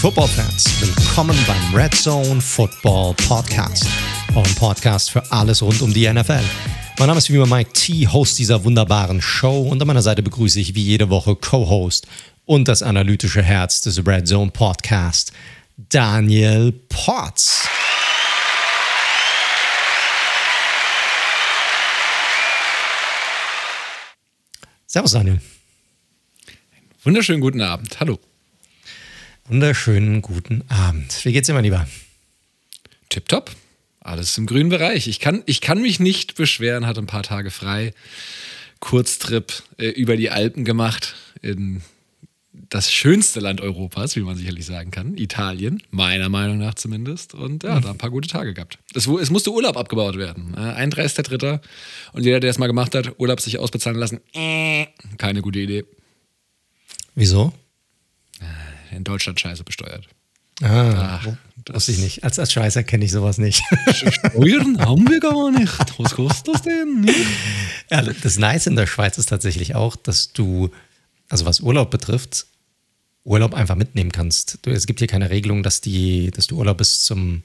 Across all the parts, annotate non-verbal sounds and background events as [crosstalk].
Football-Fans, willkommen beim Red Zone Football Podcast, eurem Podcast für alles rund um die NFL. Mein Name ist wie immer Mike T, Host dieser wunderbaren Show und an meiner Seite begrüße ich wie jede Woche Co-Host und das analytische Herz des Red Zone Podcast, Daniel Potts. Servus Daniel. Wunderschönen guten Abend. Hallo. Wunderschönen guten Abend. Wie geht's dir, mein Lieber? Tipptopp. Alles im grünen Bereich. Ich kann, ich kann mich nicht beschweren, hatte ein paar Tage frei. Kurztrip äh, über die Alpen gemacht in das schönste Land Europas, wie man sicherlich sagen kann, Italien, meiner Meinung nach zumindest. Und ja, da ein paar gute Tage gehabt. Es, es musste Urlaub abgebaut werden. Äh, 31.3. Und jeder, der es mal gemacht hat, Urlaub sich ausbezahlen lassen, äh, keine gute Idee. Wieso? In Deutschland scheiße besteuert. Ah, Ach, das wusste ich nicht. Als, als Scheißer kenne ich sowas nicht. Steuern haben wir gar nicht. Was kostet das denn? Ja, das Nice in der Schweiz ist tatsächlich auch, dass du, also was Urlaub betrifft, Urlaub einfach mitnehmen kannst. Du, es gibt hier keine Regelung, dass, die, dass du Urlaub bis zum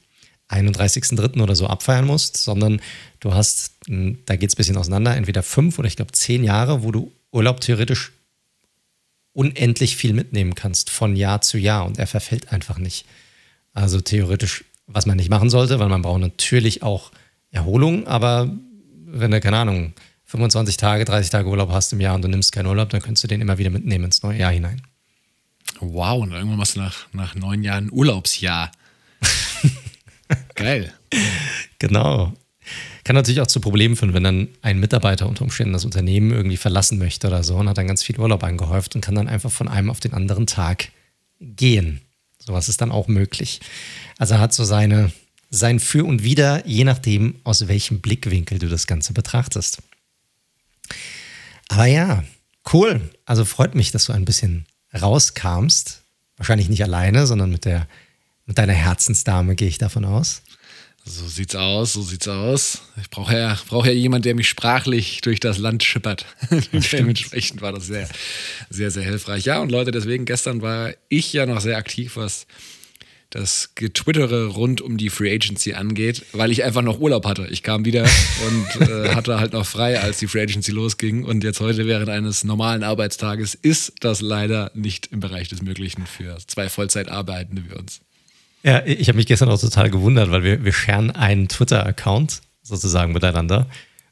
31.03. oder so abfeiern musst, sondern du hast, da geht es ein bisschen auseinander, entweder fünf oder ich glaube zehn Jahre, wo du Urlaub theoretisch unendlich viel mitnehmen kannst von Jahr zu Jahr und er verfällt einfach nicht. Also theoretisch, was man nicht machen sollte, weil man braucht natürlich auch Erholung, aber wenn du, keine Ahnung, 25 Tage, 30 Tage Urlaub hast im Jahr und du nimmst keinen Urlaub, dann könntest du den immer wieder mitnehmen ins neue Jahr hinein. Wow, und irgendwann machst du nach, nach neun Jahren Urlaubsjahr. [laughs] Geil. Genau. Kann natürlich auch zu Problemen führen, wenn dann ein Mitarbeiter unter Umständen das Unternehmen irgendwie verlassen möchte oder so und hat dann ganz viel Urlaub angehäuft und kann dann einfach von einem auf den anderen Tag gehen. Sowas ist dann auch möglich. Also er hat so seine, sein Für und Wider, je nachdem, aus welchem Blickwinkel du das Ganze betrachtest. Aber ja, cool. Also freut mich, dass du ein bisschen rauskamst. Wahrscheinlich nicht alleine, sondern mit der mit deiner Herzensdame, gehe ich davon aus. So sieht's aus, so sieht's aus. Ich brauche ja, brauch ja jemanden, der mich sprachlich durch das Land schippert. [laughs] Dementsprechend war das sehr, sehr, sehr hilfreich. Ja, und Leute, deswegen gestern war ich ja noch sehr aktiv, was das Getwittere rund um die Free Agency angeht, weil ich einfach noch Urlaub hatte. Ich kam wieder und äh, [laughs] hatte halt noch frei, als die Free Agency losging. Und jetzt heute während eines normalen Arbeitstages ist das leider nicht im Bereich des Möglichen für zwei Vollzeitarbeitende wie uns. Ja, ich habe mich gestern auch total gewundert, weil wir, wir scheren einen Twitter-Account sozusagen miteinander.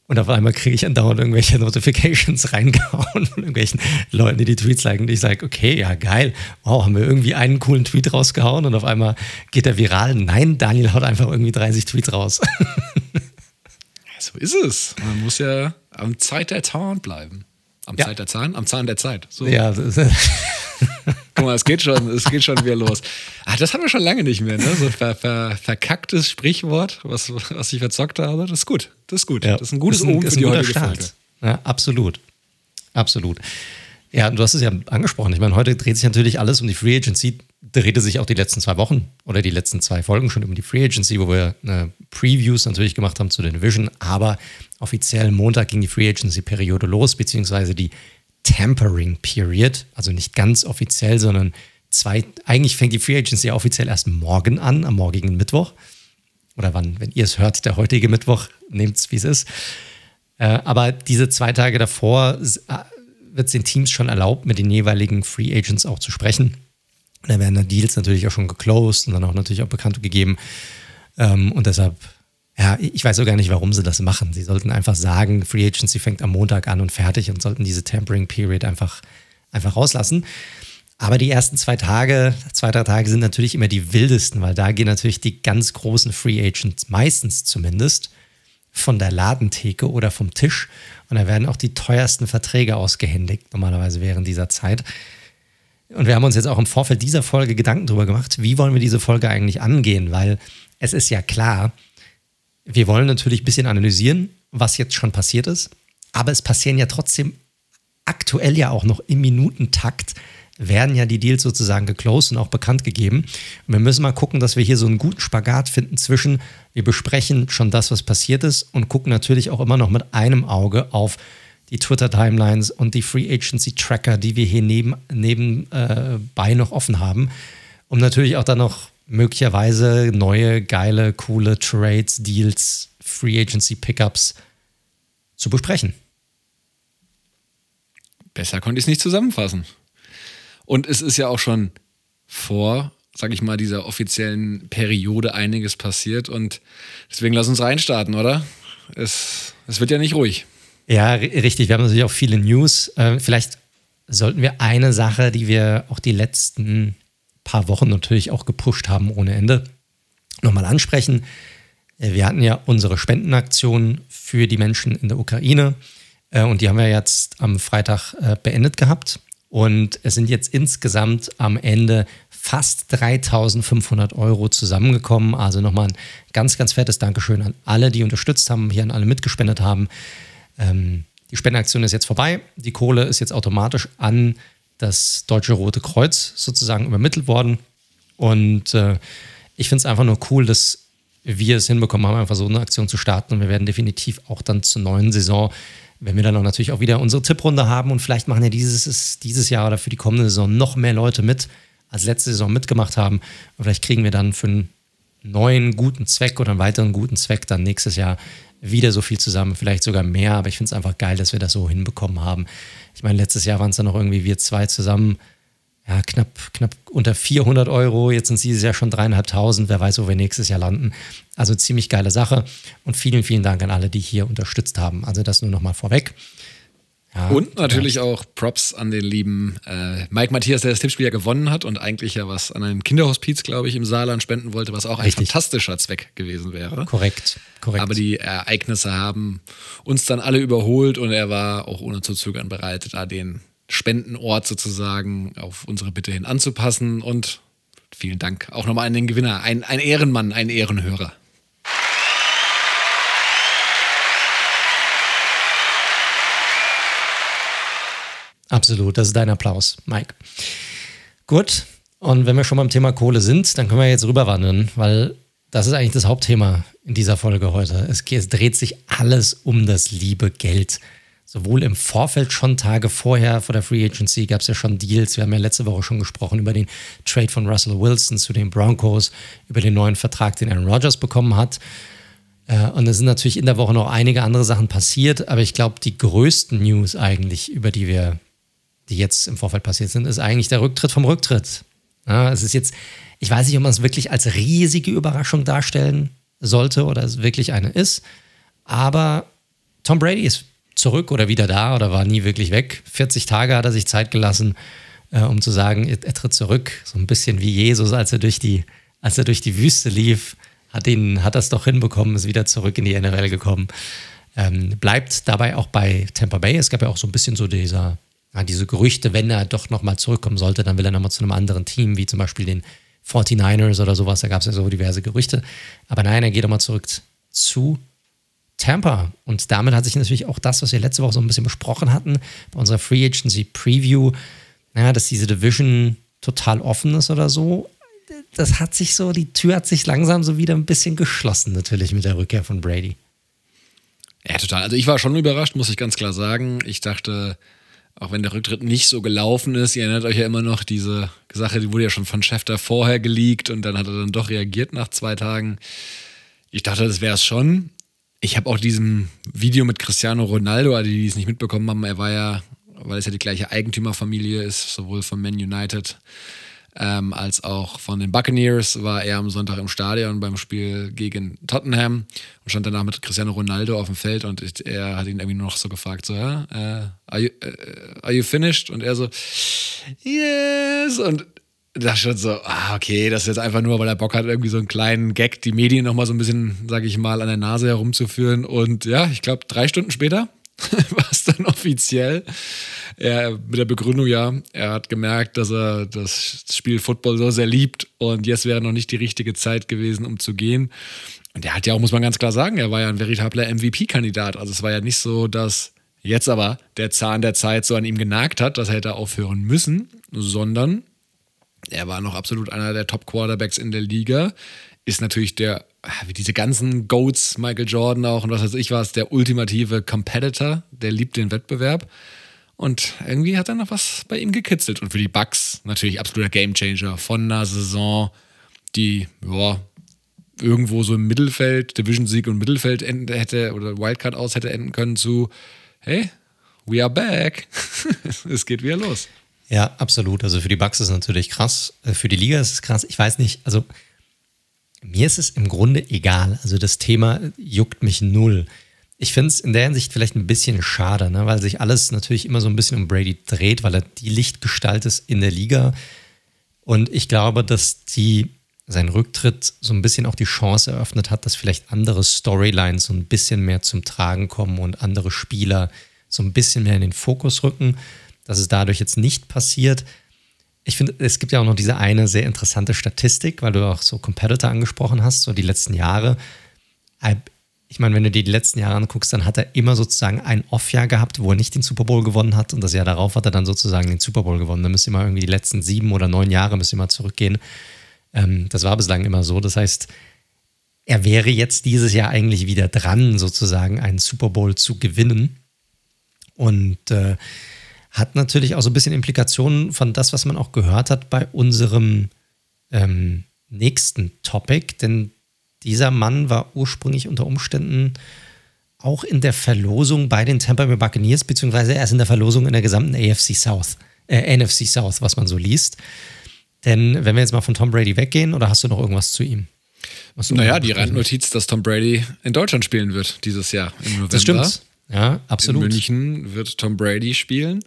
Und auf einmal kriege ich andauernd irgendwelche [laughs] Notifications reingehauen von irgendwelchen Leuten, die die Tweets liken. Und ich sage, okay, ja, geil. Wow, haben wir irgendwie einen coolen Tweet rausgehauen und auf einmal geht der viral. Nein, Daniel haut einfach irgendwie 30 Tweets raus. [laughs] so ist es. Man muss ja am Zeit der Zahn bleiben. Am ja. Zeit der Zahn? Am Zahn der Zeit. So. Ja, [laughs] Guck mal, es geht schon, es geht schon wieder los. Ach, das haben wir schon lange nicht mehr, ne? So ver, ver, verkacktes Sprichwort, was, was ich verzockt habe. Das ist gut. Das ist gut. Ja. Das ist ein gutes Omen für die heutige. Folge. Ja, absolut. Absolut. Ja, du hast es ja angesprochen. Ich meine, heute dreht sich natürlich alles um die Free Agency. Drehte sich auch die letzten zwei Wochen oder die letzten zwei Folgen schon um die Free Agency, wo wir eine Previews natürlich gemacht haben zu den Division. Aber offiziell Montag ging die Free Agency-Periode los, beziehungsweise die Tampering Period, also nicht ganz offiziell, sondern zwei, eigentlich fängt die Free Agency offiziell erst morgen an, am morgigen Mittwoch. Oder wann, wenn ihr es hört, der heutige Mittwoch, nehmt es, wie es ist. Äh, aber diese zwei Tage davor äh, wird es den Teams schon erlaubt, mit den jeweiligen Free Agents auch zu sprechen. Da werden dann Deals natürlich auch schon geclosed und dann auch natürlich auch bekannt gegeben. Ähm, und deshalb ja, ich weiß auch gar nicht, warum sie das machen. Sie sollten einfach sagen, Free Agency fängt am Montag an und fertig und sollten diese Tampering Period einfach, einfach rauslassen. Aber die ersten zwei Tage, zwei, drei Tage sind natürlich immer die wildesten, weil da gehen natürlich die ganz großen Free Agents, meistens zumindest, von der Ladentheke oder vom Tisch. Und da werden auch die teuersten Verträge ausgehändigt, normalerweise während dieser Zeit. Und wir haben uns jetzt auch im Vorfeld dieser Folge Gedanken darüber gemacht, wie wollen wir diese Folge eigentlich angehen, weil es ist ja klar, wir wollen natürlich ein bisschen analysieren, was jetzt schon passiert ist, aber es passieren ja trotzdem aktuell ja auch noch im Minutentakt werden ja die Deals sozusagen geclosed und auch bekannt gegeben. Und wir müssen mal gucken, dass wir hier so einen guten Spagat finden zwischen, wir besprechen schon das, was passiert ist und gucken natürlich auch immer noch mit einem Auge auf die Twitter-Timelines und die Free Agency-Tracker, die wir hier neben, nebenbei äh, noch offen haben um natürlich auch dann noch möglicherweise neue, geile, coole Trades, Deals, Free Agency Pickups zu besprechen. Besser konnte ich es nicht zusammenfassen. Und es ist ja auch schon vor, sag ich mal, dieser offiziellen Periode einiges passiert und deswegen lass uns reinstarten, oder? Es, es wird ja nicht ruhig. Ja, richtig. Wir haben natürlich auch viele News. Äh, vielleicht sollten wir eine Sache, die wir auch die letzten paar Wochen natürlich auch gepusht haben ohne Ende, nochmal ansprechen. Äh, wir hatten ja unsere Spendenaktion für die Menschen in der Ukraine äh, und die haben wir jetzt am Freitag beendet gehabt. Und es sind jetzt insgesamt am Ende fast 3500 Euro zusammengekommen. Also nochmal ein ganz, ganz fettes Dankeschön an alle, die unterstützt haben, hier an alle mitgespendet haben. Ähm, die Spendenaktion ist jetzt vorbei. Die Kohle ist jetzt automatisch an das Deutsche Rote Kreuz sozusagen übermittelt worden. Und äh, ich finde es einfach nur cool, dass wir es hinbekommen haben, einfach so eine Aktion zu starten. Und wir werden definitiv auch dann zur neuen Saison wenn wir dann auch natürlich auch wieder unsere Tipprunde haben und vielleicht machen ja dieses, dieses Jahr oder für die kommende Saison noch mehr Leute mit, als letzte Saison mitgemacht haben. Und vielleicht kriegen wir dann für einen neuen guten Zweck oder einen weiteren guten Zweck dann nächstes Jahr wieder so viel zusammen, vielleicht sogar mehr. Aber ich finde es einfach geil, dass wir das so hinbekommen haben. Ich meine, letztes Jahr waren es dann noch irgendwie wir zwei zusammen ja, knapp, knapp unter 400 Euro. Jetzt sind es dieses Jahr schon dreieinhalbtausend. Wer weiß, wo wir nächstes Jahr landen. Also ziemlich geile Sache. Und vielen, vielen Dank an alle, die hier unterstützt haben. Also das nur nochmal vorweg. Ja, und natürlich ja. auch Props an den lieben äh, Mike Matthias, der das Tippspiel ja gewonnen hat und eigentlich ja was an ein Kinderhospiz, glaube ich, im Saarland spenden wollte, was auch ein Richtig. fantastischer Zweck gewesen wäre. Korrekt, korrekt. Aber die Ereignisse haben uns dann alle überholt und er war auch ohne zu zögern bereit, da den Spendenort sozusagen auf unsere Bitte hin anzupassen. Und vielen Dank auch nochmal an den Gewinner, ein, ein Ehrenmann, ein Ehrenhörer. Absolut, das ist dein Applaus, Mike. Gut, und wenn wir schon beim Thema Kohle sind, dann können wir jetzt rüberwandern, weil das ist eigentlich das Hauptthema in dieser Folge heute. Es, es dreht sich alles um das liebe Geld sowohl im Vorfeld schon Tage vorher vor der Free Agency gab es ja schon Deals. Wir haben ja letzte Woche schon gesprochen über den Trade von Russell Wilson zu den Broncos, über den neuen Vertrag, den Aaron Rodgers bekommen hat. Äh, und es sind natürlich in der Woche noch einige andere Sachen passiert, aber ich glaube, die größten News eigentlich, über die wir, die jetzt im Vorfeld passiert sind, ist eigentlich der Rücktritt vom Rücktritt. Ja, es ist jetzt, ich weiß nicht, ob man es wirklich als riesige Überraschung darstellen sollte oder es wirklich eine ist, aber Tom Brady ist zurück oder wieder da oder war nie wirklich weg. 40 Tage hat er sich Zeit gelassen, äh, um zu sagen, er, er, tritt zurück. So ein bisschen wie Jesus, als er durch die, als er durch die Wüste lief, hat ihn, hat das doch hinbekommen, ist wieder zurück in die NFL gekommen. Ähm, bleibt dabei auch bei Tampa Bay. Es gab ja auch so ein bisschen so dieser, ja, diese Gerüchte, wenn er doch nochmal zurückkommen sollte, dann will er nochmal zu einem anderen Team, wie zum Beispiel den 49ers oder sowas. Da gab es ja so diverse Gerüchte. Aber nein, er geht nochmal zurück zu Tampa. Und damit hat sich natürlich auch das, was wir letzte Woche so ein bisschen besprochen hatten, bei unserer Free Agency Preview, naja, dass diese Division total offen ist oder so. Das hat sich so, die Tür hat sich langsam so wieder ein bisschen geschlossen, natürlich mit der Rückkehr von Brady. Ja, total. Also ich war schon überrascht, muss ich ganz klar sagen. Ich dachte, auch wenn der Rücktritt nicht so gelaufen ist, ihr erinnert euch ja immer noch, diese Sache, die wurde ja schon von Schäfter vorher geleakt und dann hat er dann doch reagiert nach zwei Tagen. Ich dachte, das wäre es schon. Ich habe auch diesem Video mit Cristiano Ronaldo, die, die es nicht mitbekommen haben, er war ja, weil es ja die gleiche Eigentümerfamilie ist, sowohl von Man United ähm, als auch von den Buccaneers, war er am Sonntag im Stadion beim Spiel gegen Tottenham und stand danach mit Cristiano Ronaldo auf dem Feld und ich, er hat ihn irgendwie nur noch so gefragt, so, ja, äh, are, you, uh, are you finished? Und er so, yes. Und da schon so, ah, okay, das ist jetzt einfach nur, weil er Bock hat, irgendwie so einen kleinen Gag, die Medien nochmal so ein bisschen, sage ich mal, an der Nase herumzuführen. Und ja, ich glaube, drei Stunden später [laughs] war es dann offiziell. Er, mit der Begründung, ja, er hat gemerkt, dass er das Spiel Football so sehr liebt und jetzt wäre noch nicht die richtige Zeit gewesen, um zu gehen. Und er hat ja auch, muss man ganz klar sagen, er war ja ein veritabler MVP-Kandidat. Also es war ja nicht so, dass jetzt aber der Zahn der Zeit so an ihm genagt hat, dass er hätte aufhören müssen, sondern er war noch absolut einer der Top-Quarterbacks in der Liga. Ist natürlich der, wie diese ganzen Goats, Michael Jordan auch und was weiß ich was, der ultimative Competitor. Der liebt den Wettbewerb. Und irgendwie hat er noch was bei ihm gekitzelt. Und für die Bucks natürlich absoluter Gamechanger von einer Saison, die ja, irgendwo so im Mittelfeld, Division-Sieg und Mittelfeld hätte oder Wildcard aus hätte enden können zu, hey, we are back. [laughs] es geht wieder los. Ja, absolut. Also für die Bucks ist es natürlich krass. Äh, für die Liga ist es krass. Ich weiß nicht, also mir ist es im Grunde egal. Also das Thema juckt mich null. Ich finde es in der Hinsicht vielleicht ein bisschen schade, ne? weil sich alles natürlich immer so ein bisschen um Brady dreht, weil er die Lichtgestalt ist in der Liga. Und ich glaube, dass die, sein Rücktritt so ein bisschen auch die Chance eröffnet hat, dass vielleicht andere Storylines so ein bisschen mehr zum Tragen kommen und andere Spieler so ein bisschen mehr in den Fokus rücken. Dass es dadurch jetzt nicht passiert. Ich finde, es gibt ja auch noch diese eine sehr interessante Statistik, weil du auch so Competitor angesprochen hast, so die letzten Jahre ich meine, wenn du dir die letzten Jahre anguckst, dann hat er immer sozusagen ein Off-Jahr gehabt, wo er nicht den Super Bowl gewonnen hat und das Jahr darauf hat er dann sozusagen den Super Bowl gewonnen. Dann müsst ihr irgendwie die letzten sieben oder neun Jahre müsst ihr zurückgehen. Ähm, das war bislang immer so. Das heißt, er wäre jetzt dieses Jahr eigentlich wieder dran, sozusagen einen Super Bowl zu gewinnen. Und äh, hat natürlich auch so ein bisschen Implikationen von das, was man auch gehört hat bei unserem ähm, nächsten Topic, denn dieser Mann war ursprünglich unter Umständen auch in der Verlosung bei den Tampa Bay Buccaneers, beziehungsweise erst in der Verlosung in der gesamten AFC South, äh, NFC South, was man so liest. Denn wenn wir jetzt mal von Tom Brady weggehen, oder hast du noch irgendwas zu ihm? Naja, die Randnotiz, dass Tom Brady in Deutschland spielen wird dieses Jahr im November. Das stimmt. Ja, absolut. In München wird Tom Brady spielen.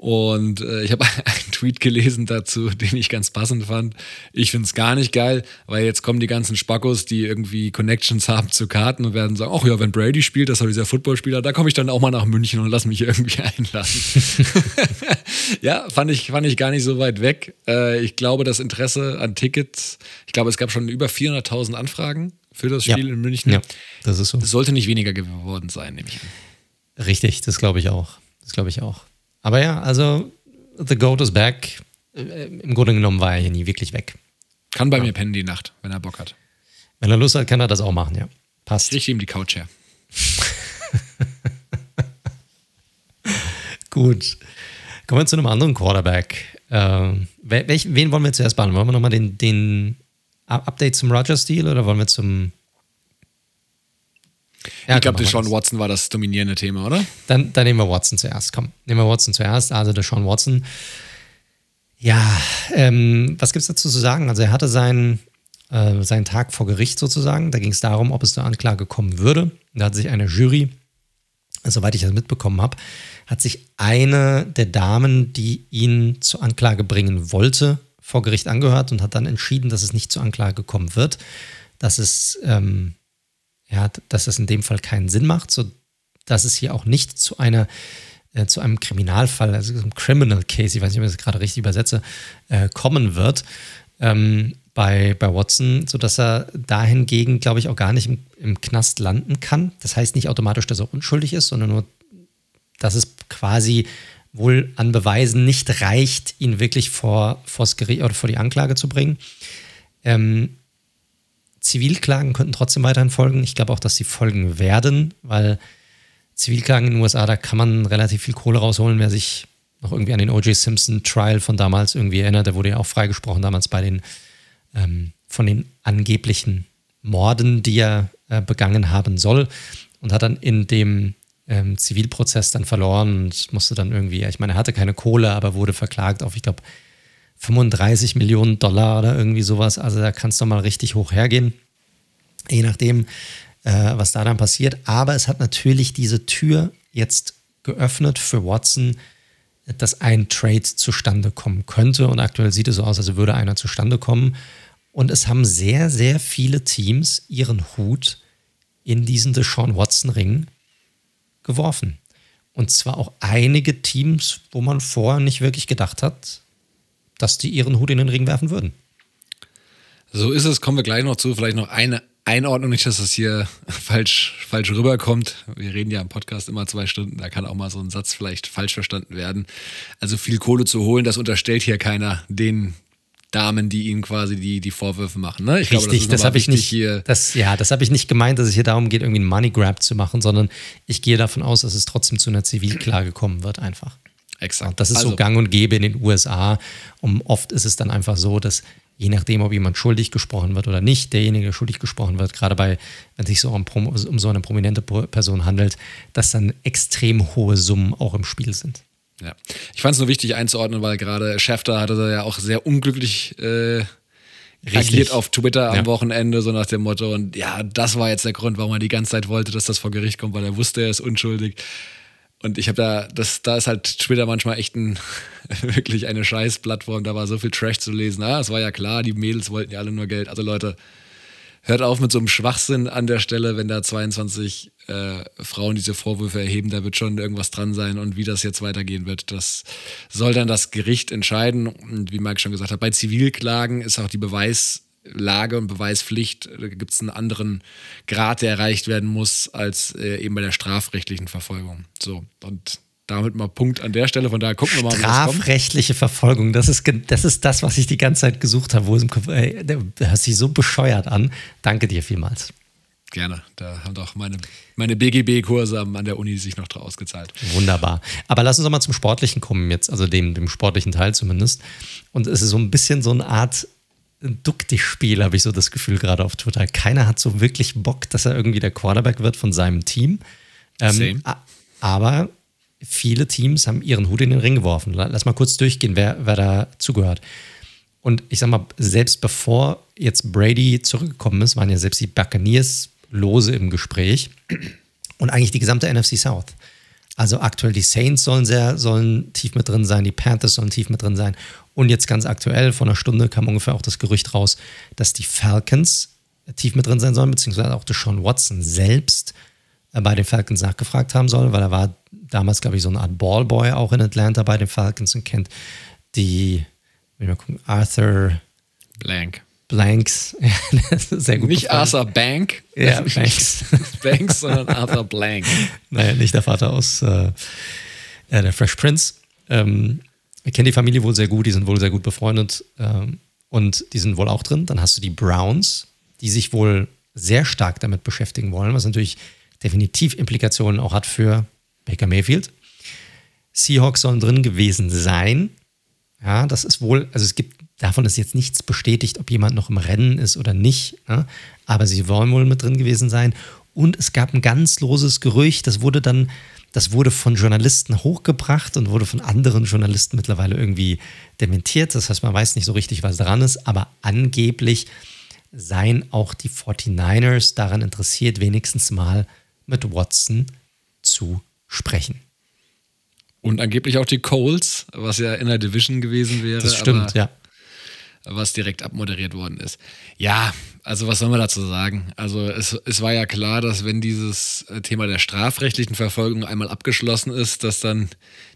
Und äh, ich habe [laughs] einen Tweet gelesen dazu, den ich ganz passend fand. Ich finde es gar nicht geil, weil jetzt kommen die ganzen Spackos, die irgendwie Connections haben zu Karten und werden sagen, ach ja, wenn Brady spielt, das ist dieser Footballspieler, da komme ich dann auch mal nach München und lass mich irgendwie [laughs] einladen. [laughs] ja, fand ich, fand ich gar nicht so weit weg. Äh, ich glaube, das Interesse an Tickets, ich glaube, es gab schon über 400.000 Anfragen für das Spiel ja. in München. Ja, das ist so. Das sollte nicht weniger geworden sein, nehme ich an. Richtig, das glaube ich auch. Das glaube ich auch. Aber ja, also The Goat is back. Äh, Im Grunde genommen war er hier nie wirklich weg. Kann bei ja. mir pennen die Nacht, wenn er Bock hat. Wenn er Lust hat, kann er das auch machen, ja. Passt. Ich ihm die Couch her. [laughs] Gut. Kommen wir zu einem anderen Quarterback. Ähm, welch, wen wollen wir zuerst behandeln? Wollen wir nochmal den, den Update zum Roger-Stil oder wollen wir zum ja, ich glaube, Deshaun Watson war das dominierende Thema, oder? Dann, dann nehmen wir Watson zuerst. Komm, nehmen wir Watson zuerst. Also Deshaun Watson. Ja, ähm, was gibt es dazu zu sagen? Also er hatte seinen, äh, seinen Tag vor Gericht sozusagen. Da ging es darum, ob es zur Anklage kommen würde. Da hat sich eine Jury, soweit ich das mitbekommen habe, hat sich eine der Damen, die ihn zur Anklage bringen wollte, vor Gericht angehört und hat dann entschieden, dass es nicht zur Anklage kommen wird. Dass es ähm, ja, dass das in dem Fall keinen Sinn macht, so dass es hier auch nicht zu einer äh, zu einem Kriminalfall, also einem Criminal Case, ich weiß nicht, ob ich das gerade richtig übersetze, äh, kommen wird ähm, bei, bei Watson, sodass er dahingegen, glaube ich, auch gar nicht im, im Knast landen kann. Das heißt nicht automatisch, dass er unschuldig ist, sondern nur, dass es quasi wohl an Beweisen nicht reicht, ihn wirklich vor, vors Gericht oder vor die Anklage zu bringen. Ähm, Zivilklagen könnten trotzdem weiterhin folgen. Ich glaube auch, dass sie folgen werden, weil Zivilklagen in den USA, da kann man relativ viel Kohle rausholen. Wer sich noch irgendwie an den O.J. Simpson Trial von damals irgendwie erinnert, der wurde ja auch freigesprochen damals bei den ähm, von den angeblichen Morden, die er äh, begangen haben soll und hat dann in dem ähm, Zivilprozess dann verloren und musste dann irgendwie, ich meine, er hatte keine Kohle, aber wurde verklagt auf, ich glaube, 35 Millionen Dollar oder irgendwie sowas. Also da kann es mal richtig hoch hergehen, je nachdem, äh, was da dann passiert. Aber es hat natürlich diese Tür jetzt geöffnet für Watson, dass ein Trade zustande kommen könnte. Und aktuell sieht es so aus, als würde einer zustande kommen. Und es haben sehr, sehr viele Teams ihren Hut in diesen Deshaun Watson-Ring geworfen. Und zwar auch einige Teams, wo man vorher nicht wirklich gedacht hat, dass die ihren Hut in den Ring werfen würden. So ist es, kommen wir gleich noch zu. Vielleicht noch eine Einordnung, nicht, dass das hier [laughs] falsch, falsch rüberkommt. Wir reden ja im Podcast immer zwei Stunden, da kann auch mal so ein Satz vielleicht falsch verstanden werden. Also viel Kohle zu holen, das unterstellt hier keiner den Damen, die ihnen quasi die, die Vorwürfe machen. Ne? Ich Richtig, glaube, das, das habe ich nicht. Hier. Das, ja, das habe ich nicht gemeint, dass es hier darum geht, irgendwie einen Money Grab zu machen, sondern ich gehe davon aus, dass es trotzdem zu einer Zivilklage kommen wird, einfach. Exakt. Das ist Also- so gang und gäbe in den USA. Und oft ist es dann einfach so, dass je nachdem, ob jemand schuldig gesprochen wird oder nicht, derjenige, der schuldig gesprochen wird, gerade bei, wenn es sich so um, um so eine prominente Person handelt, dass dann extrem hohe Summen auch im Spiel sind. Ja. Ich fand es nur wichtig einzuordnen, weil gerade Schäfter hatte da ja auch sehr unglücklich äh, agiert auf Twitter am Ja. Wochenende, so nach dem Motto. Und ja, das war jetzt der Grund, warum er die ganze Zeit wollte, dass das vor Gericht kommt, weil er wusste, er ist unschuldig. Und ich habe da, das, da ist halt Twitter manchmal echt ein, [laughs] wirklich eine Scheißplattform. Da war so viel Trash zu lesen. Ah, es war ja klar, die Mädels wollten ja alle nur Geld. Also Leute, hört auf mit so einem Schwachsinn an der Stelle, wenn da 22 äh, Frauen diese Vorwürfe erheben, da wird schon irgendwas dran sein und wie das jetzt weitergehen wird, das soll dann das Gericht entscheiden. Und wie Mike schon gesagt hat, bei Zivilklagen ist auch die Beweislage und Beweispflicht, da gibt es einen anderen Grad, der erreicht werden muss, als äh, eben bei der strafrechtlichen Verfolgung. So, und damit mal Punkt an der Stelle. Von daher gucken wir mal. Strafrechtliche Verfolgung, das ist, das ist das, was ich die ganze Zeit gesucht habe. Wo es im Kopf, ey, der hört sich so bescheuert an. Danke dir vielmals. Gerne. Da haben doch meine, meine BGB-Kurse an der Uni sich noch draus ausgezahlt. Wunderbar. Aber lass uns doch mal zum Sportlichen kommen jetzt, also dem, dem sportlichen Teil zumindest. Und es ist so ein bisschen so eine Art Duck dich Spiel, habe ich so das Gefühl gerade auf Twitter. Keiner hat so wirklich Bock, dass er irgendwie der Quarterback wird von seinem Team. Ähm, aber viele Teams haben ihren Hut in den Ring geworfen. La- Lass mal kurz durchgehen, wer, wer da zugehört. Und ich sag mal, selbst bevor jetzt Brady zurückgekommen ist, waren ja selbst die Buccaneers lose im Gespräch und eigentlich die gesamte NFC South. Also aktuell die Saints sollen sehr, sollen tief mit drin sein, die Panthers sollen tief mit drin sein. Und jetzt ganz aktuell, vor einer Stunde kam ungefähr auch das Gerücht raus, dass die Falcons tief mit drin sein sollen, beziehungsweise auch Deshaun Watson selbst äh, bei den Falcons nachgefragt haben soll, weil er war damals, glaube ich, so eine Art Ballboy auch in Atlanta bei den Falcons und kennt die, will ich mal gucken, Arthur Blank. Blanks. [laughs] Sehr gut. Nicht gefallen. Arthur Bank. Ja, [laughs] Banks. [laughs] Banks, sondern Arthur Blank. Naja, nicht der Vater aus äh, der Fresh Prince. Ähm, ich kenne die Familie wohl sehr gut, die sind wohl sehr gut befreundet ähm, und die sind wohl auch drin. Dann hast du die Browns, die sich wohl sehr stark damit beschäftigen wollen, was natürlich definitiv Implikationen auch hat für Baker Mayfield. Seahawks sollen drin gewesen sein. Ja, das ist wohl, also es gibt, davon ist jetzt nichts bestätigt, ob jemand noch im Rennen ist oder nicht. Ne? Aber sie wollen wohl mit drin gewesen sein. Und es gab ein ganz loses Gerücht, das wurde dann, das wurde von Journalisten hochgebracht und wurde von anderen Journalisten mittlerweile irgendwie dementiert. Das heißt, man weiß nicht so richtig, was dran ist, aber angeblich seien auch die 49ers daran interessiert, wenigstens mal mit Watson zu sprechen. Und angeblich auch die Coles, was ja in der Division gewesen wäre. Das stimmt, ja. Was direkt abmoderiert worden ist. Ja, also was soll man dazu sagen? Also es, es war ja klar, dass wenn dieses äh, Thema der strafrechtlichen Verfolgung einmal abgeschlossen ist, dass dann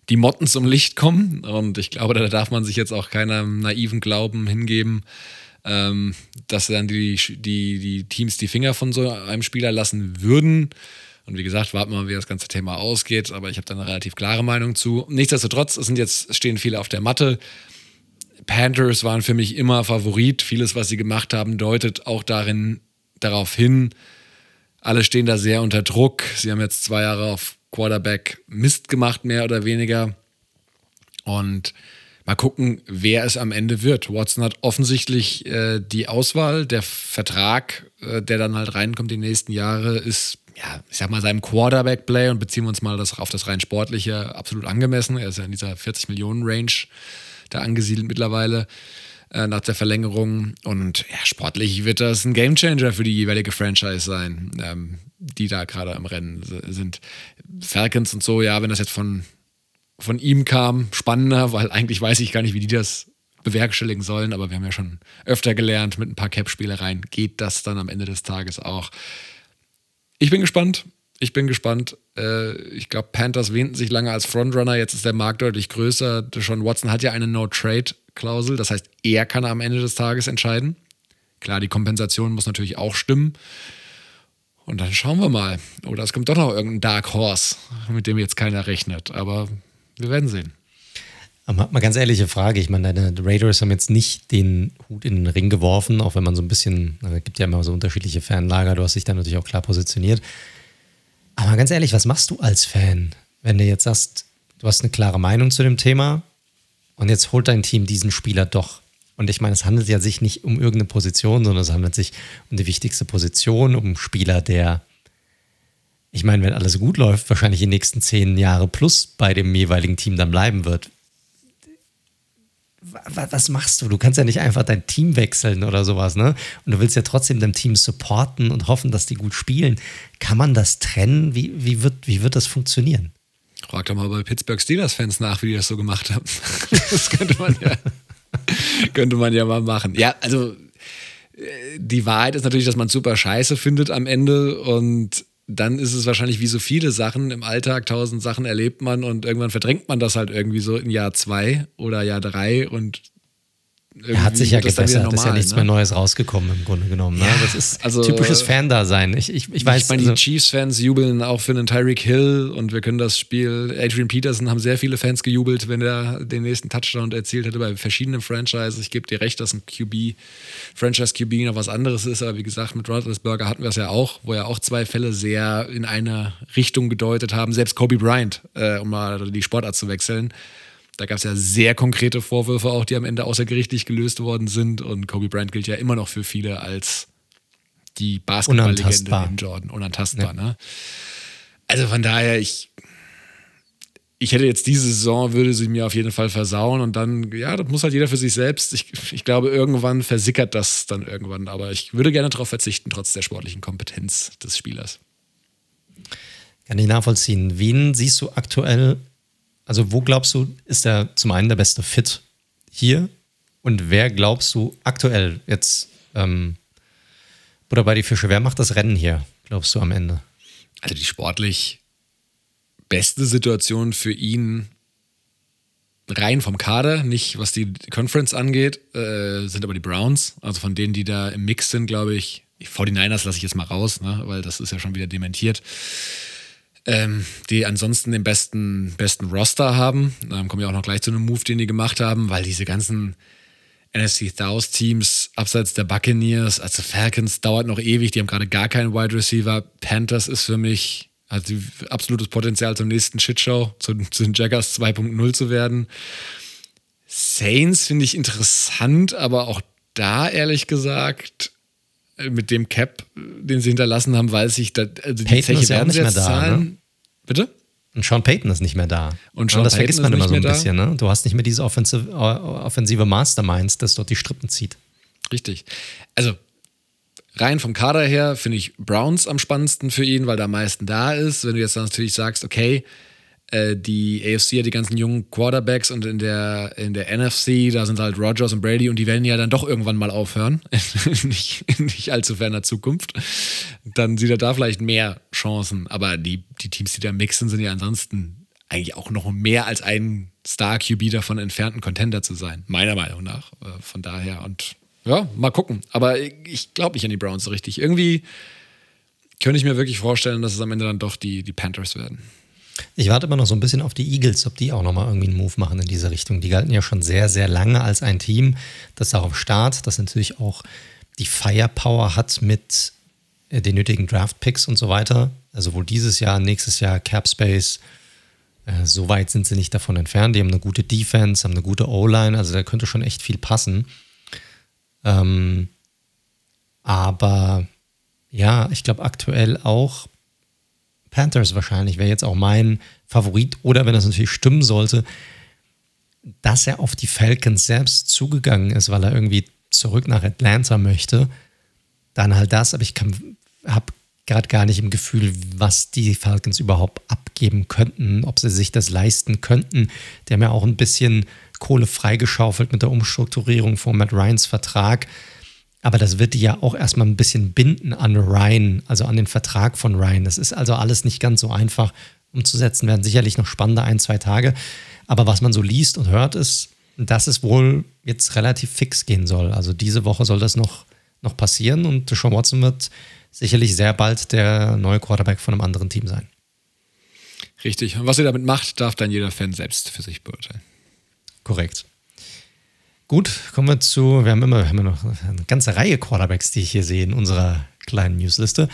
die Motten zum Licht kommen. Und ich glaube, da darf man sich jetzt auch keinem naiven Glauben hingeben, ähm, dass dann die, die, die Teams die Finger von so einem Spieler lassen würden. Und wie gesagt, warten wir mal, wie das ganze Thema ausgeht. Aber ich habe da eine relativ klare Meinung zu. Nichtsdestotrotz, es sind jetzt, stehen viele auf der Matte. Panthers waren für mich immer Favorit. Vieles, was sie gemacht haben, deutet auch darin darauf hin. Alle stehen da sehr unter Druck. Sie haben jetzt zwei Jahre auf Quarterback Mist gemacht, mehr oder weniger. Und mal gucken, wer es am Ende wird. Watson hat offensichtlich äh, die Auswahl. Der Vertrag, äh, der dann halt reinkommt die nächsten Jahre, ist, ja, ich sag mal, seinem Quarterback-Play und beziehen wir uns mal das, auf das rein sportliche absolut angemessen. Er ist ja in dieser 40 Millionen Range da angesiedelt mittlerweile äh, nach der Verlängerung. Und ja, sportlich wird das ein Gamechanger für die jeweilige Franchise sein, ähm, die da gerade im Rennen sind. Falcons und so, ja, wenn das jetzt von, von ihm kam, spannender, weil eigentlich weiß ich gar nicht, wie die das bewerkstelligen sollen, aber wir haben ja schon öfter gelernt, mit ein paar Cap-Spielereien geht das dann am Ende des Tages auch. Ich bin gespannt. Ich bin gespannt. Äh, ich glaube, Panthers wähnten sich lange als Frontrunner. Jetzt ist der Markt deutlich größer. Deshaun Watson hat ja eine No-Trade-Klausel. Das heißt, er kann am Ende des Tages entscheiden. Klar, die Kompensation muss natürlich auch stimmen. Und dann schauen wir mal. Oder es kommt doch noch irgendein Dark Horse, mit dem jetzt keiner rechnet. Aber wir werden sehen. Aber mal ganz ehrliche Frage, ich meine, deine Raiders haben jetzt nicht den Hut in den Ring geworfen, auch wenn man so ein bisschen, es gibt ja immer so unterschiedliche Fanlager, du hast dich da natürlich auch klar positioniert. Aber ganz ehrlich, was machst du als Fan, wenn du jetzt sagst, du hast eine klare Meinung zu dem Thema und jetzt holt dein Team diesen Spieler doch. Und ich meine, es handelt ja sich nicht um irgendeine Position, sondern es handelt sich um die wichtigste Position, um einen Spieler, der, ich meine, wenn alles gut läuft, wahrscheinlich die nächsten zehn Jahre plus bei dem jeweiligen Team dann bleiben wird. Was machst du? Du kannst ja nicht einfach dein Team wechseln oder sowas, ne? Und du willst ja trotzdem dein Team supporten und hoffen, dass die gut spielen. Kann man das trennen? Wie, wie, wird, wie wird das funktionieren? Frag doch mal bei Pittsburgh Steelers-Fans nach, wie die das so gemacht haben. [laughs] Das könnte man ja, [laughs] könnte man ja mal machen. Ja, also äh, die Wahrheit ist natürlich, dass man super scheiße findet am Ende und dann ist es wahrscheinlich wie so viele Sachen im Alltag, tausend Sachen erlebt man und irgendwann verdrängt man das halt irgendwie so in Jahr zwei oder Jahr drei und er hat sich ja gebessert, normal, ist ja nichts ne? mehr Neues rausgekommen im Grunde genommen. Ne? Ja, das ist also, typisches Fan-Dasein. Ich, ich, ich weiß. Ich meine, also, die Chiefs-Fans jubeln auch für einen Tyreek Hill und wir können das Spiel. Adrian Peterson haben sehr viele Fans gejubelt, wenn er den nächsten Touchdown erzielt hätte bei verschiedenen Franchises. Ich gebe dir recht, dass ein QB, Franchise-QB noch was anderes ist, aber wie gesagt, mit Roethlisberger hatten wir es ja auch, wo ja auch zwei Fälle sehr in eine Richtung gedeutet haben. Selbst Kobe Bryant, äh, um mal die Sportart zu wechseln da gab es ja sehr konkrete Vorwürfe auch, die am Ende außergerichtlich gelöst worden sind. Und Kobe Bryant gilt ja immer noch für viele als die Basketball-Legende in Jordan. Unantastbar, ja. ne? Also von daher, ich, ich hätte jetzt diese Saison, würde sie mir auf jeden Fall versauen und dann, ja, das muss halt jeder für sich selbst. Ich, ich glaube, irgendwann versickert das dann irgendwann, aber ich würde gerne darauf verzichten, trotz der sportlichen Kompetenz des Spielers. Kann ich nachvollziehen. Wen siehst du aktuell also wo glaubst du, ist er zum einen der beste Fit hier? Und wer glaubst du aktuell jetzt, ähm, oder bei die Fische, wer macht das Rennen hier, glaubst du am Ende? Also die sportlich beste Situation für ihn rein vom Kader, nicht was die Conference angeht, äh, sind aber die Browns. Also von denen, die da im Mix sind, glaube ich, die 49ers lasse ich jetzt mal raus, ne, weil das ist ja schon wieder dementiert ähm, die ansonsten den besten, besten Roster haben. Ähm, kommen wir auch noch gleich zu einem Move, den die gemacht haben, weil diese ganzen NFC South Teams abseits der Buccaneers, also Falcons dauert noch ewig, die haben gerade gar keinen Wide Receiver. Panthers ist für mich hat absolutes Potenzial zum nächsten Shitshow, zu, zu den Jaggers 2.0 zu werden. Saints finde ich interessant, aber auch da ehrlich gesagt mit dem Cap, den sie hinterlassen haben, weiß ich, dass, also die Peyton Zeche werden sie jetzt da, ne? zahlen. Ne? Bitte? Und Sean Payton ist nicht mehr da. Und Sean das Payton vergisst man immer so ein bisschen. Ne? Du hast nicht mehr diese offensive, offensive Masterminds, das dort die Strippen zieht. Richtig. Also rein vom Kader her finde ich Browns am spannendsten für ihn, weil da am meisten da ist. Wenn du jetzt natürlich sagst, okay, äh, die AFC hat die ganzen jungen Quarterbacks und in der, in der NFC, da sind halt Rogers und Brady und die werden ja dann doch irgendwann mal aufhören. [laughs] nicht, nicht allzu ferner Zukunft. Dann sieht er da vielleicht mehr Chancen. Aber die, die Teams, die da mixen, sind ja ansonsten eigentlich auch noch mehr als ein Star-QB davon entfernten Contender zu sein. Meiner Meinung nach. Äh, von daher. Und ja, mal gucken. Aber ich glaube nicht an die Browns so richtig. Irgendwie könnte ich mir wirklich vorstellen, dass es am Ende dann doch die, die Panthers werden. Ich warte immer noch so ein bisschen auf die Eagles, ob die auch nochmal irgendwie einen Move machen in diese Richtung. Die galten ja schon sehr, sehr lange als ein Team, das darauf Start, das natürlich auch die Firepower hat mit äh, den nötigen Draft-Picks und so weiter. Also wohl dieses Jahr, nächstes Jahr Cap Space. Äh, so weit sind sie nicht davon entfernt. Die haben eine gute Defense, haben eine gute O-Line, also da könnte schon echt viel passen. Ähm, aber ja, ich glaube aktuell auch Panthers wahrscheinlich wäre jetzt auch mein Favorit. Oder wenn das natürlich stimmen sollte, dass er auf die Falcons selbst zugegangen ist, weil er irgendwie zurück nach Atlanta möchte, dann halt das. Aber ich habe gerade gar nicht im Gefühl, was die Falcons überhaupt abgeben könnten, ob sie sich das leisten könnten. Die haben ja auch ein bisschen Kohle freigeschaufelt mit der Umstrukturierung von Matt Ryans Vertrag. Aber das wird die ja auch erstmal ein bisschen binden an Ryan, also an den Vertrag von Ryan. Das ist also alles nicht ganz so einfach umzusetzen, werden sicherlich noch spannende ein, zwei Tage. Aber was man so liest und hört, ist, dass es wohl jetzt relativ fix gehen soll. Also diese Woche soll das noch, noch passieren und Sean Watson wird sicherlich sehr bald der neue Quarterback von einem anderen Team sein. Richtig. Und was ihr damit macht, darf dann jeder Fan selbst für sich beurteilen. Korrekt. Gut, kommen wir zu, wir haben immer, wir haben noch eine ganze Reihe Quarterbacks, die ich hier sehe in unserer kleinen Newsliste.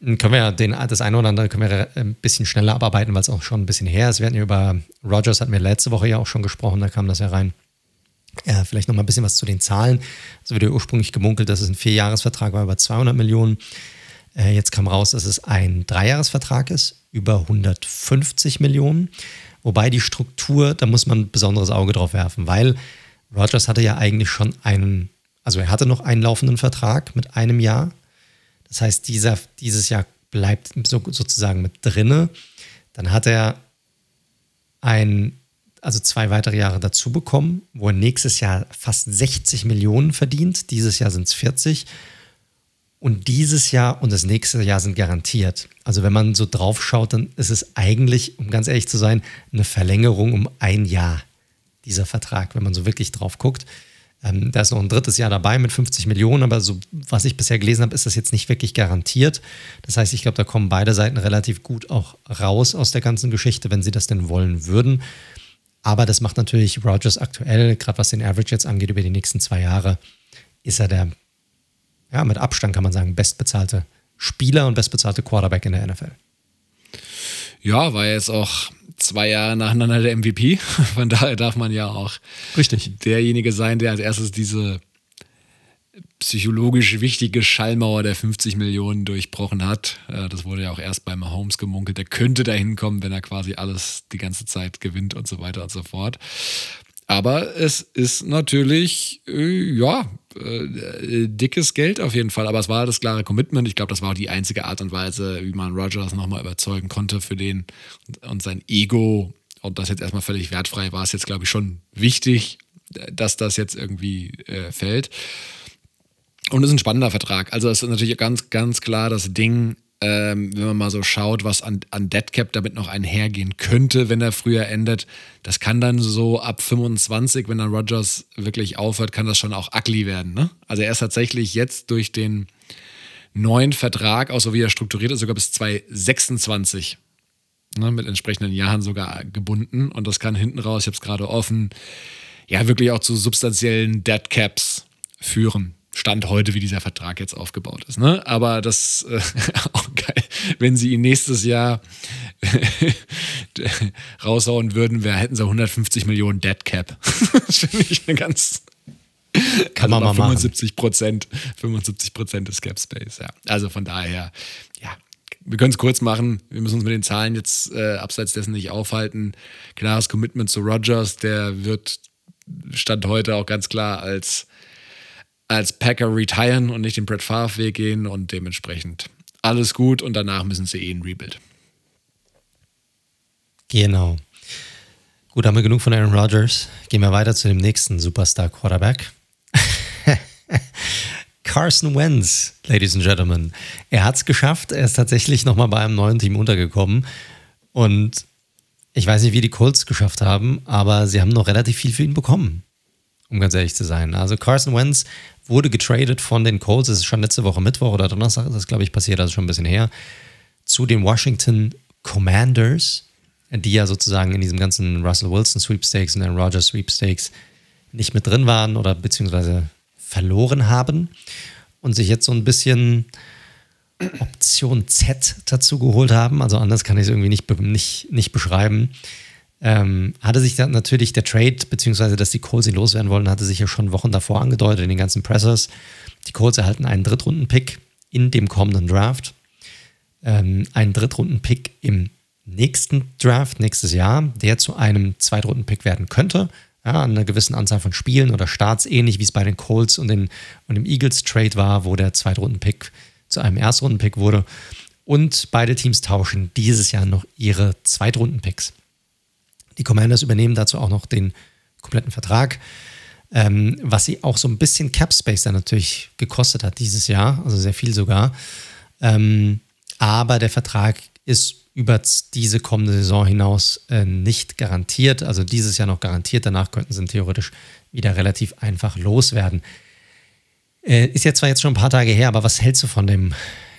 können wir den, das eine oder andere können wir ein bisschen schneller abarbeiten, weil es auch schon ein bisschen her ist. Wir hatten ja über Rogers hatten wir letzte Woche ja auch schon gesprochen, da kam das ja rein. Ja, vielleicht noch mal ein bisschen was zu den Zahlen. Es wurde ursprünglich gemunkelt, dass es ein Vierjahresvertrag war über 200 Millionen. Äh, jetzt kam raus, dass es ein Dreijahresvertrag ist über 150 Millionen. Wobei die Struktur, da muss man ein besonderes Auge drauf werfen, weil Rogers hatte ja eigentlich schon einen, also er hatte noch einen laufenden Vertrag mit einem Jahr. Das heißt, dieser, dieses Jahr bleibt so, sozusagen mit drinne. Dann hat er ein, also zwei weitere Jahre dazu bekommen, wo er nächstes Jahr fast 60 Millionen verdient. Dieses Jahr sind es 40. Und dieses Jahr und das nächste Jahr sind garantiert. Also wenn man so drauf schaut, dann ist es eigentlich, um ganz ehrlich zu sein, eine Verlängerung um ein Jahr, dieser Vertrag, wenn man so wirklich drauf guckt. Ähm, da ist noch ein drittes Jahr dabei mit 50 Millionen, aber so was ich bisher gelesen habe, ist das jetzt nicht wirklich garantiert. Das heißt, ich glaube, da kommen beide Seiten relativ gut auch raus aus der ganzen Geschichte, wenn sie das denn wollen würden. Aber das macht natürlich Rogers aktuell, gerade was den Average jetzt angeht, über die nächsten zwei Jahre, ist er der ja, mit Abstand kann man sagen, bestbezahlte Spieler und bestbezahlte Quarterback in der NFL. Ja, war jetzt auch zwei Jahre nacheinander der MVP. [laughs] Von daher darf man ja auch Richtig. derjenige sein, der als erstes diese psychologisch wichtige Schallmauer der 50 Millionen durchbrochen hat. Äh, das wurde ja auch erst bei Mahomes gemunkelt. Der könnte da hinkommen, wenn er quasi alles die ganze Zeit gewinnt und so weiter und so fort. Aber es ist natürlich, äh, ja, äh, dickes Geld auf jeden Fall. Aber es war das klare Commitment. Ich glaube, das war auch die einzige Art und Weise, wie man Rogers nochmal überzeugen konnte für den und sein Ego. Und das jetzt erstmal völlig wertfrei war es jetzt, glaube ich, schon wichtig, dass das jetzt irgendwie äh, fällt. Und es ist ein spannender Vertrag. Also es ist natürlich ganz, ganz klar das Ding, ähm, wenn man mal so schaut, was an, an Deadcap damit noch einhergehen könnte, wenn er früher endet. Das kann dann so ab 25, wenn dann Rogers wirklich aufhört, kann das schon auch ugly werden. Ne? Also er ist tatsächlich jetzt durch den neuen Vertrag, auch so wie er strukturiert ist, sogar bis 2026 ne, mit entsprechenden Jahren sogar gebunden. Und das kann hinten raus, ich habe es gerade offen, ja wirklich auch zu substanziellen Deadcaps führen. Stand heute, wie dieser Vertrag jetzt aufgebaut ist. Ne? Aber das äh, [laughs] auch geil, wenn sie ihn nächstes Jahr [laughs] raushauen würden, wär, hätten sie 150 Millionen Dead Cap. [laughs] das finde ich eine ganz. Kann also man mal 75 Prozent, 75 Prozent des Cap Space, ja. Also von daher, ja, wir können es kurz machen. Wir müssen uns mit den Zahlen jetzt äh, abseits dessen nicht aufhalten. Klares Commitment zu Rogers, der wird Stand heute auch ganz klar als als Packer retiren und nicht den Brett Favre Weg gehen und dementsprechend alles gut und danach müssen sie eh ein Rebuild. Genau. Gut, haben wir genug von Aaron Rodgers. Gehen wir weiter zu dem nächsten Superstar Quarterback. [laughs] Carson Wentz, Ladies and Gentlemen. Er hat es geschafft. Er ist tatsächlich nochmal bei einem neuen Team untergekommen. Und ich weiß nicht, wie die Colts geschafft haben, aber sie haben noch relativ viel für ihn bekommen um ganz ehrlich zu sein. Also Carson Wentz wurde getradet von den Colts, das ist schon letzte Woche Mittwoch oder Donnerstag, das glaube ich passiert, also schon ein bisschen her, zu den Washington Commanders, die ja sozusagen in diesem ganzen Russell Wilson Sweepstakes und den Rogers Sweepstakes nicht mit drin waren oder beziehungsweise verloren haben und sich jetzt so ein bisschen Option Z dazu geholt haben. Also anders kann ich es irgendwie nicht, nicht, nicht beschreiben ähm, hatte sich dann natürlich der Trade, beziehungsweise dass die Colts ihn loswerden wollen, hatte sich ja schon Wochen davor angedeutet in den ganzen Pressers. Die Colts erhalten einen Drittrunden-Pick in dem kommenden Draft. Ähm, einen Drittrunden-Pick im nächsten Draft, nächstes Jahr, der zu einem Zweitrunden-Pick werden könnte. Ja, an einer gewissen Anzahl von Spielen oder Starts, ähnlich wie es bei den Colts und, den, und dem Eagles-Trade war, wo der Zweitrunden-Pick zu einem Erstrunden-Pick wurde. Und beide Teams tauschen dieses Jahr noch ihre Zweitrunden-Picks. Die Commanders übernehmen dazu auch noch den kompletten Vertrag, ähm, was sie auch so ein bisschen Cap Space dann natürlich gekostet hat dieses Jahr, also sehr viel sogar. Ähm, aber der Vertrag ist über diese kommende Saison hinaus äh, nicht garantiert. Also dieses Jahr noch garantiert. Danach könnten sie ihn theoretisch wieder relativ einfach loswerden. Äh, ist ja zwar jetzt schon ein paar Tage her, aber was hältst du von dem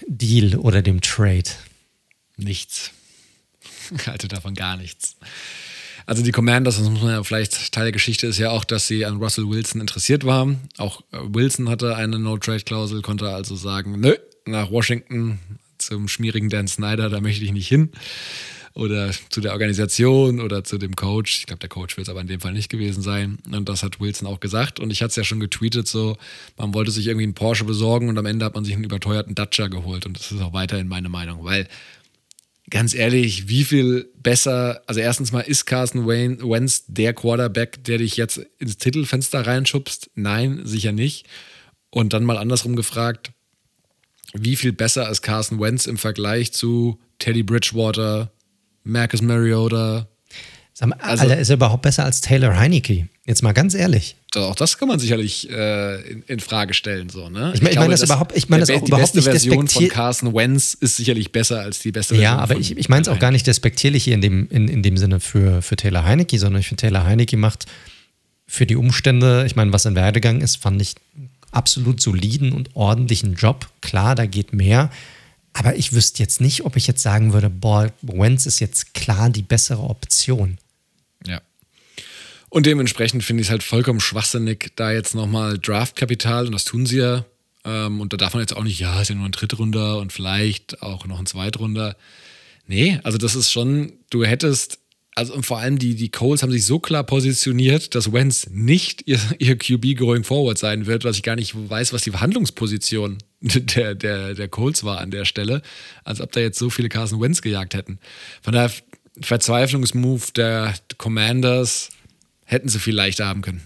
Deal oder dem Trade? Nichts. [laughs] Ich halte davon gar nichts. Also die Commanders, das muss man ja vielleicht, Teil der Geschichte ist ja auch, dass sie an Russell Wilson interessiert waren. Auch äh, Wilson hatte eine No-Trade-Klausel, konnte also sagen, nö, nach Washington zum schmierigen Dan Snyder, da möchte ich nicht hin. Oder zu der Organisation oder zu dem Coach. Ich glaube, der Coach wird es aber in dem Fall nicht gewesen sein. Und das hat Wilson auch gesagt. Und ich hatte es ja schon getweetet, so, man wollte sich irgendwie einen Porsche besorgen und am Ende hat man sich einen überteuerten Dacia geholt. Und das ist auch weiterhin meine Meinung, weil ganz ehrlich, wie viel besser, also erstens mal ist Carson Wentz der Quarterback, der dich jetzt ins Titelfenster reinschubst? Nein, sicher nicht. Und dann mal andersrum gefragt, wie viel besser ist Carson Wentz im Vergleich zu Teddy Bridgewater, Marcus Mariota? Sag mal, also, Alter, ist er überhaupt besser als Taylor Heineke? Jetzt mal ganz ehrlich. Auch das kann man sicherlich äh, in, in, Frage stellen. So, ne? Ich, mein, ich meine das, überhaupt, ich meine das auch die überhaupt beste nicht Version von Carson Wentz ist sicherlich besser als die beste Version. Ja, aber ich, ich meine es auch gar nicht despektierlich hier in dem, in, in dem Sinne für, für Taylor Heineke, sondern ich finde, Taylor Heineke macht für die Umstände, ich meine, was in Werdegang ist, fand ich absolut soliden und ordentlichen Job. Klar, da geht mehr. Aber ich wüsste jetzt nicht, ob ich jetzt sagen würde, boah, Wentz ist jetzt klar die bessere Option. Ja. Und dementsprechend finde ich es halt vollkommen schwachsinnig, da jetzt nochmal Draftkapital, und das tun sie ja, ähm, und da darf man jetzt auch nicht, ja, ist ja nur ein Drittrunder und vielleicht auch noch ein Zweitrunder. Nee, also das ist schon, du hättest, also und vor allem die, die Coles haben sich so klar positioniert, dass Wentz nicht ihr, [laughs] ihr QB going forward sein wird, was ich gar nicht weiß, was die Verhandlungsposition [laughs] der, der, der Coles war an der Stelle, als ob da jetzt so viele Carson Wentz gejagt hätten. Von daher Verzweiflungsmove der Commanders hätten sie viel leichter haben können.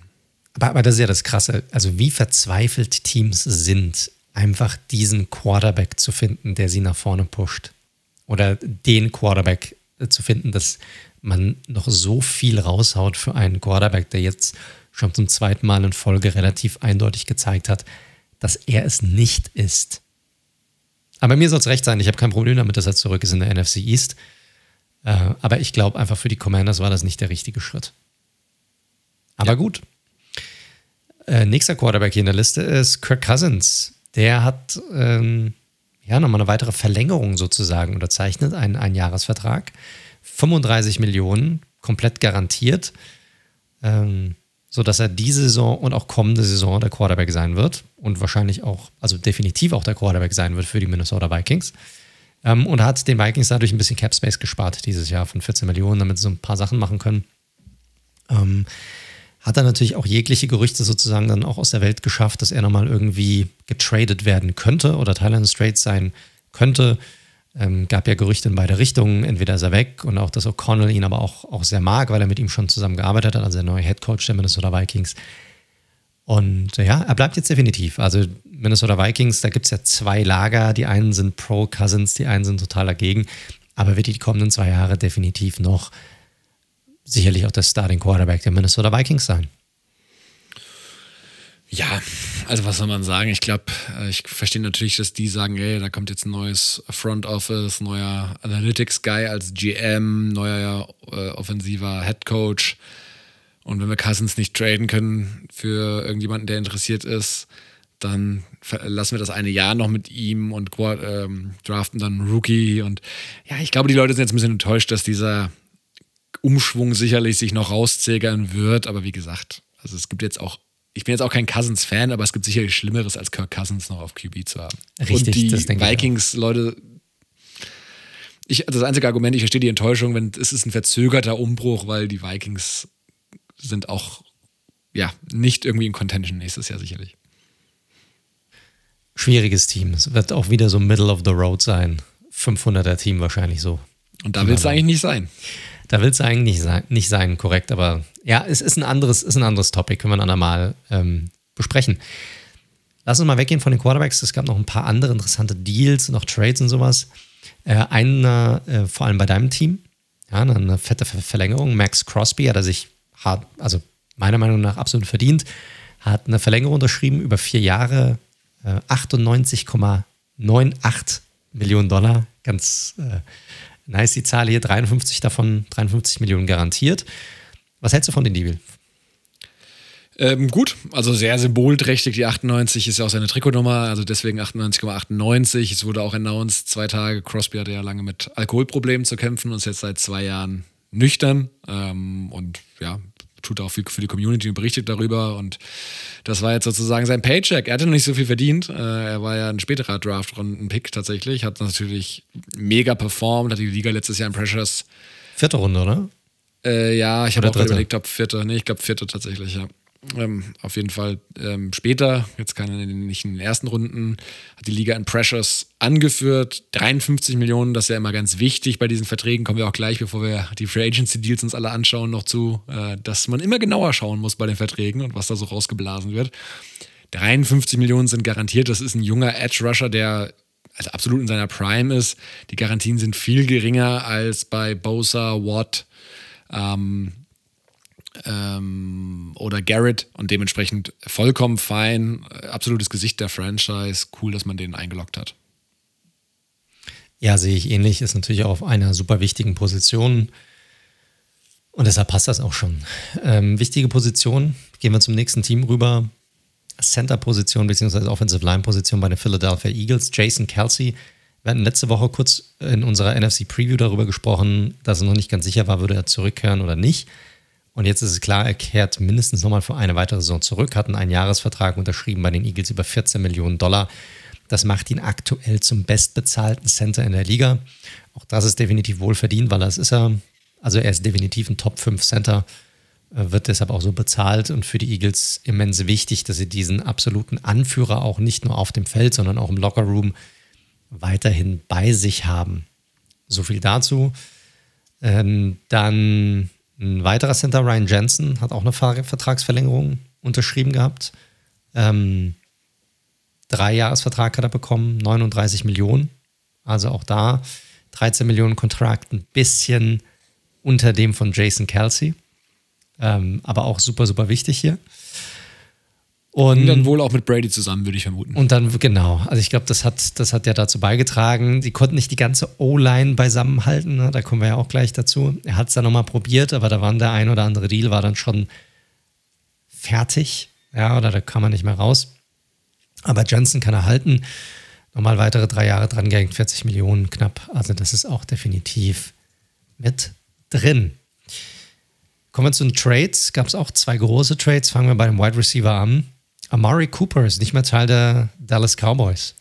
Aber, aber das ist ja das Krasse. Also, wie verzweifelt Teams sind, einfach diesen Quarterback zu finden, der sie nach vorne pusht. Oder den Quarterback zu finden, dass man noch so viel raushaut für einen Quarterback, der jetzt schon zum zweiten Mal in Folge relativ eindeutig gezeigt hat, dass er es nicht ist. Aber mir soll es recht sein, ich habe kein Problem damit, dass er zurück ist in der NFC East. Äh, aber ich glaube einfach für die Commanders war das nicht der richtige Schritt. Aber ja. gut. Äh, nächster Quarterback hier in der Liste ist Kirk Cousins. Der hat ähm, ja nochmal eine weitere Verlängerung sozusagen unterzeichnet, einen Einjahresvertrag. 35 Millionen, komplett garantiert, ähm, sodass er diese Saison und auch kommende Saison der Quarterback sein wird und wahrscheinlich auch, also definitiv auch der Quarterback sein wird für die Minnesota Vikings. Ähm, und hat den Vikings dadurch ein bisschen Cap Space gespart dieses Jahr von 14 Millionen, damit sie so ein paar Sachen machen können. Ähm, hat er natürlich auch jegliche Gerüchte sozusagen dann auch aus der Welt geschafft, dass er nochmal irgendwie getradet werden könnte oder Thailand Straits sein könnte. Ähm, gab ja Gerüchte in beide Richtungen. Entweder ist er weg und auch, dass O'Connell ihn aber auch, auch sehr mag, weil er mit ihm schon zusammengearbeitet hat, also der neue Head Coach der Minnesota Vikings. Und ja, er bleibt jetzt definitiv. Also Minnesota Vikings, da gibt es ja zwei Lager. Die einen sind pro Cousins, die einen sind total dagegen. Aber wird die kommenden zwei Jahre definitiv noch sicherlich auch der Starting Quarterback der Minnesota Vikings sein. Ja, also was soll man sagen? Ich glaube, äh, ich verstehe natürlich, dass die sagen, ey, da kommt jetzt ein neues Front Office, neuer Analytics Guy als GM, neuer äh, offensiver Head Coach. Und wenn wir Cousins nicht traden können für irgendjemanden, der interessiert ist, dann lassen wir das eine Jahr noch mit ihm und ähm, draften dann einen Rookie. Und ja, ich glaube, die Leute sind jetzt ein bisschen enttäuscht, dass dieser Umschwung sicherlich sich noch rauszögern wird. Aber wie gesagt, also es gibt jetzt auch, ich bin jetzt auch kein Cousins-Fan, aber es gibt sicherlich Schlimmeres, als Kirk Cousins noch auf QB zu haben. Richtig, und die Vikings, Leute, ich, das einzige Argument, ich verstehe die Enttäuschung, wenn es ist ein verzögerter Umbruch, weil die Vikings sind auch ja nicht irgendwie in Contention nächstes Jahr sicherlich. Schwieriges Team. Es wird auch wieder so Middle of the Road sein. 500er Team wahrscheinlich so. Und da will es eigentlich nicht sein. Da will es eigentlich nicht sein, nicht sein, korrekt. Aber ja, es ist ein anderes, ist ein anderes Topic, können wir ein andermal ähm, besprechen. Lass uns mal weggehen von den Quarterbacks. Es gab noch ein paar andere interessante Deals, noch Trades und sowas. Äh, einer, äh, vor allem bei deinem Team, ja, eine fette Verlängerung. Max Crosby hat er sich hart, also meiner Meinung nach absolut verdient, hat eine Verlängerung unterschrieben über vier Jahre, äh, 98,98 Millionen Dollar. Ganz äh, Nice die Zahl hier, 53 davon, 53 Millionen garantiert. Was hältst du von den Deal? Ähm, gut, also sehr symbolträchtig. Die 98 ist ja auch seine Trikotnummer, also deswegen 98,98. Es wurde auch announced, zwei Tage. Crosby hatte ja lange mit Alkoholproblemen zu kämpfen und ist jetzt seit zwei Jahren nüchtern. Ähm, und ja, tut auch viel für die Community und berichtet darüber. Und das war jetzt sozusagen sein Paycheck. Er hatte noch nicht so viel verdient. Äh, er war ja ein späterer Draft-Runden-Pick tatsächlich, hat natürlich mega performt, hat die Liga letztes Jahr in Pressures. Vierte Runde, oder? Äh, ja, ich habe auch überlegt, ob vierte. Nee, ich glaube vierte tatsächlich, ja. Ähm, auf jeden Fall ähm, später, jetzt kann er nicht in den ersten Runden, hat die Liga in Pressures angeführt. 53 Millionen, das ist ja immer ganz wichtig bei diesen Verträgen. Kommen wir auch gleich, bevor wir die Free Agency Deals uns alle anschauen, noch zu, äh, dass man immer genauer schauen muss bei den Verträgen und was da so rausgeblasen wird. 53 Millionen sind garantiert. Das ist ein junger Edge Rusher, der also absolut in seiner Prime ist. Die Garantien sind viel geringer als bei Bosa, Watt, ähm, ähm, oder Garrett und dementsprechend vollkommen fein, absolutes Gesicht der Franchise. Cool, dass man den eingeloggt hat. Ja, sehe ich ähnlich. Ist natürlich auch auf einer super wichtigen Position. Und deshalb passt das auch schon. Ähm, wichtige Position. Gehen wir zum nächsten Team rüber. Center-Position bzw. Offensive Line-Position bei den Philadelphia Eagles. Jason Kelsey. Wir hatten letzte Woche kurz in unserer NFC-Preview darüber gesprochen, dass er noch nicht ganz sicher war, würde er zurückkehren oder nicht. Und jetzt ist es klar, er kehrt mindestens nochmal für eine weitere Saison zurück, hat einen Einjahresvertrag unterschrieben bei den Eagles über 14 Millionen Dollar. Das macht ihn aktuell zum bestbezahlten Center in der Liga. Auch das ist definitiv wohlverdient, weil das ist er. Also er ist definitiv ein Top 5 Center, äh, wird deshalb auch so bezahlt und für die Eagles immens wichtig, dass sie diesen absoluten Anführer auch nicht nur auf dem Feld, sondern auch im Lockerroom weiterhin bei sich haben. So viel dazu. Ähm, dann ein weiterer Center, Ryan Jensen, hat auch eine Vertragsverlängerung unterschrieben gehabt. Ähm, drei Jahresvertrag hat er bekommen, 39 Millionen. Also auch da 13 Millionen Kontrakt, ein bisschen unter dem von Jason Kelsey. Ähm, aber auch super, super wichtig hier. Und, und, dann wohl auch mit Brady zusammen, würde ich vermuten. Und dann, genau. Also ich glaube, das hat, das hat ja dazu beigetragen. Sie konnten nicht die ganze O-Line beisammenhalten. Ne? Da kommen wir ja auch gleich dazu. Er hat es dann nochmal probiert, aber da war der ein oder andere Deal war dann schon fertig. Ja, oder da kam man nicht mehr raus. Aber Johnson kann er halten. Nochmal weitere drei Jahre dran gehängt, 40 Millionen knapp. Also das ist auch definitiv mit drin. Kommen wir zu den Trades. Gab es auch zwei große Trades. Fangen wir bei dem Wide Receiver an. Amari Cooper ist nicht mehr Teil der Dallas Cowboys.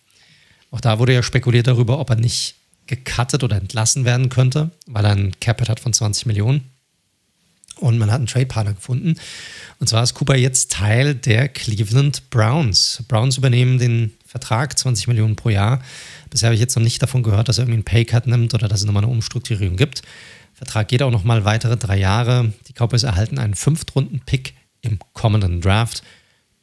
Auch da wurde ja spekuliert darüber, ob er nicht gecuttet oder entlassen werden könnte, weil er ein Capit hat von 20 Millionen. Und man hat einen Trade-Partner gefunden. Und zwar ist Cooper jetzt Teil der Cleveland Browns. Browns übernehmen den Vertrag, 20 Millionen pro Jahr. Bisher habe ich jetzt noch nicht davon gehört, dass er irgendwie einen Pay-Cut nimmt oder dass es nochmal eine Umstrukturierung gibt. Vertrag geht auch nochmal weitere drei Jahre. Die Cowboys erhalten einen Fünftrunden-Pick im kommenden Draft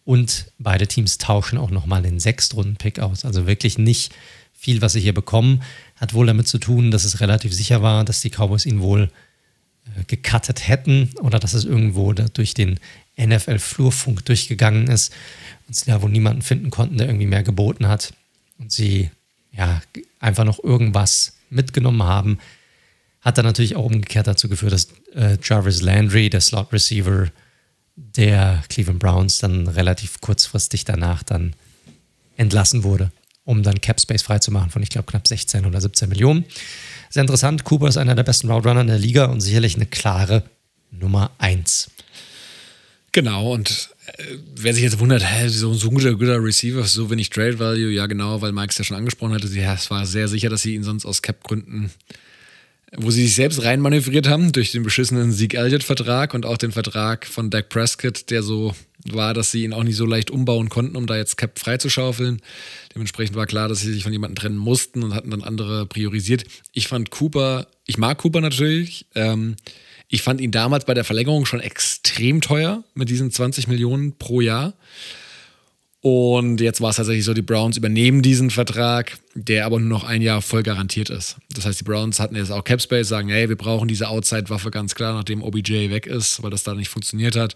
und beide Teams tauschen auch nochmal den Sechstrunden-Pick aus. Also wirklich nicht viel, was sie hier bekommen. Hat wohl damit zu tun, dass es relativ sicher war, dass die Cowboys ihn wohl äh, gecuttet hätten oder dass es irgendwo durch den NFL-Flurfunk durchgegangen ist und sie da wohl niemanden finden konnten, der irgendwie mehr geboten hat und sie ja einfach noch irgendwas mitgenommen haben. Hat dann natürlich auch umgekehrt dazu geführt, dass äh, Jarvis Landry, der Slot Receiver, der Cleveland Browns dann relativ kurzfristig danach dann entlassen wurde, um dann Cap Space freizumachen von, ich glaube, knapp 16 oder 17 Millionen. Sehr interessant. Cooper ist einer der besten Route Runner in der Liga und sicherlich eine klare Nummer 1. Genau, und äh, wer sich jetzt wundert, hä, so ein guter, guter Receiver, so wenig Trade Value, ja genau, weil Mike es ja schon angesprochen hatte, ja, es war sehr sicher, dass sie ihn sonst aus Cap-Gründen wo sie sich selbst reinmanövriert haben durch den beschissenen Sieg Elliott-Vertrag und auch den Vertrag von Dak Prescott, der so war, dass sie ihn auch nicht so leicht umbauen konnten, um da jetzt Cap freizuschaufeln. Dementsprechend war klar, dass sie sich von jemandem trennen mussten und hatten dann andere priorisiert. Ich fand Cooper, ich mag Cooper natürlich. Ähm, ich fand ihn damals bei der Verlängerung schon extrem teuer mit diesen 20 Millionen pro Jahr. Und jetzt war es tatsächlich so, die Browns übernehmen diesen Vertrag, der aber nur noch ein Jahr voll garantiert ist. Das heißt, die Browns hatten jetzt auch Capspace, sagen, hey, wir brauchen diese Outside-Waffe ganz klar, nachdem OBJ weg ist, weil das da nicht funktioniert hat.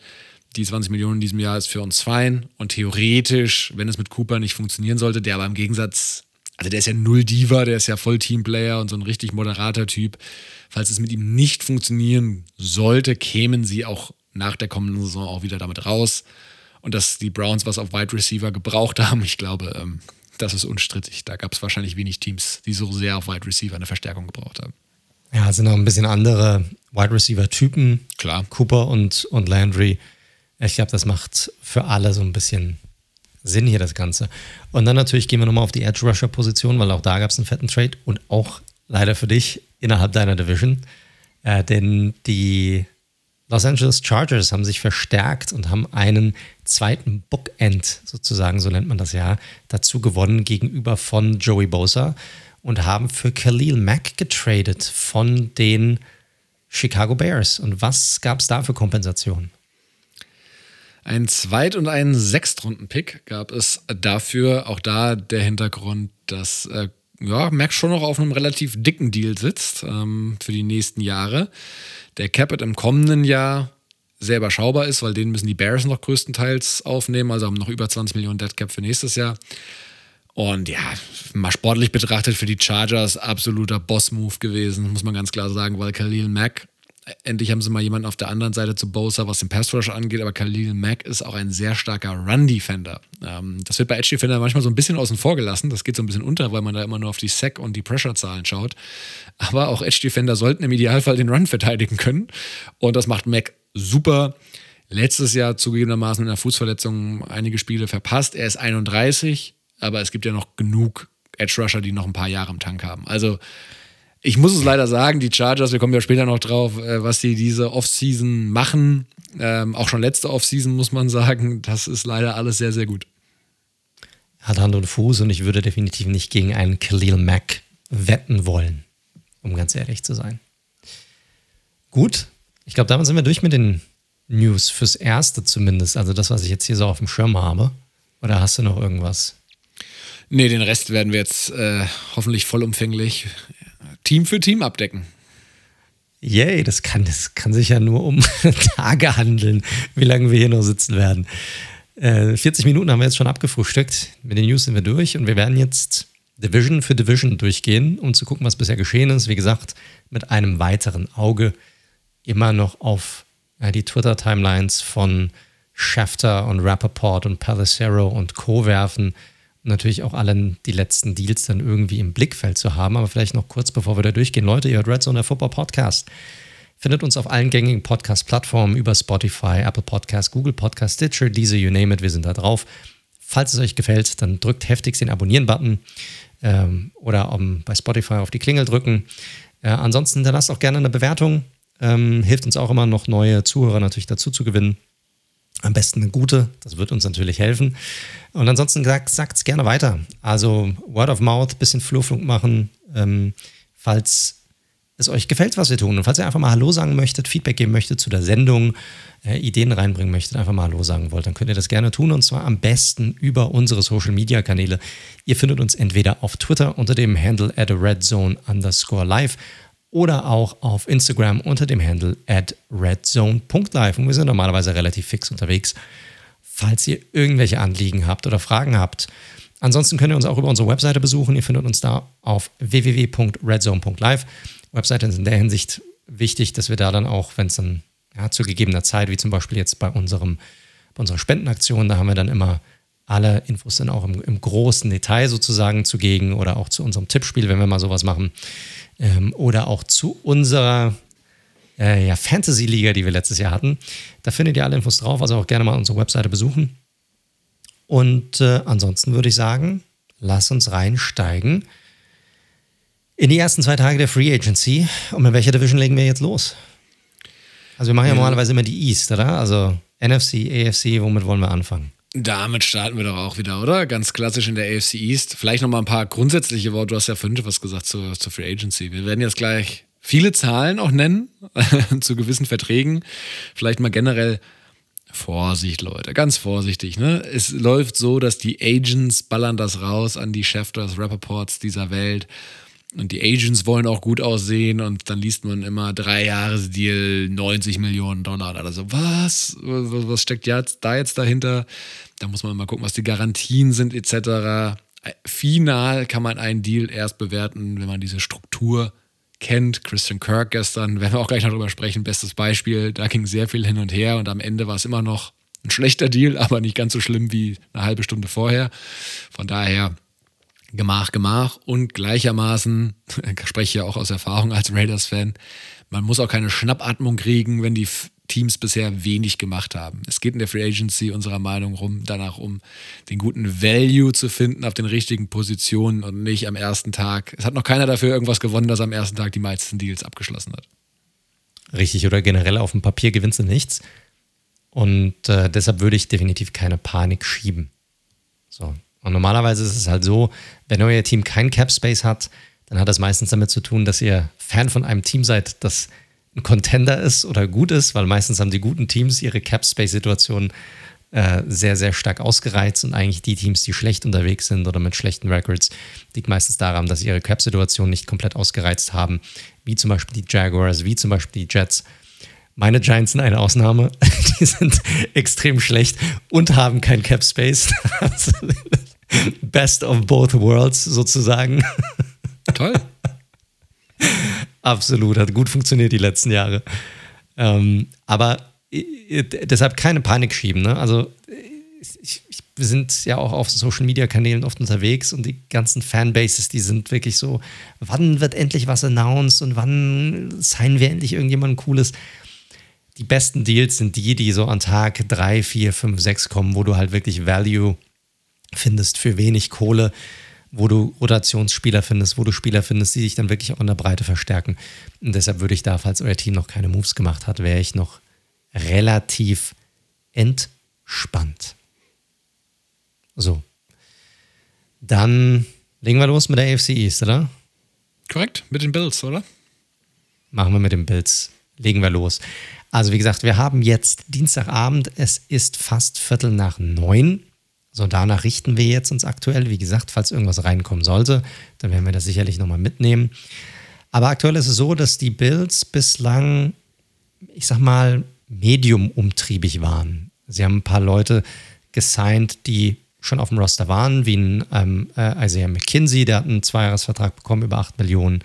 Die 20 Millionen in diesem Jahr ist für uns fein. Und theoretisch, wenn es mit Cooper nicht funktionieren sollte, der aber im Gegensatz, also der ist ja null Diva, der ist ja voll Teamplayer und so ein richtig moderater Typ. Falls es mit ihm nicht funktionieren sollte, kämen sie auch nach der kommenden Saison auch wieder damit raus. Und dass die Browns was auf Wide Receiver gebraucht haben, ich glaube, ähm, das ist unstrittig. Da gab es wahrscheinlich wenig Teams, die so sehr auf Wide Receiver eine Verstärkung gebraucht haben. Ja, es sind auch ein bisschen andere Wide Receiver-Typen. Klar. Cooper und, und Landry. Ich glaube, das macht für alle so ein bisschen Sinn hier, das Ganze. Und dann natürlich gehen wir nochmal auf die Edge Rusher Position, weil auch da gab es einen fetten Trade und auch leider für dich innerhalb deiner Division. Äh, denn die Los Angeles Chargers haben sich verstärkt und haben einen zweiten Bookend, sozusagen, so nennt man das ja, dazu gewonnen gegenüber von Joey Bosa und haben für Khalil Mack getradet von den Chicago Bears. Und was gab es da für Kompensation? Ein Zweit- und einen Sechstrunden-Pick gab es dafür. Auch da der Hintergrund, dass äh, ja, Max schon noch auf einem relativ dicken Deal sitzt ähm, für die nächsten Jahre. Der Capit im kommenden Jahr sehr überschaubar ist, weil den müssen die Bears noch größtenteils aufnehmen, also haben noch über 20 Millionen Dead Cap für nächstes Jahr. Und ja, mal sportlich betrachtet für die Chargers absoluter Boss-Move gewesen, muss man ganz klar sagen, weil Khalil Mack endlich haben sie mal jemanden auf der anderen Seite zu Bosa, was den Pass Rush angeht, aber Khalil Mack ist auch ein sehr starker Run-Defender. Ähm, das wird bei Edge Defender manchmal so ein bisschen außen vor gelassen. Das geht so ein bisschen unter, weil man da immer nur auf die Sack und die Pressure-Zahlen schaut. Aber auch Edge Defender sollten im Idealfall den Run verteidigen können. Und das macht Mack super. Letztes Jahr zugegebenermaßen in der Fußverletzung einige Spiele verpasst. Er ist 31, aber es gibt ja noch genug Edge Rusher, die noch ein paar Jahre im Tank haben. Also ich muss es leider sagen, die Chargers, wir kommen ja später noch drauf, äh, was sie diese Offseason machen. Ähm, auch schon letzte Offseason muss man sagen, das ist leider alles sehr, sehr gut. Hat Hand und Fuß und ich würde definitiv nicht gegen einen Khalil Mack wetten wollen, um ganz ehrlich zu sein. Gut, ich glaube, damit sind wir durch mit den News, fürs Erste zumindest. Also das, was ich jetzt hier so auf dem Schirm habe. Oder hast du noch irgendwas? Nee, den Rest werden wir jetzt äh, hoffentlich vollumfänglich Team für Team abdecken. Yay, das kann, das kann sich ja nur um [laughs] Tage handeln, wie lange wir hier noch sitzen werden. Äh, 40 Minuten haben wir jetzt schon abgefrühstückt. Mit den News sind wir durch und wir werden jetzt Division für Division durchgehen, um zu gucken, was bisher geschehen ist. Wie gesagt, mit einem weiteren Auge immer noch auf ja, die Twitter-Timelines von Schafter und Rappaport und Palacero und Co. werfen natürlich auch allen die letzten Deals dann irgendwie im Blickfeld zu haben. Aber vielleicht noch kurz, bevor wir da durchgehen. Leute, ihr hört Red Zone, der Football Podcast. Findet uns auf allen gängigen Podcast-Plattformen über Spotify, Apple Podcast, Google Podcast, Stitcher, diese, you name it, wir sind da drauf. Falls es euch gefällt, dann drückt heftigst den Abonnieren-Button ähm, oder um, bei Spotify auf die Klingel drücken. Äh, ansonsten dann lasst auch gerne eine Bewertung. Ähm, hilft uns auch immer noch neue Zuhörer natürlich dazu zu gewinnen. Am besten eine gute, das wird uns natürlich helfen. Und ansonsten sagt es gerne weiter. Also Word of Mouth, bisschen Flurfunk machen, ähm, falls es euch gefällt, was wir tun. Und falls ihr einfach mal Hallo sagen möchtet, Feedback geben möchtet zu der Sendung, äh, Ideen reinbringen möchtet, einfach mal Hallo sagen wollt, dann könnt ihr das gerne tun. Und zwar am besten über unsere Social Media Kanäle. Ihr findet uns entweder auf Twitter unter dem Handle at redzone underscore live oder auch auf Instagram unter dem Handle at redzone.live. Und wir sind normalerweise relativ fix unterwegs, falls ihr irgendwelche Anliegen habt oder Fragen habt. Ansonsten könnt ihr uns auch über unsere Webseite besuchen. Ihr findet uns da auf www.redzone.live. Webseite ist in der Hinsicht wichtig, dass wir da dann auch, wenn es dann ja, zu gegebener Zeit, wie zum Beispiel jetzt bei, unserem, bei unserer Spendenaktion, da haben wir dann immer alle Infos dann auch im, im großen Detail sozusagen zugegen oder auch zu unserem Tippspiel, wenn wir mal sowas machen ähm, oder auch zu unserer äh, ja, Fantasy-Liga, die wir letztes Jahr hatten. Da findet ihr alle Infos drauf, also auch gerne mal unsere Webseite besuchen. Und äh, ansonsten würde ich sagen, lass uns reinsteigen in die ersten zwei Tage der Free Agency. Und mit welcher Division legen wir jetzt los? Also wir machen ja, ja normalerweise immer die East, oder? Also NFC, AFC, womit wollen wir anfangen? Damit starten wir doch auch wieder, oder? Ganz klassisch in der AFC East. Vielleicht nochmal ein paar grundsätzliche Worte. Du hast ja fünf was gesagt zur, zur Free Agency. Wir werden jetzt gleich viele Zahlen auch nennen [laughs] zu gewissen Verträgen. Vielleicht mal generell Vorsicht, Leute, ganz vorsichtig. Ne? Es läuft so, dass die Agents ballern das raus an die Chefters, Rapperports dieser Welt. Und die Agents wollen auch gut aussehen und dann liest man immer drei Jahresdeal, 90 Millionen Dollar. Also was? Was steckt da jetzt dahinter? Da muss man mal gucken, was die Garantien sind etc. Final kann man einen Deal erst bewerten, wenn man diese Struktur kennt. Christian Kirk gestern, werden wir auch gleich noch drüber sprechen, bestes Beispiel. Da ging sehr viel hin und her und am Ende war es immer noch ein schlechter Deal, [laughs] aber nicht ganz so schlimm wie eine halbe Stunde vorher. Von daher Gemach, Gemach und gleichermaßen, [laughs] ich spreche ja auch aus Erfahrung als Raiders-Fan, man muss auch keine Schnappatmung kriegen, wenn die Teams bisher wenig gemacht haben. Es geht in der Free Agency unserer Meinung rum, danach um den guten Value zu finden auf den richtigen Positionen und nicht am ersten Tag. Es hat noch keiner dafür irgendwas gewonnen, dass am ersten Tag die meisten Deals abgeschlossen hat. Richtig, oder generell auf dem Papier gewinnst du nichts. Und äh, deshalb würde ich definitiv keine Panik schieben. So. Und normalerweise ist es halt so, wenn euer Team kein Cap Space hat, dann hat das meistens damit zu tun, dass ihr Fan von einem Team seid, das ein Contender ist oder gut ist, weil meistens haben die guten Teams ihre Cap-Space-Situation äh, sehr, sehr stark ausgereizt und eigentlich die Teams, die schlecht unterwegs sind oder mit schlechten Records, liegt meistens daran, dass sie ihre Cap-Situation nicht komplett ausgereizt haben, wie zum Beispiel die Jaguars, wie zum Beispiel die Jets. Meine Giants sind eine Ausnahme. [laughs] Die sind extrem schlecht und haben kein Cap Space. [laughs] [laughs] Best of both worlds sozusagen. Toll. [laughs] Absolut, hat gut funktioniert die letzten Jahre. Ähm, aber äh, deshalb keine Panik schieben. Ne? Also ich, ich, wir sind ja auch auf Social Media Kanälen oft unterwegs und die ganzen Fanbases, die sind wirklich so, wann wird endlich was announced und wann signen wir endlich irgendjemand Cooles? Die besten Deals sind die, die so an Tag 3, 4, 5, 6 kommen, wo du halt wirklich Value findest für wenig Kohle wo du Rotationsspieler findest, wo du Spieler findest, die sich dann wirklich auch in der Breite verstärken. Und deshalb würde ich da, falls euer Team noch keine Moves gemacht hat, wäre ich noch relativ entspannt. So. Dann legen wir los mit der AFC East, oder? Korrekt, mit den Bills, oder? Machen wir mit den Bills. Legen wir los. Also, wie gesagt, wir haben jetzt Dienstagabend. Es ist fast Viertel nach neun. So, danach richten wir jetzt uns aktuell. Wie gesagt, falls irgendwas reinkommen sollte, dann werden wir das sicherlich nochmal mitnehmen. Aber aktuell ist es so, dass die Bills bislang, ich sag mal, medium-umtriebig waren. Sie haben ein paar Leute gesigned, die schon auf dem Roster waren, wie ein ähm, äh, Isaiah McKinsey, der hat einen Zweijahresvertrag bekommen über 8 Millionen.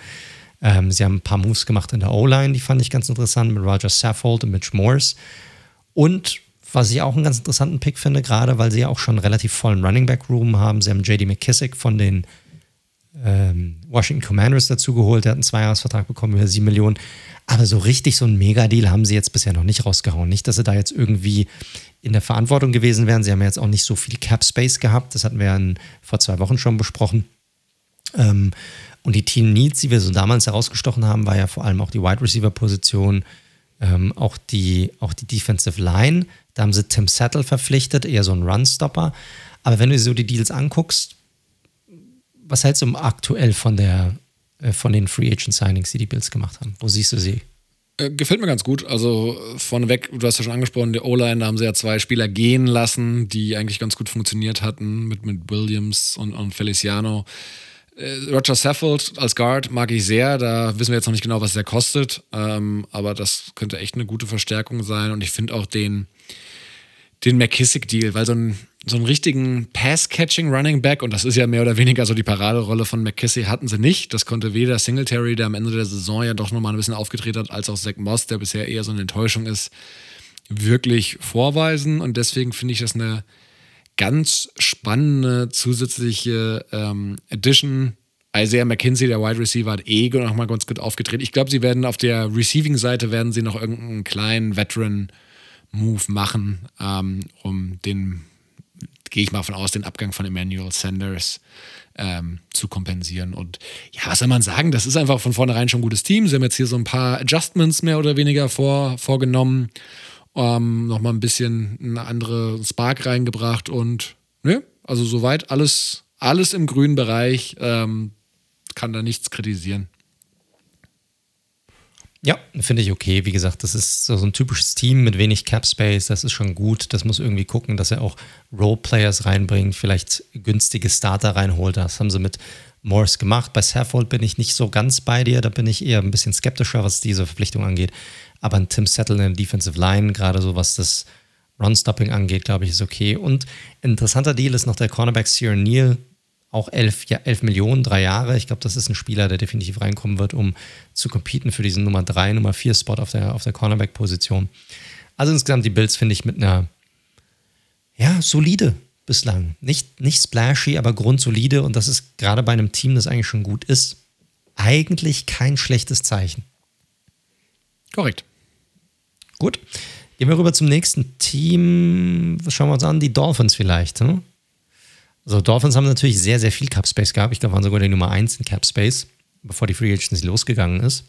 Ähm, sie haben ein paar Moves gemacht in der O-Line, die fand ich ganz interessant, mit Roger Saffold und Mitch Morse. Und was ich auch einen ganz interessanten Pick finde, gerade weil sie ja auch schon relativ vollen Running Back Room haben. Sie haben JD McKissick von den ähm, Washington Commanders dazu geholt. Der hat einen Zweijahresvertrag bekommen über 7 Millionen. Aber so richtig so ein Mega-Deal haben sie jetzt bisher noch nicht rausgehauen. Nicht, dass sie da jetzt irgendwie in der Verantwortung gewesen wären. Sie haben ja jetzt auch nicht so viel Cap-Space gehabt. Das hatten wir ja vor zwei Wochen schon besprochen. Ähm, und die Team Needs, die wir so damals herausgestochen haben, war ja vor allem auch die Wide Receiver-Position, ähm, auch, die, auch die Defensive Line. Da haben sie Tim Settle verpflichtet, eher so ein Run-Stopper. Aber wenn du dir so die Deals anguckst, was hältst du aktuell von, der, äh, von den Free Agent Signings, die die Bills gemacht haben? Wo siehst du sie? Äh, gefällt mir ganz gut. Also vorneweg, du hast ja schon angesprochen, die O-Line, da haben sie ja zwei Spieler gehen lassen, die eigentlich ganz gut funktioniert hatten, mit, mit Williams und, und Feliciano. Äh, Roger Saffold als Guard mag ich sehr. Da wissen wir jetzt noch nicht genau, was der kostet. Ähm, aber das könnte echt eine gute Verstärkung sein. Und ich finde auch den, den McKissick-Deal, weil so, ein, so einen richtigen Pass-Catching-Running Back, und das ist ja mehr oder weniger so die Paraderolle von McKissick, hatten sie nicht. Das konnte weder Singletary, der am Ende der Saison ja doch nochmal ein bisschen aufgedreht hat, als auch Zach Moss, der bisher eher so eine Enttäuschung ist, wirklich vorweisen. Und deswegen finde ich das eine ganz spannende zusätzliche ähm, Edition. Isaiah McKinsey, der Wide Receiver, hat eh nochmal ganz gut aufgedreht. Ich glaube, sie werden auf der Receiving-Seite werden sie noch irgendeinen kleinen Veteran- Move machen, ähm, um den, gehe ich mal von aus, den Abgang von Emmanuel Sanders ähm, zu kompensieren. Und ja, was soll man sagen? Das ist einfach von vornherein schon ein gutes Team. Sie haben jetzt hier so ein paar Adjustments mehr oder weniger vor, vorgenommen, ähm, nochmal ein bisschen eine andere Spark reingebracht und ne, also soweit alles, alles im grünen Bereich. Ähm, kann da nichts kritisieren. Ja, finde ich okay. Wie gesagt, das ist so ein typisches Team mit wenig Cap Space. Das ist schon gut. Das muss irgendwie gucken, dass er auch Roleplayers reinbringt, vielleicht günstige Starter reinholt. Das haben sie mit Morris gemacht. Bei Saffold bin ich nicht so ganz bei dir. Da bin ich eher ein bisschen skeptischer, was diese Verpflichtung angeht. Aber ein Tim Settle in der Defensive Line, gerade so was das Run-Stopping angeht, glaube ich, ist okay. Und interessanter Deal ist noch der Cornerback Sierra Neal auch 11, ja, 11 Millionen, drei Jahre. Ich glaube, das ist ein Spieler, der definitiv reinkommen wird, um zu competen für diesen Nummer 3, Nummer 4 Spot auf der, auf der Cornerback-Position. Also insgesamt die Bills finde ich mit einer, ja, solide bislang. Nicht, nicht splashy, aber grundsolide und das ist gerade bei einem Team, das eigentlich schon gut ist, eigentlich kein schlechtes Zeichen. Korrekt. Gut. Gehen wir rüber zum nächsten Team. Was schauen wir uns an? Die Dolphins vielleicht. Hm? Also Dolphins haben natürlich sehr, sehr viel Cap Space gehabt. Ich glaube, waren sogar die Nummer 1 in Cap Space, bevor die Free Agency losgegangen ist.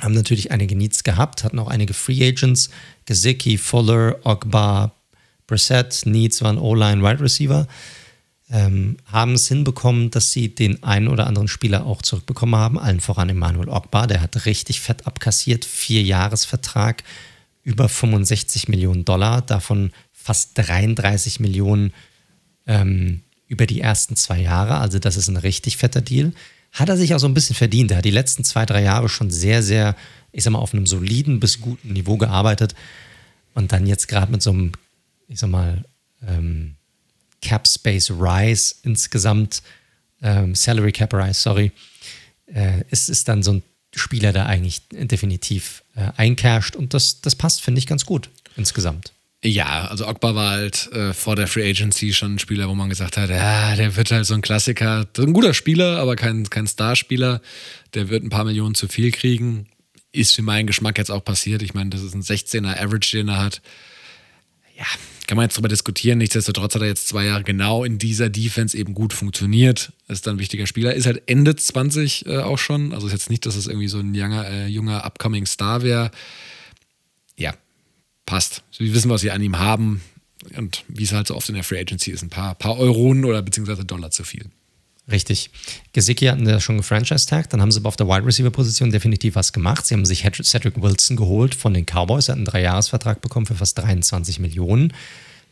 Haben natürlich einige Needs gehabt, hatten auch einige Free Agents. Gesicki, Fuller, Ogba, Brissett, Needs waren O-Line, Wide Receiver. Ähm, haben es hinbekommen, dass sie den einen oder anderen Spieler auch zurückbekommen haben. Allen voran Emmanuel Ogba, der hat richtig fett abkassiert. Vier Jahresvertrag, über 65 Millionen Dollar, davon fast 33 Millionen ähm, über die ersten zwei Jahre. Also das ist ein richtig fetter Deal. Hat er sich auch so ein bisschen verdient. Er hat die letzten zwei, drei Jahre schon sehr, sehr, ich sag mal, auf einem soliden bis guten Niveau gearbeitet. Und dann jetzt gerade mit so einem, ich sag mal, ähm, Cap Space Rise insgesamt, ähm, Salary Cap Rise, sorry, äh, ist, ist dann so ein Spieler, der eigentlich definitiv äh, eincasht und das, das passt, finde ich, ganz gut insgesamt. Ja, also Ogba war halt äh, vor der Free Agency schon ein Spieler, wo man gesagt hat, ja, der wird halt so ein Klassiker, ein guter Spieler, aber kein, kein Starspieler. Der wird ein paar Millionen zu viel kriegen. Ist für meinen Geschmack jetzt auch passiert. Ich meine, das ist ein 16er Average, den er hat. Ja, kann man jetzt darüber diskutieren. Nichtsdestotrotz hat er jetzt zwei Jahre genau in dieser Defense eben gut funktioniert. Ist dann ein wichtiger Spieler. Ist halt Ende 20 äh, auch schon. Also ist jetzt nicht, dass es irgendwie so ein junger, äh, junger upcoming Star wäre. Passt. Wir wissen, was wir an ihm haben. Und wie es halt so oft in der Free Agency ist, ein paar, paar Euronen oder beziehungsweise Dollar zu viel. Richtig. Gesicki hatten ja schon gefranchise-tagt, dann haben sie aber auf der Wide Receiver-Position definitiv was gemacht. Sie haben sich Cedric Wilson geholt von den Cowboys, er hat einen Dreijahresvertrag bekommen für fast 23 Millionen.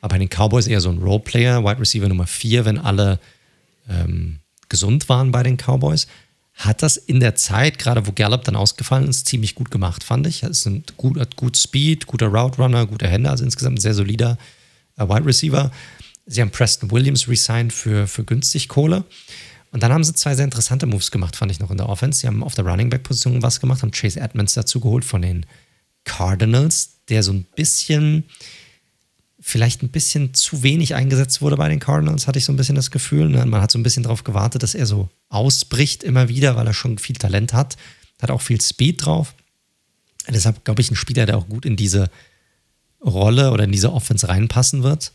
Aber bei den Cowboys eher so ein Roleplayer, Wide Receiver Nummer 4, wenn alle ähm, gesund waren bei den Cowboys. Hat das in der Zeit, gerade wo Gallup dann ausgefallen ist, ziemlich gut gemacht, fand ich. Es sind gut, hat gut Speed, guter Route Runner, gute Hände, also insgesamt ein sehr solider äh, Wide Receiver. Sie haben Preston Williams resigned für, für günstig Kohle. Und dann haben sie zwei sehr interessante Moves gemacht, fand ich noch in der Offense. Sie haben auf der Running Back Position was gemacht, haben Chase Edmonds dazu geholt von den Cardinals, der so ein bisschen, vielleicht ein bisschen zu wenig eingesetzt wurde bei den Cardinals, hatte ich so ein bisschen das Gefühl. Ne? Man hat so ein bisschen darauf gewartet, dass er so ausbricht immer wieder, weil er schon viel Talent hat. Hat auch viel Speed drauf. Deshalb glaube ich, ein Spieler, der auch gut in diese Rolle oder in diese Offense reinpassen wird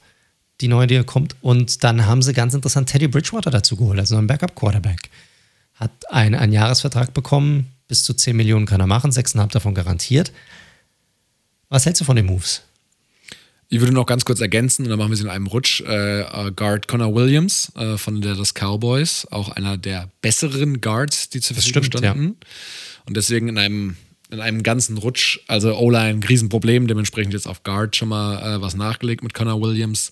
die neue, die kommt. Und dann haben sie ganz interessant Teddy Bridgewater dazu geholt, also einen Backup-Quarterback. Hat einen, einen Jahresvertrag bekommen, bis zu 10 Millionen kann er machen, 6,5 davon garantiert. Was hältst du von den Moves? Ich würde noch ganz kurz ergänzen, und dann machen wir sie in einem Rutsch. Äh, äh Guard Connor Williams äh, von der Dallas Cowboys, auch einer der besseren Guards, die zur Verfügung standen. Ja. Und deswegen in einem, in einem ganzen Rutsch, also O-Line, ein Riesenproblem, dementsprechend jetzt auf Guard schon mal äh, was nachgelegt mit Connor Williams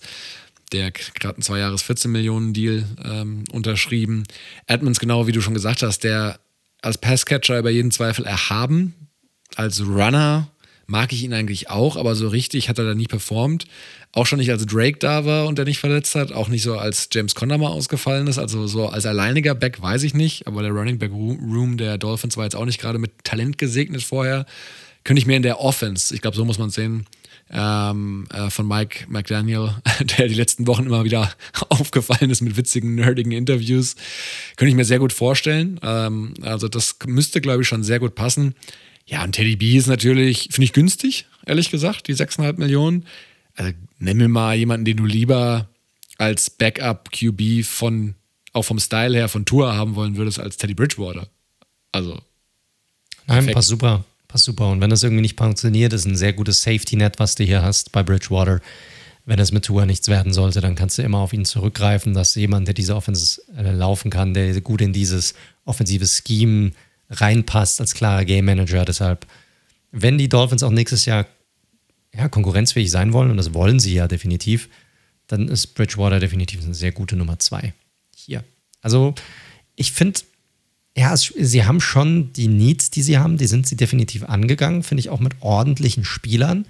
der gerade einen zwei Jahres 14 Millionen Deal ähm, unterschrieben. Edmonds, genau wie du schon gesagt hast, der als Passcatcher über jeden Zweifel erhaben. Als Runner mag ich ihn eigentlich auch, aber so richtig hat er da nie performt. Auch schon nicht, als Drake da war und er nicht verletzt hat. Auch nicht so, als James Conner mal ausgefallen ist. Also so als alleiniger Back weiß ich nicht. Aber der Running Back Room der Dolphins war jetzt auch nicht gerade mit Talent gesegnet vorher. Könnte ich mir in der Offense, ich glaube, so muss man es sehen, ähm, äh, von Mike McDaniel, [laughs] der die letzten Wochen immer wieder [laughs] aufgefallen ist mit witzigen, nerdigen Interviews. Könnte ich mir sehr gut vorstellen. Ähm, also das müsste, glaube ich, schon sehr gut passen. Ja, und Teddy B ist natürlich, finde ich günstig, ehrlich gesagt, die 6,5 Millionen. Also nenn mir mal jemanden, den du lieber als Backup-QB von, auch vom Style her, von Tour haben wollen würdest, als Teddy Bridgewater. Also. Nein, passt super. Passt super. Und wenn das irgendwie nicht funktioniert, ist ein sehr gutes Safety-Net, was du hier hast bei Bridgewater. Wenn es mit Tour nichts werden sollte, dann kannst du immer auf ihn zurückgreifen, dass jemand, der diese Offense äh, laufen kann, der gut in dieses offensive Scheme reinpasst als klarer Game Manager. Deshalb, wenn die Dolphins auch nächstes Jahr ja, konkurrenzfähig sein wollen, und das wollen sie ja definitiv, dann ist Bridgewater definitiv eine sehr gute Nummer zwei hier. Also, ich finde, ja, es, sie haben schon die Needs, die sie haben, die sind sie definitiv angegangen, finde ich auch mit ordentlichen Spielern.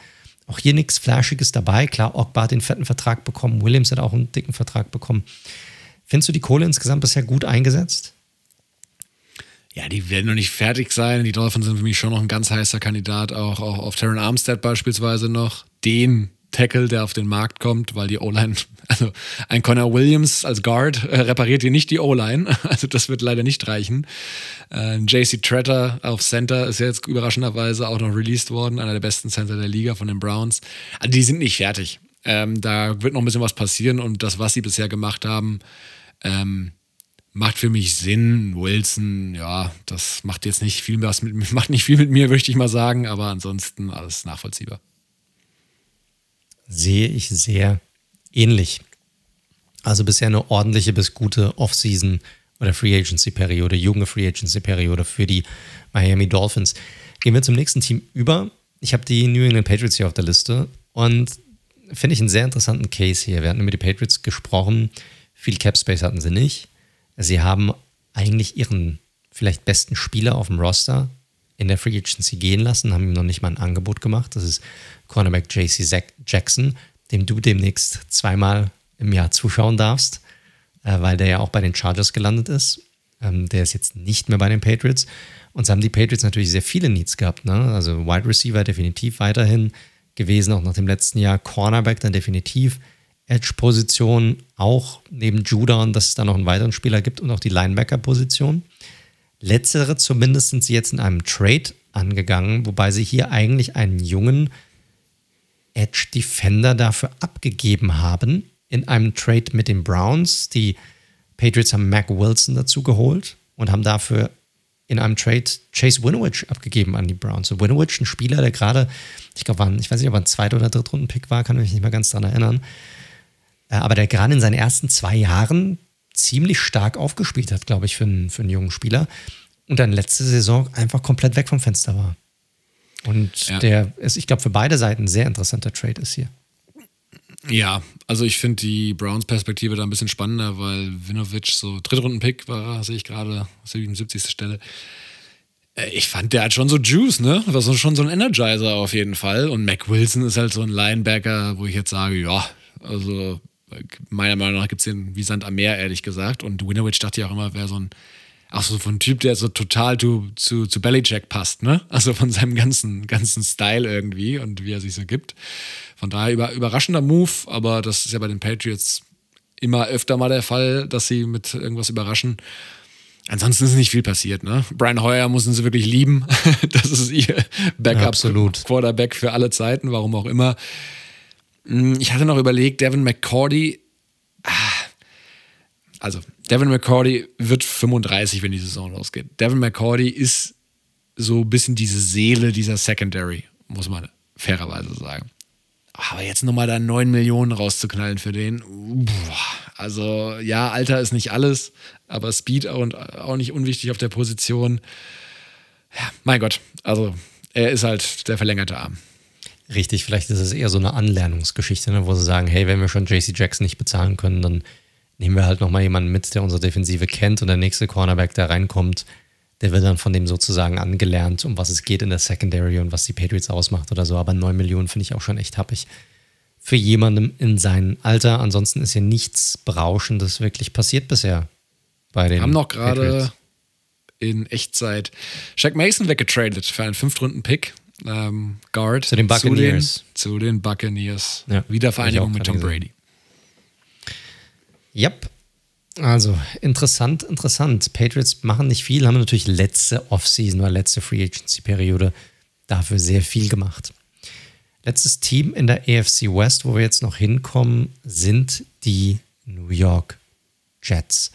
Auch hier nichts Flashiges dabei. Klar, Ogba hat den fetten Vertrag bekommen, Williams hat auch einen dicken Vertrag bekommen. Findest du die Kohle insgesamt bisher gut eingesetzt? Ja, die werden noch nicht fertig sein. Die Dolphins sind für mich schon noch ein ganz heißer Kandidat, auch, auch auf Terran Armstead beispielsweise noch. Den Tackle, der auf den Markt kommt, weil die O-Line, [laughs] also ein Connor Williams als Guard äh, repariert hier nicht die O-Line, [laughs] also das wird leider nicht reichen. Äh, JC Tretter auf Center ist jetzt überraschenderweise auch noch released worden, einer der besten Center der Liga von den Browns. Also die sind nicht fertig. Ähm, da wird noch ein bisschen was passieren und das, was sie bisher gemacht haben, ähm, macht für mich Sinn. Wilson, ja, das macht jetzt nicht viel was mit, [laughs] macht nicht viel mit mir, möchte ich mal sagen, aber ansonsten alles nachvollziehbar. Sehe ich sehr ähnlich. Also bisher eine ordentliche bis gute Offseason oder Free Agency Periode, junge Free Agency Periode für die Miami Dolphins. Gehen wir zum nächsten Team über. Ich habe die New England Patriots hier auf der Liste und finde ich einen sehr interessanten Case hier. Wir hatten über die Patriots gesprochen. Viel Cap Space hatten sie nicht. Sie haben eigentlich ihren vielleicht besten Spieler auf dem Roster in der Free Agency gehen lassen, haben ihm noch nicht mal ein Angebot gemacht. Das ist Cornerback JC Jackson, dem du demnächst zweimal im Jahr zuschauen darfst, äh, weil der ja auch bei den Chargers gelandet ist. Ähm, der ist jetzt nicht mehr bei den Patriots. Und so haben die Patriots natürlich sehr viele Needs gehabt. Ne? Also Wide Receiver definitiv weiterhin gewesen, auch nach dem letzten Jahr. Cornerback dann definitiv. Edge-Position auch neben Judah und dass es da noch einen weiteren Spieler gibt und auch die Linebacker-Position. Letztere zumindest sind sie jetzt in einem Trade angegangen, wobei sie hier eigentlich einen jungen Edge-Defender dafür abgegeben haben in einem Trade mit den Browns. Die Patriots haben Mac Wilson dazu geholt und haben dafür in einem Trade Chase Winovich abgegeben an die Browns. Und Winovich, ein Spieler, der gerade, ich glaube, ich weiß nicht, ob er ein Zweit- oder Drittrunden-Pick war, kann mich nicht mehr ganz daran erinnern, aber der gerade in seinen ersten zwei Jahren ziemlich stark aufgespielt hat, glaube ich, für einen, für einen jungen Spieler. Und dann letzte Saison einfach komplett weg vom Fenster war. Und ja. der ist, ich glaube, für beide Seiten ein sehr interessanter Trade ist hier. Ja, also ich finde die Browns-Perspektive da ein bisschen spannender, weil Vinovic so Drittrunden-Pick war, sehe ich gerade, 77. Stelle. Äh, ich fand, der hat schon so Juice, ne? War so, schon so ein Energizer auf jeden Fall. Und Mac Wilson ist halt so ein Linebacker, wo ich jetzt sage, ja, also meiner Meinung nach gibt es den wie Sand am Meer, ehrlich gesagt. Und Winovich dachte ja auch immer, wäre so ein, auch so ein Typ, der so total zu, zu, zu Bellyjack passt, ne? Also von seinem ganzen, ganzen Style irgendwie und wie er sich so gibt. Von daher über, überraschender Move, aber das ist ja bei den Patriots immer öfter mal der Fall, dass sie mit irgendwas überraschen. Ansonsten ist nicht viel passiert, ne? Brian Hoyer müssen sie wirklich lieben. [laughs] das ist ihr Backup-Quarterback für alle Zeiten, warum auch immer. Hm, ich hatte noch überlegt, Devin McCordy. Ah, also, Devin McCordy wird 35, wenn die Saison losgeht. Devin McCordy ist so ein bisschen diese Seele dieser Secondary, muss man fairerweise sagen. Aber jetzt nochmal da 9 Millionen rauszuknallen für den. Also, ja, Alter ist nicht alles, aber Speed auch, auch nicht unwichtig auf der Position. Ja, mein Gott, also er ist halt der verlängerte Arm. Richtig, vielleicht ist es eher so eine Anlernungsgeschichte, ne, wo sie sagen, hey, wenn wir schon JC Jackson nicht bezahlen können, dann nehmen wir halt nochmal jemanden mit, der unsere Defensive kennt und der nächste Cornerback, der reinkommt, der wird dann von dem sozusagen angelernt, um was es geht in der Secondary und was die Patriots ausmacht oder so. Aber 9 Millionen finde ich auch schon echt happig für jemanden in seinem Alter. Ansonsten ist hier nichts Berauschendes wirklich passiert bisher bei den Haben noch gerade in Echtzeit Shaq Mason weggetradet für einen Fünftrunden-Pick ähm, Guard zu den Buccaneers. Zu den, zu den Buccaneers. Ja, Wiedervereinigung mit Tom Brady. Yep. Also interessant, interessant. Patriots machen nicht viel, haben natürlich letzte Offseason oder letzte Free Agency Periode dafür sehr viel gemacht. Letztes Team in der AFC West, wo wir jetzt noch hinkommen, sind die New York Jets.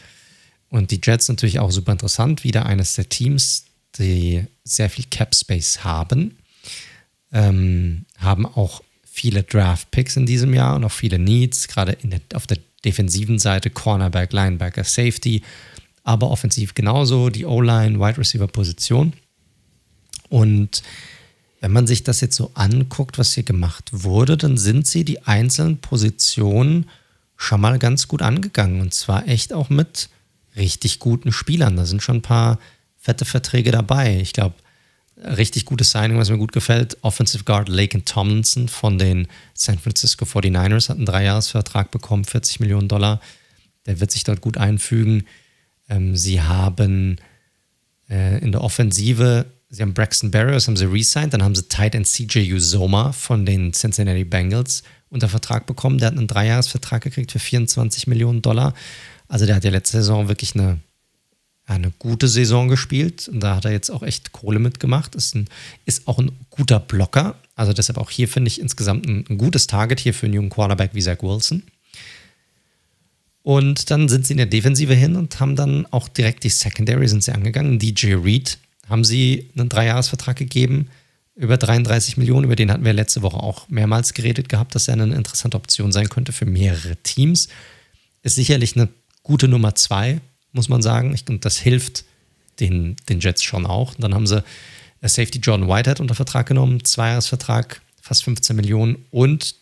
Und die Jets natürlich auch super interessant, wieder eines der Teams, die sehr viel Cap Space haben ähm, haben auch viele Draft-Picks in diesem Jahr und auch viele Needs, gerade der, auf der defensiven Seite, Cornerback, Linebacker, Safety, aber offensiv genauso, die O-Line, Wide Receiver-Position. Und wenn man sich das jetzt so anguckt, was hier gemacht wurde, dann sind sie die einzelnen Positionen schon mal ganz gut angegangen. Und zwar echt auch mit richtig guten Spielern. Da sind schon ein paar fette Verträge dabei. Ich glaube, richtig gutes Signing, was mir gut gefällt. Offensive Guard Laken Tomlinson von den San Francisco 49ers hat einen Dreijahresvertrag bekommen, 40 Millionen Dollar. Der wird sich dort gut einfügen. Ähm, sie haben äh, in der Offensive, sie haben Braxton Barrios, haben sie resigned, dann haben sie Tight End CJ Uzoma von den Cincinnati Bengals unter Vertrag bekommen. Der hat einen Dreijahresvertrag gekriegt für 24 Millionen Dollar. Also der hat ja letzte Saison wirklich eine, eine gute Saison gespielt. Und da hat er jetzt auch echt Kohle mitgemacht. Ist, ein, ist auch ein guter Blocker. Also deshalb auch hier finde ich insgesamt ein, ein gutes Target hier für einen jungen Quarterback wie Zach Wilson. Und dann sind sie in der Defensive hin und haben dann auch direkt die Secondary sind sie angegangen. DJ Reed haben sie einen Dreijahresvertrag gegeben über 33 Millionen. Über den hatten wir letzte Woche auch mehrmals geredet gehabt, dass er eine interessante Option sein könnte für mehrere Teams. Ist sicherlich eine gute Nummer zwei, muss man sagen. Und das hilft den, den Jets schon auch. Und dann haben sie Safety Jordan Whitehead unter Vertrag genommen, Zweijahresvertrag, fast 15 Millionen und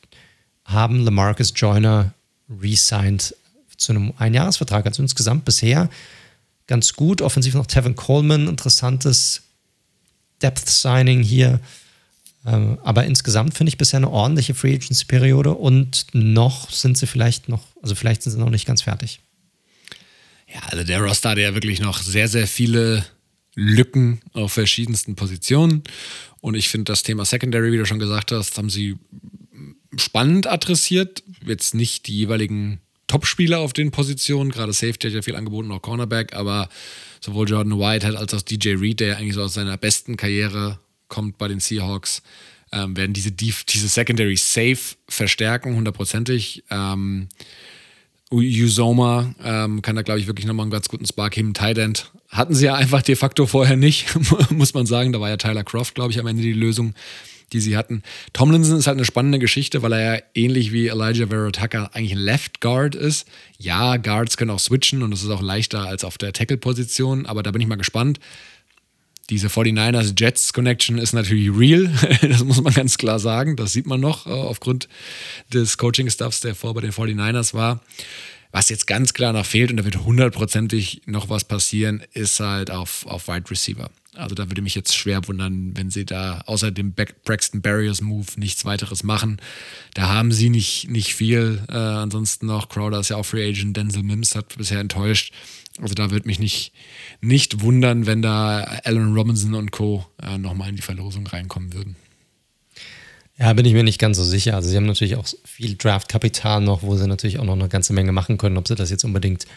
haben Lamarcus Joyner re-signed zu einem Einjahresvertrag. Also insgesamt bisher ganz gut. Offensiv noch Tevin Coleman, interessantes Depth-Signing hier. Ähm, aber insgesamt finde ich bisher eine ordentliche Free Agency-Periode und noch sind sie vielleicht noch, also vielleicht sind sie noch nicht ganz fertig. Ja, also der Roster hat ja wirklich noch sehr, sehr viele Lücken auf verschiedensten Positionen. Und ich finde das Thema Secondary, wie du schon gesagt hast, haben sie spannend adressiert. Jetzt nicht die jeweiligen Top-Spieler auf den Positionen. Gerade Safety hat ja viel angeboten, auch Cornerback, aber sowohl Jordan Whitehead als auch DJ Reed, der ja eigentlich so aus seiner besten Karriere kommt bei den Seahawks, ähm, werden diese, diese Secondary safe verstärken, hundertprozentig. Ähm, Usoma ähm, kann da, glaube ich, wirklich nochmal einen ganz guten Spark heben. Tight End hatten sie ja einfach de facto vorher nicht, [laughs] muss man sagen. Da war ja Tyler Croft, glaube ich, am Ende die Lösung die sie hatten. Tomlinson ist halt eine spannende Geschichte, weil er ja ähnlich wie Elijah Vera Tucker eigentlich ein Left Guard ist. Ja, Guards können auch switchen und es ist auch leichter als auf der Tackle-Position, aber da bin ich mal gespannt. Diese 49ers Jets Connection ist natürlich real, [laughs] das muss man ganz klar sagen. Das sieht man noch äh, aufgrund des Coaching-Stuffs, der vor bei den 49ers war. Was jetzt ganz klar noch fehlt, und da wird hundertprozentig noch was passieren, ist halt auf, auf Wide Receiver. Also da würde mich jetzt schwer wundern, wenn sie da außer dem Braxton Barriers Move nichts weiteres machen. Da haben sie nicht, nicht viel. Äh, ansonsten noch Crowder ist ja auch Free Agent. Denzel Mims hat bisher enttäuscht. Also da würde mich nicht, nicht wundern, wenn da Allen Robinson und Co. Äh, nochmal in die Verlosung reinkommen würden. Ja, bin ich mir nicht ganz so sicher. Also sie haben natürlich auch viel Draftkapital noch, wo sie natürlich auch noch eine ganze Menge machen können. Ob sie das jetzt unbedingt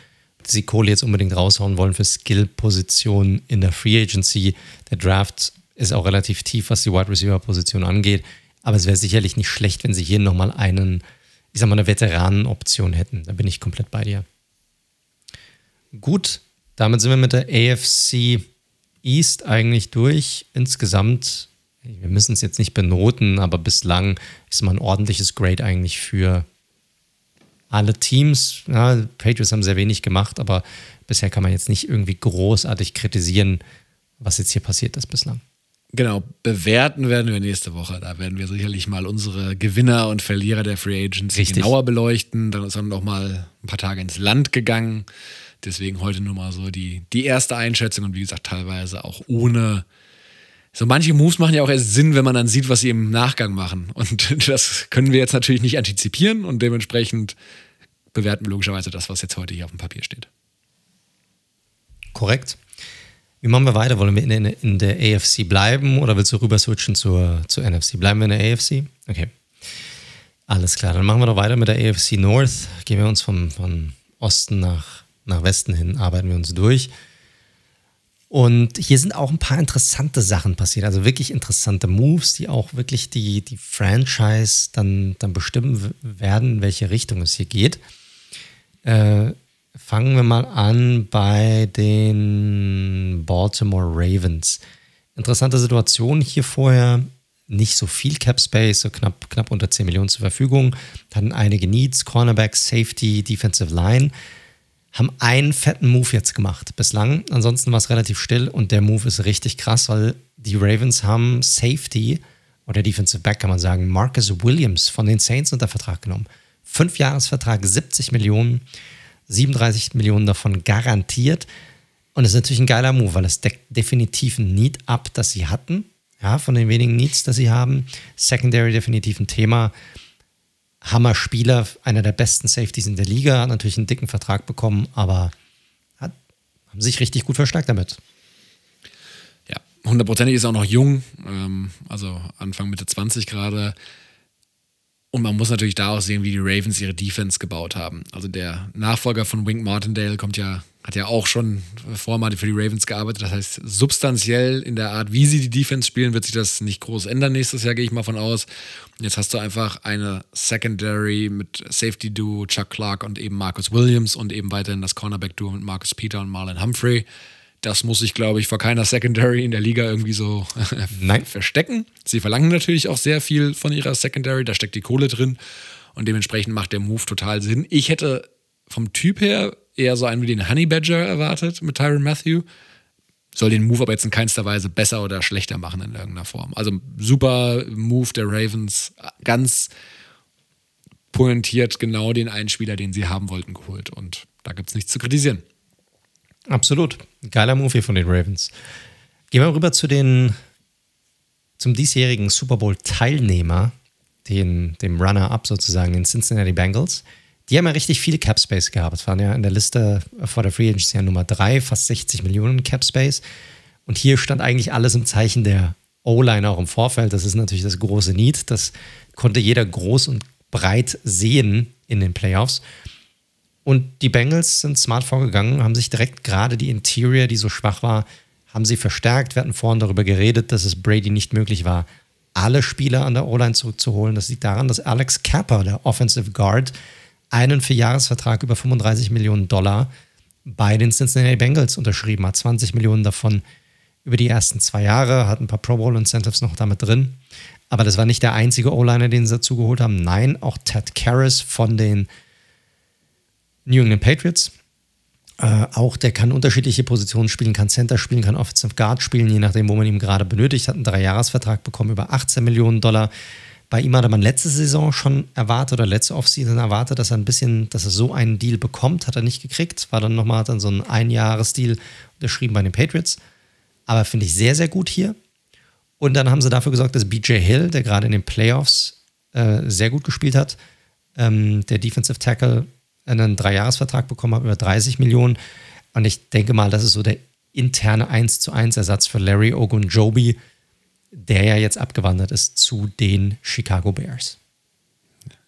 sie Kohle jetzt unbedingt raushauen wollen für Skill-Positionen in der Free Agency. Der Draft ist auch relativ tief, was die Wide Receiver-Position angeht. Aber es wäre sicherlich nicht schlecht, wenn sie hier nochmal einen, ich sag mal, eine Veteranen-Option hätten. Da bin ich komplett bei dir. Gut, damit sind wir mit der AFC East eigentlich durch. Insgesamt, wir müssen es jetzt nicht benoten, aber bislang ist mal ein ordentliches Grade eigentlich für alle Teams, ja, Patriots haben sehr wenig gemacht, aber bisher kann man jetzt nicht irgendwie großartig kritisieren, was jetzt hier passiert ist bislang. Genau, bewerten werden wir nächste Woche. Da werden wir sicherlich mal unsere Gewinner und Verlierer der Free Agents Richtig. genauer beleuchten. Dann ist dann noch mal ein paar Tage ins Land gegangen. Deswegen heute nur mal so die, die erste Einschätzung und wie gesagt, teilweise auch ohne. So manche Moves machen ja auch erst Sinn, wenn man dann sieht, was sie im Nachgang machen. Und [laughs] das können wir jetzt natürlich nicht antizipieren und dementsprechend bewerten wir logischerweise das, was jetzt heute hier auf dem Papier steht. Korrekt. Wie machen wir weiter? Wollen wir in, in, in der AFC bleiben oder willst du rüber switchen zur, zur NFC? Bleiben wir in der AFC? Okay. Alles klar, dann machen wir doch weiter mit der AFC North. Gehen wir uns vom, von Osten nach, nach Westen hin, arbeiten wir uns durch. Und hier sind auch ein paar interessante Sachen passiert, also wirklich interessante Moves, die auch wirklich die, die Franchise dann, dann bestimmen werden, in welche Richtung es hier geht. Äh, fangen wir mal an bei den Baltimore Ravens. Interessante Situation hier vorher. Nicht so viel Cap Space, so knapp, knapp unter 10 Millionen zur Verfügung. Hatten einige Needs, Cornerback, Safety, Defensive Line. Haben einen fetten Move jetzt gemacht bislang. Ansonsten war es relativ still und der Move ist richtig krass, weil die Ravens haben Safety oder Defensive Back, kann man sagen, Marcus Williams von den Saints unter Vertrag genommen. Fünfjahresvertrag, 70 Millionen, 37 Millionen davon garantiert. Und das ist natürlich ein geiler Move, weil es deckt definitiv ein Need ab, das sie hatten. Ja, von den wenigen Needs, das sie haben. Secondary definitiv ein Thema. Hammer-Spieler, einer der besten Safeties in der Liga, hat natürlich einen dicken Vertrag bekommen, aber hat, haben sich richtig gut verstärkt damit. Ja, hundertprozentig ist auch noch jung, ähm, also Anfang Mitte 20 gerade. Und man muss natürlich da auch sehen, wie die Ravens ihre Defense gebaut haben. Also der Nachfolger von Wink Martindale kommt ja, hat ja auch schon vorher für die Ravens gearbeitet. Das heißt, substanziell in der Art, wie sie die Defense spielen, wird sich das nicht groß ändern nächstes Jahr, gehe ich mal von aus. Jetzt hast du einfach eine Secondary mit Safety Duo, Chuck Clark und eben Marcus Williams und eben weiterhin das Cornerback Duo mit Marcus Peter und Marlon Humphrey. Das muss ich, glaube ich, vor keiner Secondary in der Liga irgendwie so [laughs] verstecken. Sie verlangen natürlich auch sehr viel von ihrer Secondary, da steckt die Kohle drin und dementsprechend macht der Move total Sinn. Ich hätte vom Typ her eher so einen wie den Honey Badger erwartet mit Tyron Matthew. Soll den Move aber jetzt in keinster Weise besser oder schlechter machen in irgendeiner Form. Also super Move der Ravens, ganz pointiert genau den einen Spieler, den sie haben wollten, geholt. Und da gibt es nichts zu kritisieren. Absolut. Geiler Movie von den Ravens. Gehen wir rüber zu den, zum diesjährigen Super Bowl-Teilnehmer, den, dem Runner-Up sozusagen, den Cincinnati Bengals. Die haben ja richtig viele Cap Space gehabt. Es waren ja in der Liste vor der Free Agency ja Nummer 3, fast 60 Millionen Cap Space. Und hier stand eigentlich alles im Zeichen der O-Line auch im Vorfeld. Das ist natürlich das große Need. Das konnte jeder groß und breit sehen in den Playoffs. Und die Bengals sind smart vorgegangen, haben sich direkt gerade die Interior, die so schwach war, haben sie verstärkt. Wir hatten vorhin darüber geredet, dass es Brady nicht möglich war, alle Spieler an der O-Line zurückzuholen. Das liegt daran, dass Alex Kappa, der Offensive Guard, einen Vierjahresvertrag über 35 Millionen Dollar bei den Cincinnati Bengals unterschrieben hat. 20 Millionen davon über die ersten zwei Jahre, hat ein paar Pro Bowl Incentives noch damit drin. Aber das war nicht der einzige O-Liner, den sie dazu geholt haben. Nein, auch Ted Karras von den New England Patriots. Äh, auch der kann unterschiedliche Positionen spielen, kann Center spielen, kann Offensive Guard spielen, je nachdem, wo man ihn gerade benötigt. Hat einen Dreijahresvertrag bekommen über 18 Millionen Dollar. Bei ihm hatte man letzte Saison schon erwartet oder letzte Offseason erwartet, dass er ein bisschen, dass er so einen Deal bekommt, hat er nicht gekriegt. War dann nochmal dann so ein Einjahresdeal unterschrieben bei den Patriots. Aber finde ich sehr, sehr gut hier. Und dann haben sie dafür gesorgt, dass BJ Hill, der gerade in den Playoffs äh, sehr gut gespielt hat, ähm, der Defensive Tackle, einen Dreijahresvertrag bekommen hat, über 30 Millionen. Und ich denke mal, das ist so der interne 1 zu 1 Ersatz für Larry Ogunjobi, der ja jetzt abgewandert ist zu den Chicago Bears.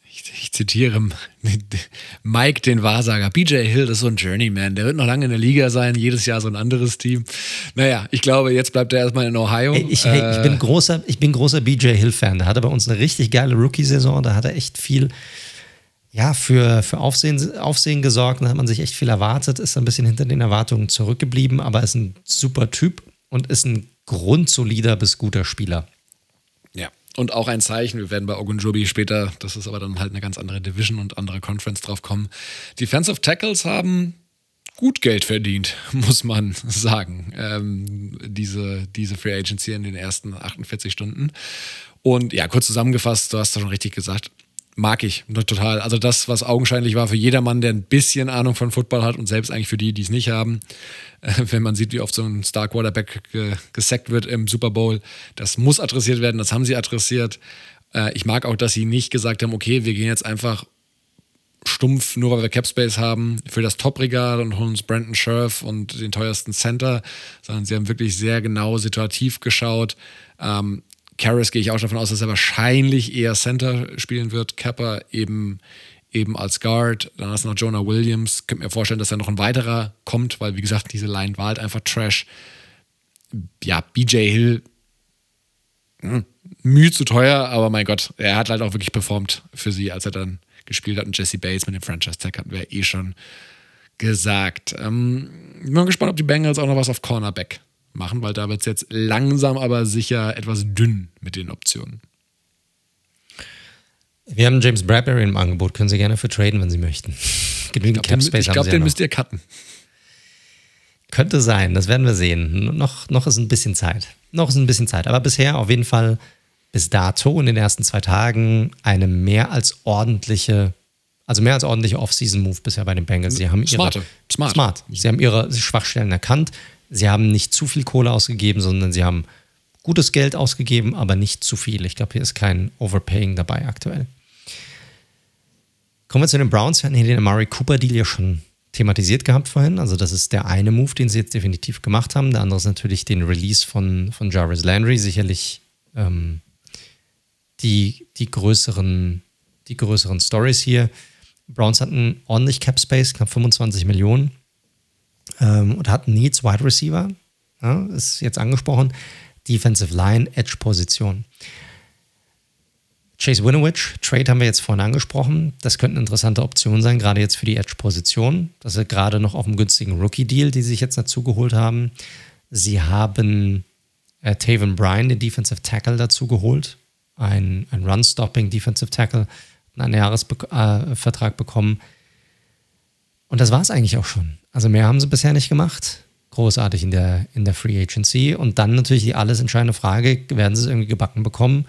Ich, ich zitiere Mike, den Wahrsager. BJ Hill ist so ein Journeyman. Der wird noch lange in der Liga sein, jedes Jahr so ein anderes Team. Naja, ich glaube, jetzt bleibt er erstmal in Ohio. Hey, ich, hey, ich, bin äh, großer, ich bin großer BJ Hill-Fan. Der hatte bei uns eine richtig geile Rookie-Saison. Da hat er echt viel ja, für, für Aufsehen, Aufsehen gesorgt. Da hat man sich echt viel erwartet, ist ein bisschen hinter den Erwartungen zurückgeblieben, aber ist ein super Typ und ist ein grundsolider bis guter Spieler. Ja, und auch ein Zeichen, wir werden bei Ogunjobi später, das ist aber dann halt eine ganz andere Division und andere Conference drauf kommen. Defensive Tackles haben gut Geld verdient, [laughs] muss man sagen, ähm, diese, diese Free Agency in den ersten 48 Stunden. Und ja, kurz zusammengefasst, du hast schon richtig gesagt, mag ich total. Also das, was augenscheinlich war für jedermann, der ein bisschen Ahnung von Football hat und selbst eigentlich für die, die es nicht haben, [laughs] wenn man sieht, wie oft so ein Star Quarterback ge gesackt wird im Super Bowl, das muss adressiert werden, das haben sie adressiert. Äh, ich mag auch, dass sie nicht gesagt haben, okay, wir gehen jetzt einfach stumpf, nur weil wir Capspace haben, für das Top-Regal und holen uns Brandon Scherf und den teuersten Center, sondern sie haben wirklich sehr genau situativ geschaut. Ähm, Karras gehe ich auch davon aus, dass er wahrscheinlich eher Center spielen wird. Kappa eben, eben als Guard. Dann hast du noch Jonah Williams. Könnte mir vorstellen, dass da noch ein weiterer kommt, weil, wie gesagt, diese Line war halt einfach Trash. Ja, BJ Hill, hm, mühe zu teuer, aber mein Gott, er hat halt auch wirklich performt für sie, als er dann gespielt hat. Und Jesse Bates mit dem Franchise-Tag hatten wir eh schon gesagt. Ähm, bin mal gespannt, ob die Bengals auch noch was auf Cornerback machen, weil da wird es jetzt langsam aber sicher etwas dünn mit den Optionen. Wir haben James Bradbury im Angebot, können Sie gerne für traden, wenn Sie möchten. Genügend Cap Space Ich glaube, den, müsst ihr cutten. Könnte sein, das werden wir sehen. Noch, noch ist ein bisschen Zeit. Noch ist ein bisschen Zeit. Aber bisher auf jeden Fall bis dato in den ersten zwei Tagen eine mehr als ordentliche, also mehr als ordentliche Off-Season-Move bisher bei den Bengals. Sie haben ihre, Smarte. Smart. Smart. Sie haben ihre Schwachstellen erkannt. Sie haben nicht zu viel Kohle ausgegeben, sondern sie haben gutes Geld ausgegeben, aber nicht zu viel. Ich glaube, hier ist kein Overpaying dabei aktuell. Kommen wir zu den Browns. Wir hatten hier den Amari Cooper Deal ja schon thematisiert gehabt vorhin. Also, das ist der eine Move, den sie jetzt definitiv gemacht haben. Der andere ist natürlich den Release von, von Jarvis Landry. Sicherlich ähm, die, die größeren die größeren Stories hier. Browns hatten ordentlich Cap Space, knapp 25 Millionen ähm, und hatten Needs Wide Receiver, ja, ist jetzt angesprochen, Defensive Line, Edge Position. Chase Winovich, Trade haben wir jetzt vorhin angesprochen. Das könnte eine interessante Option sein, gerade jetzt für die Edge-Position. Das ist gerade noch auf einem günstigen Rookie-Deal, die sie sich jetzt dazu geholt haben. Sie haben äh, Taven Bryan, den Defensive Tackle, dazu geholt. Ein, ein Run-Stopping Defensive Tackle, einen Jahresvertrag äh, bekommen. Und das war es eigentlich auch schon. Also mehr haben sie bisher nicht gemacht. Großartig in der, in der Free Agency. Und dann natürlich die alles entscheidende Frage, werden sie es irgendwie gebacken bekommen?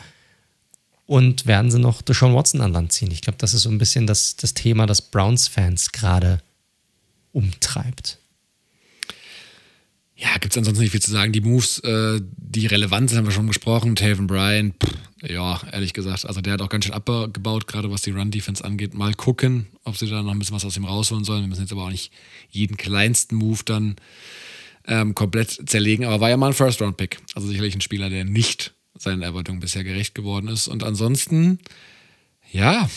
Und werden sie noch Deshaun Watson an Land ziehen? Ich glaube, das ist so ein bisschen das, das Thema, das Browns-Fans gerade umtreibt. Ja, gibt es ansonsten nicht viel zu sagen. Die Moves, äh, die relevant sind, haben wir schon besprochen. Taven Bryan, pff, ja, ehrlich gesagt, also der hat auch ganz schön abgebaut, gerade was die Run-Defense angeht. Mal gucken, ob sie da noch ein bisschen was aus ihm rausholen sollen. Wir müssen jetzt aber auch nicht jeden kleinsten Move dann ähm, komplett zerlegen. Aber war ja mal ein First-Round-Pick. Also sicherlich ein Spieler, der nicht seinen Erwartungen bisher gerecht geworden ist. Und ansonsten, ja,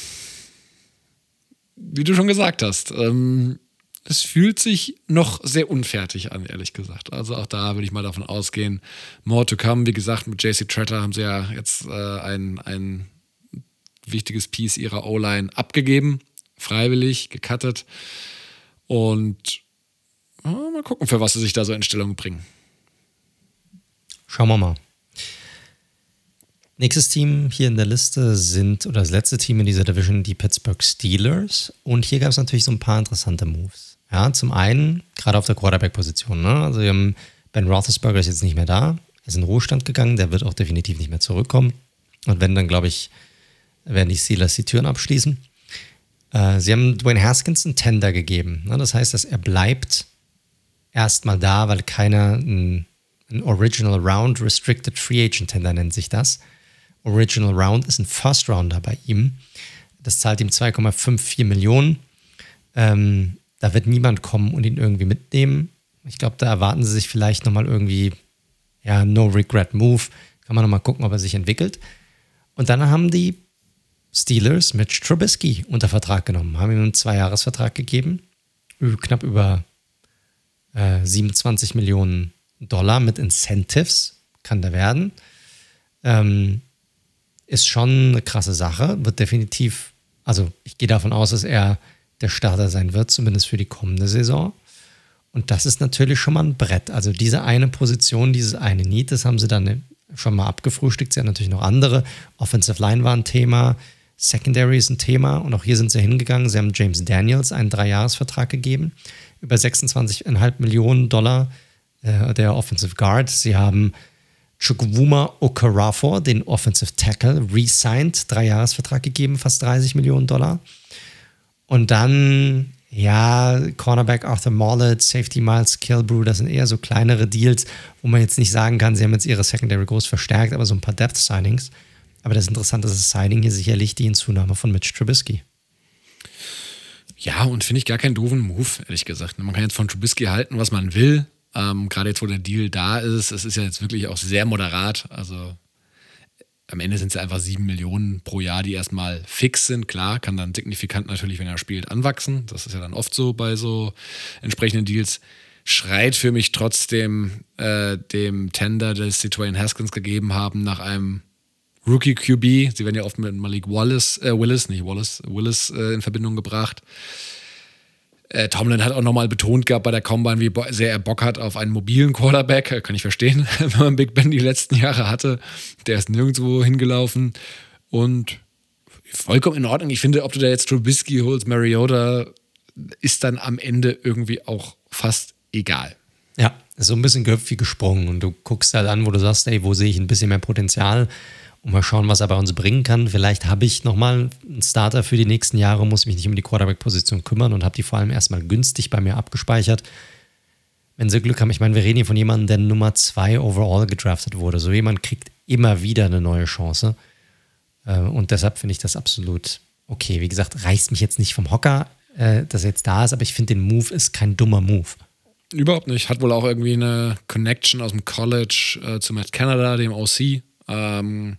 wie du schon gesagt hast, ähm, es fühlt sich noch sehr unfertig an, ehrlich gesagt. Also auch da würde ich mal davon ausgehen, more to come. Wie gesagt, mit JC Tretter haben sie ja jetzt äh, ein, ein wichtiges Piece ihrer O-Line abgegeben, freiwillig, gecuttet. Und ja, mal gucken, für was sie sich da so in Stellung bringen. Schauen wir mal. Nächstes Team hier in der Liste sind, oder das letzte Team in dieser Division, die Pittsburgh Steelers. Und hier gab es natürlich so ein paar interessante Moves. Ja, zum einen, gerade auf der Quarterback-Position. Ne? Also, Ben Roethlisberger ist jetzt nicht mehr da. Er ist in Ruhestand gegangen. Der wird auch definitiv nicht mehr zurückkommen. Und wenn, dann glaube ich, werden die Steelers die Türen abschließen. Äh, sie haben Dwayne Haskins einen Tender gegeben. Ne? Das heißt, dass er bleibt erstmal da, weil keiner ein, ein Original Round Restricted Free Agent Tender nennt sich das Original Round ist ein First Rounder bei ihm. Das zahlt ihm 2,54 Millionen. Ähm, da wird niemand kommen und ihn irgendwie mitnehmen. Ich glaube, da erwarten sie sich vielleicht nochmal irgendwie, ja, No Regret Move. Kann man nochmal gucken, ob er sich entwickelt. Und dann haben die Steelers Mitch Trubisky unter Vertrag genommen, haben ihm einen Zweijahresvertrag gegeben, knapp über äh, 27 Millionen Dollar mit Incentives kann der werden. Ähm, ist schon eine krasse Sache. Wird definitiv, also ich gehe davon aus, dass er der Starter sein wird, zumindest für die kommende Saison. Und das ist natürlich schon mal ein Brett. Also diese eine Position, dieses eine Need, das haben sie dann schon mal abgefrühstückt. Sie haben natürlich noch andere. Offensive Line war ein Thema, Secondary ist ein Thema und auch hier sind sie hingegangen. Sie haben James Daniels einen Dreijahresvertrag gegeben, über 26,5 Millionen Dollar, äh, der Offensive Guard. Sie haben Chukwuma Okarafor, den Offensive Tackle, re-signed, Dreijahresvertrag gegeben, fast 30 Millionen Dollar. Und dann, ja, Cornerback Arthur Mollett, Safety Miles Kilbrew, das sind eher so kleinere Deals, wo man jetzt nicht sagen kann, sie haben jetzt ihre Secondary groß verstärkt, aber so ein paar Depth-Signings. Aber das Interessante ist das Signing hier sicherlich die Hinzunahme von Mitch Trubisky. Ja, und finde ich gar keinen doofen Move, ehrlich gesagt. Man kann jetzt von Trubisky halten, was man will. Ähm, Gerade jetzt, wo der Deal da ist, es ist ja jetzt wirklich auch sehr moderat. Also am Ende sind es ja einfach sieben Millionen pro Jahr, die erstmal fix sind. Klar, kann dann signifikant natürlich, wenn er spielt, anwachsen. Das ist ja dann oft so bei so entsprechenden Deals. Schreit für mich trotzdem äh, dem Tender, das sie Dwayne Haskins gegeben haben, nach einem Rookie QB. Sie werden ja oft mit Malik Wallace, äh, Willis, nicht Wallace, Willis äh, in Verbindung gebracht. Äh, Tomlin hat auch nochmal betont gehabt bei der Combine, wie sehr er Bock hat auf einen mobilen Quarterback. Äh, kann ich verstehen, [laughs] wenn man Big Ben die letzten Jahre hatte. Der ist nirgendwo hingelaufen. Und vollkommen in Ordnung. Ich finde, ob du da jetzt Trubisky holst, Mariota, ist dann am Ende irgendwie auch fast egal. Ja, so ein bisschen Köpfi gesprungen und du guckst halt an, wo du sagst, ey, wo sehe ich ein bisschen mehr Potenzial und mal schauen, was er bei uns bringen kann. Vielleicht habe ich nochmal einen Starter für die nächsten Jahre, muss mich nicht um die Quarterback-Position kümmern und habe die vor allem erstmal günstig bei mir abgespeichert. Wenn sie Glück haben, ich meine, wir reden hier von jemandem, der Nummer zwei overall gedraftet wurde. So jemand kriegt immer wieder eine neue Chance. Äh, und deshalb finde ich das absolut okay. Wie gesagt, reißt mich jetzt nicht vom Hocker, äh, dass er jetzt da ist, aber ich finde, den Move ist kein dummer Move. Überhaupt nicht. Hat wohl auch irgendwie eine Connection aus dem College äh, zu Matt Canada, dem OC. Ähm,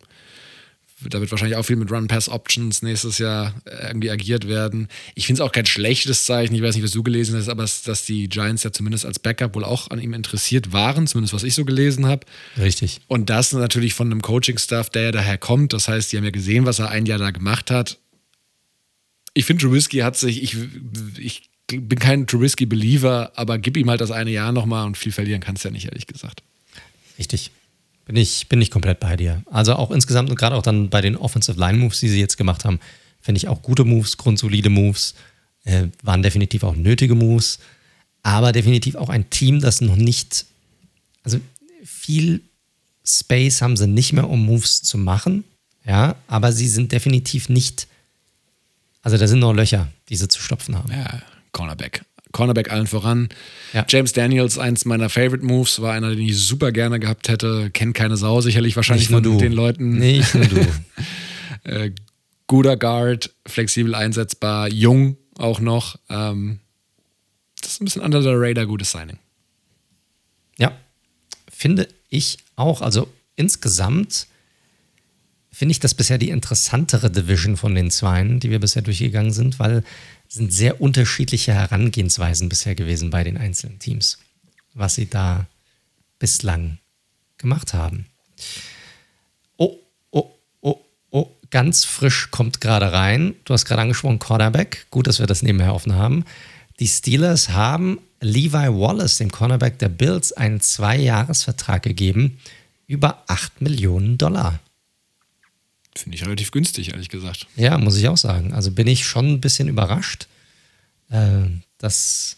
Da wird wahrscheinlich auch viel mit Run-Pass-Options nächstes Jahr äh, irgendwie agiert werden. Ich finde es auch kein schlechtes Zeichen. Ich weiß nicht, was du gelesen hast, aber dass die Giants ja zumindest als Backup wohl auch an ihm interessiert waren, zumindest was ich so gelesen habe. Richtig. Und das natürlich von einem Coaching-Staff, der ja daher kommt. Das heißt, die haben ja gesehen, was er ein Jahr da gemacht hat. Ich finde, Trubisky hat sich, ich, ich bin kein Trubisky-Believer, aber gib ihm halt das eine Jahr nochmal und viel verlieren kannst du ja nicht, ehrlich gesagt. Richtig. Bin ich, bin ich komplett bei dir. Also auch insgesamt und gerade auch dann bei den Offensive Line Moves, die sie jetzt gemacht haben, finde ich auch gute Moves, grundsolide Moves, äh, waren definitiv auch nötige Moves, aber definitiv auch ein Team, das noch nicht, also viel Space haben sie nicht mehr, um Moves zu machen, ja, aber sie sind definitiv nicht, also da sind noch Löcher, die sie zu stopfen haben. Ja, Cornerback. Cornerback allen voran. Ja. James Daniels, eins meiner Favorite Moves, war einer, den ich super gerne gehabt hätte. Kennt keine Sau, sicherlich wahrscheinlich von du. den Leuten. Nicht nur du. [laughs] äh, guter Guard, flexibel einsetzbar, jung auch noch. Ähm, das ist ein bisschen under the radar gutes Signing. Ja, finde ich auch. Also insgesamt finde ich das bisher die interessantere Division von den Zweien, die wir bisher durchgegangen sind, weil sind sehr unterschiedliche Herangehensweisen bisher gewesen bei den einzelnen Teams, was sie da bislang gemacht haben. Oh, oh, oh, oh, ganz frisch kommt gerade rein. Du hast gerade angesprochen, Cornerback. Gut, dass wir das nebenher offen haben. Die Steelers haben Levi Wallace, dem Cornerback der Bills, einen Zwei-Jahres-Vertrag gegeben, über 8 Millionen Dollar. Finde ich relativ günstig, ehrlich gesagt. Ja, muss ich auch sagen. Also bin ich schon ein bisschen überrascht, äh, dass,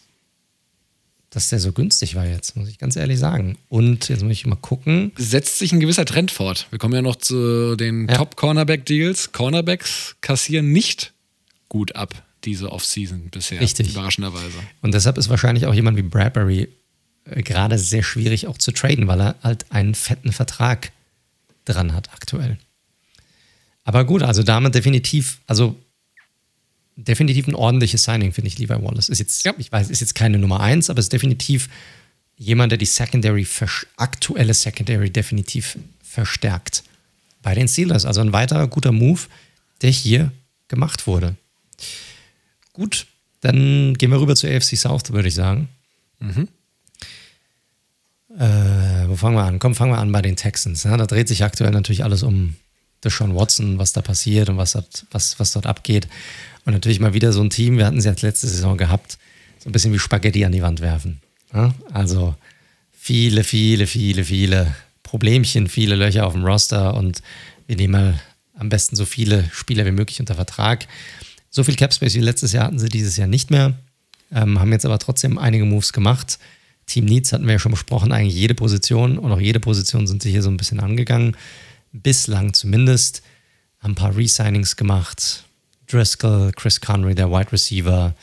dass der so günstig war jetzt, muss ich ganz ehrlich sagen. Und jetzt muss ich mal gucken. Setzt sich ein gewisser Trend fort. Wir kommen ja noch zu den Ja. Top-Cornerback-Deals. Cornerbacks kassieren nicht gut ab, diese Offseason bisher. Richtig. Überraschenderweise. Und deshalb ist wahrscheinlich auch jemand wie Bradbury äh, gerade sehr schwierig auch zu traden, weil er halt einen fetten Vertrag dran hat aktuell. Aber gut, also damit definitiv, also definitiv ein ordentliches Signing, finde ich, Levi Wallace. Ist jetzt, ich weiß, ist jetzt keine Nummer eins, aber ist definitiv jemand, der die Secondary, aktuelle Secondary definitiv verstärkt. Bei den Steelers. Also ein weiterer guter Move, der hier gemacht wurde. Gut, dann gehen wir rüber zur AFC South, würde ich sagen. Äh, wo fangen wir an? Komm, fangen wir an bei den Texans. Ja, da dreht sich aktuell natürlich alles um Deshaun Watson, was da passiert und was dort, was, was dort abgeht. Und natürlich mal wieder so ein Team, wir hatten es ja letzte Saison gehabt, so ein bisschen wie Spaghetti an die Wand werfen. Ja? Also viele, viele, viele, viele Problemchen, viele Löcher auf dem Roster und wir nehmen mal am besten so viele Spieler wie möglich unter Vertrag. So viel Capspace wie letztes Jahr hatten sie dieses Jahr nicht mehr, ähm, haben jetzt aber trotzdem einige Moves gemacht. Team Needs hatten wir ja schon besprochen, eigentlich jede Position und auch jede Position sind sie hier so ein bisschen angegangen. Bislang zumindest. Haben ein paar Resignings gemacht. Driscoll, Chris Connery, der Wide Receiver.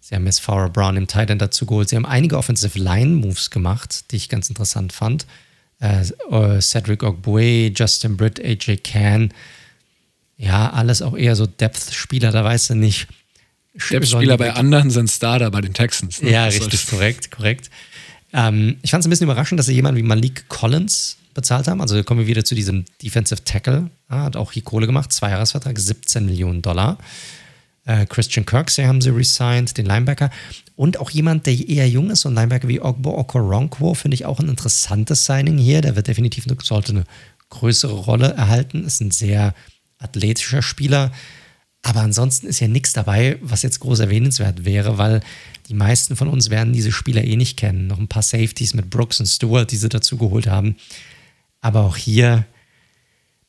Sie haben jetzt Farrah Brown im Tight End dazu geholt. Sie haben einige Offensive Line Moves gemacht, die ich ganz interessant fand. Äh, äh, Cedric Ogbuey, Justin Britt, AJ Can. Ja, alles auch eher so Depth-Spieler, da weißt du nicht. Spieler bei anderen sind Starter bei den Texans. ne? Ja, richtig, korrekt, korrekt. Ähm, ich fand es ein bisschen überraschend, dass sie jemanden wie Malik Collins bezahlt haben. Also kommen wir wieder zu diesem Defensive Tackle. Ah, hat auch hier Kohle gemacht, Zweijahresvertrag, 17 Millionen Dollar. Äh, Christian Kirksey haben sie resigned, den Linebacker. Und auch jemand, der eher jung ist, so ein Linebacker wie Ogbo Okoronkwo, finde ich auch ein interessantes Signing hier. Der wird definitiv eine, sollte eine größere Rolle erhalten. Ist ein sehr athletischer Spieler. Aber ansonsten ist ja nichts dabei, was jetzt groß erwähnenswert wäre, weil die meisten von uns werden diese Spieler eh nicht kennen. Noch ein paar Safeties mit Brooks und Stewart, die sie dazu geholt haben. Aber auch hier,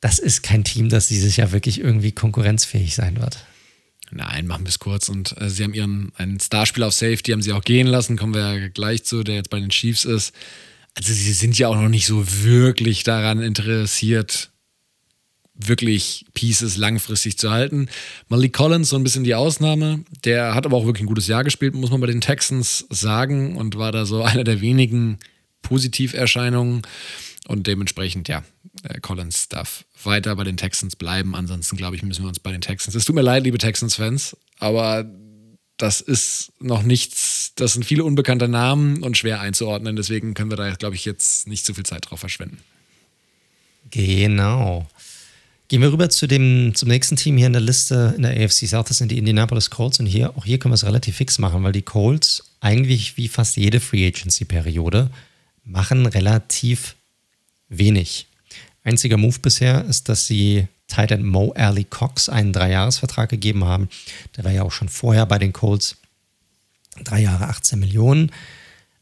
das ist kein Team, das dieses Jahr wirklich irgendwie konkurrenzfähig sein wird. Nein, machen wir es kurz. Und äh, sie haben ihren einen Starspieler auf Safety, haben sie auch gehen lassen, kommen wir ja gleich zu, der jetzt bei den Chiefs ist. Also sie sind ja auch noch nicht so wirklich daran interessiert, wirklich Pieces langfristig zu halten. Malik Collins so ein bisschen die Ausnahme. Der hat aber auch wirklich ein gutes Jahr gespielt, muss man bei den Texans sagen und war da so [laughs] einer der wenigen Positiverscheinungen. Und dementsprechend, ja, äh, Collins darf weiter bei den Texans bleiben. Ansonsten, glaube ich, müssen wir uns bei den Texans. Es tut mir leid, liebe Texans-Fans, aber das ist noch nichts, das sind viele unbekannte Namen und schwer einzuordnen. Deswegen können wir da, glaube ich, jetzt nicht zu viel Zeit drauf verschwenden. Genau. Gehen wir rüber zu dem, zum nächsten Team hier in der Liste in der AFC South. Das sind die Indianapolis Colts. Und hier, auch hier können wir es relativ fix machen, weil die Colts eigentlich wie fast jede Free Agency-Periode machen relativ wenig. Einziger Move bisher ist, dass sie Titan Mo Ali Cox einen Dreijahresvertrag gegeben haben. Der war ja auch schon vorher bei den Colts. Drei Jahre 18 Millionen.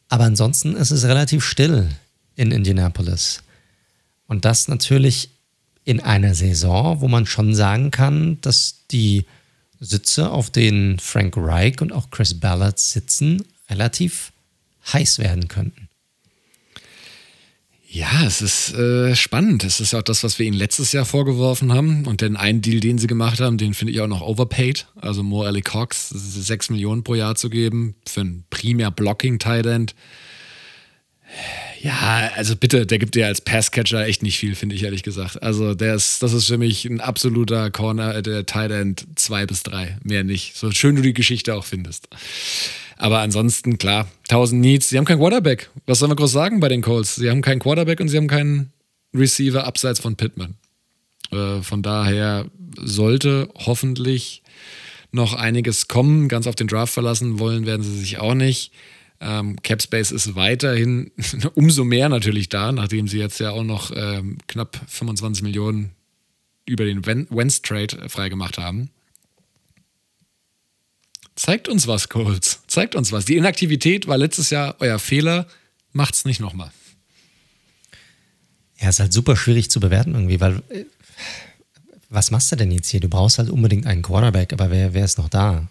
Aber ansonsten ist es relativ still in Indianapolis. Und das natürlich in einer Saison, wo man schon sagen kann, dass die Sitze, auf denen Frank Reich und auch Chris Ballard sitzen, relativ heiß werden könnten. Ja, es ist äh, spannend. Es ist auch das, was wir ihnen letztes Jahr vorgeworfen haben. Und den einen Deal, den sie gemacht haben, den finde ich auch noch overpaid. Also Mo Ali Cox 6 Millionen pro Jahr zu geben für ein primär Blocking-Tight End ja, also bitte, der gibt dir als Passcatcher echt nicht viel, finde ich ehrlich gesagt. Also der ist, das ist für mich ein absoluter Corner, der Tight End 2 bis 3, mehr nicht. So schön du die Geschichte auch findest. Aber ansonsten, klar, 1000 Needs. Sie haben keinen Quarterback. Was sollen wir groß sagen bei den Colts? Sie haben keinen Quarterback und sie haben keinen Receiver abseits von Pittman. Äh, von daher sollte hoffentlich noch einiges kommen. Ganz auf den Draft verlassen wollen werden sie sich auch nicht. Ähm, Capspace ist weiterhin [laughs] umso mehr natürlich da, nachdem sie jetzt ja auch noch ähm, knapp 25 Millionen über den Wentz Trade freigemacht haben. Zeigt uns was, Colts. Zeigt uns was. Die Inaktivität war letztes Jahr euer Fehler. Macht's nicht nochmal. Ja, ist halt super schwierig zu bewerten irgendwie, weil äh, was machst du denn jetzt hier? Du brauchst halt unbedingt einen Quarterback, aber wer, wer ist noch da?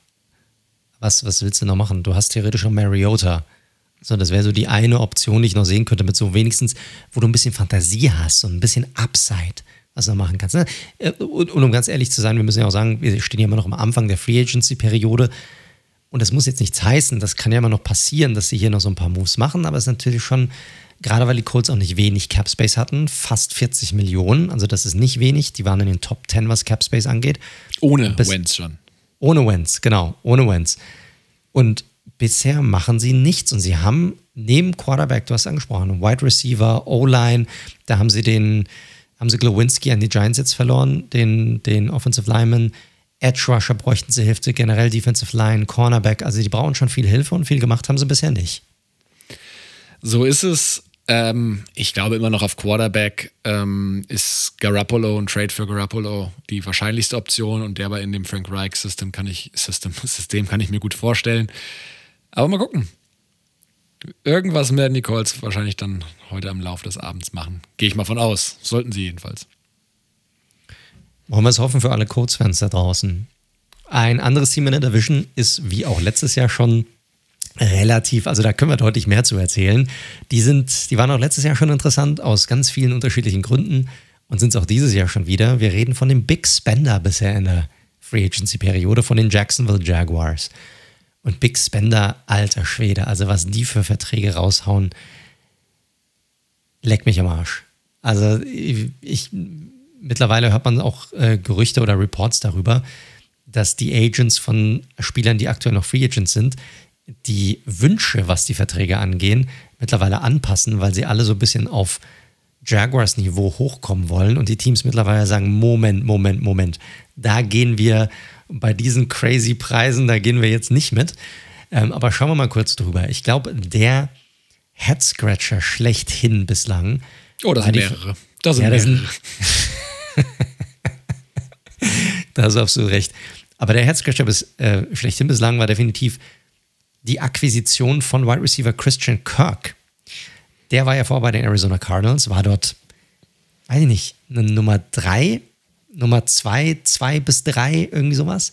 was, was willst du noch machen? Du hast theoretisch schon Mariota. So, das wäre so die eine Option, die ich noch sehen könnte, mit so wenigstens, wo du ein bisschen Fantasie hast, so ein bisschen Upside, was du noch machen kannst. Ne? Äh, und, und um ganz ehrlich zu sein, wir müssen ja auch sagen, wir stehen ja immer noch am Anfang der Free Agency-Periode. Und das muss jetzt nichts heißen, das kann ja immer noch passieren, dass sie hier noch so ein paar Moves machen, aber es ist natürlich schon, gerade weil die Colts auch nicht wenig Cap Space hatten, fast 40 Millionen, also das ist nicht wenig, die waren in den Top 10, was Cap Space angeht. Ohne Bis, Wentz schon. Ohne Wentz, genau, ohne Wentz. Und bisher machen sie nichts und sie haben neben Quarterback, du hast angesprochen, Wide Receiver, O-Line, da haben sie den, haben sie Glowinski an die Giants jetzt verloren, den, den Offensive Lineman. Edge Rusher bräuchten sie Hilfe, generell Defensive Line, Cornerback, also die brauchen schon viel Hilfe und viel gemacht haben sie bisher nicht. So ist es. Ähm, ich glaube immer noch auf Quarterback ähm, ist Garoppolo und Trade für Garoppolo die wahrscheinlichste Option und der war in dem Frank Reich System kann ich System, [laughs] System kann ich mir gut vorstellen. Aber mal gucken. Irgendwas werden die Colts wahrscheinlich dann heute am Laufe des Abends machen. Gehe ich mal von aus. Sollten sie jedenfalls. Wollen wir es hoffen für alle Colts-Fans da draußen. Ein anderes Team in der Division ist wie auch letztes Jahr schon relativ, also da können wir deutlich mehr zu erzählen. Die sind, die waren auch letztes Jahr schon interessant aus ganz vielen unterschiedlichen Gründen und sind es auch dieses Jahr schon wieder. Wir reden von dem Big Spender bisher in der Free Agency Periode von den Jacksonville Jaguars. Und Big Spender, alter Schwede, also was die für Verträge raushauen, leck mich am Arsch. Also ich, mittlerweile hört man auch äh, Gerüchte oder Reports darüber, dass die Agents von Spielern, die aktuell noch Free Agents sind, die Wünsche, was die Verträge angehen, mittlerweile anpassen, weil sie alle so ein bisschen auf Jaguars Niveau hochkommen wollen und die Teams mittlerweile sagen, Moment, Moment, Moment, da gehen wir bei diesen crazy Preisen, da gehen wir jetzt nicht mit. Ähm, aber schauen wir mal kurz drüber. Ich glaube, der Head Scratcher schlechthin bislang. Oh, das sind mehrere. Das sind ja, mehrere. [laughs] [laughs] da hast du absolut recht. Aber der Head Scratcher bis, äh, schlechthin bislang war definitiv die Akquisition von Wide Receiver Christian Kirk. Der war ja vor bei den Arizona Cardinals, war dort, weiß ich nicht, eine Nummer drei, Nummer zwei, zwei bis drei, irgendwie sowas.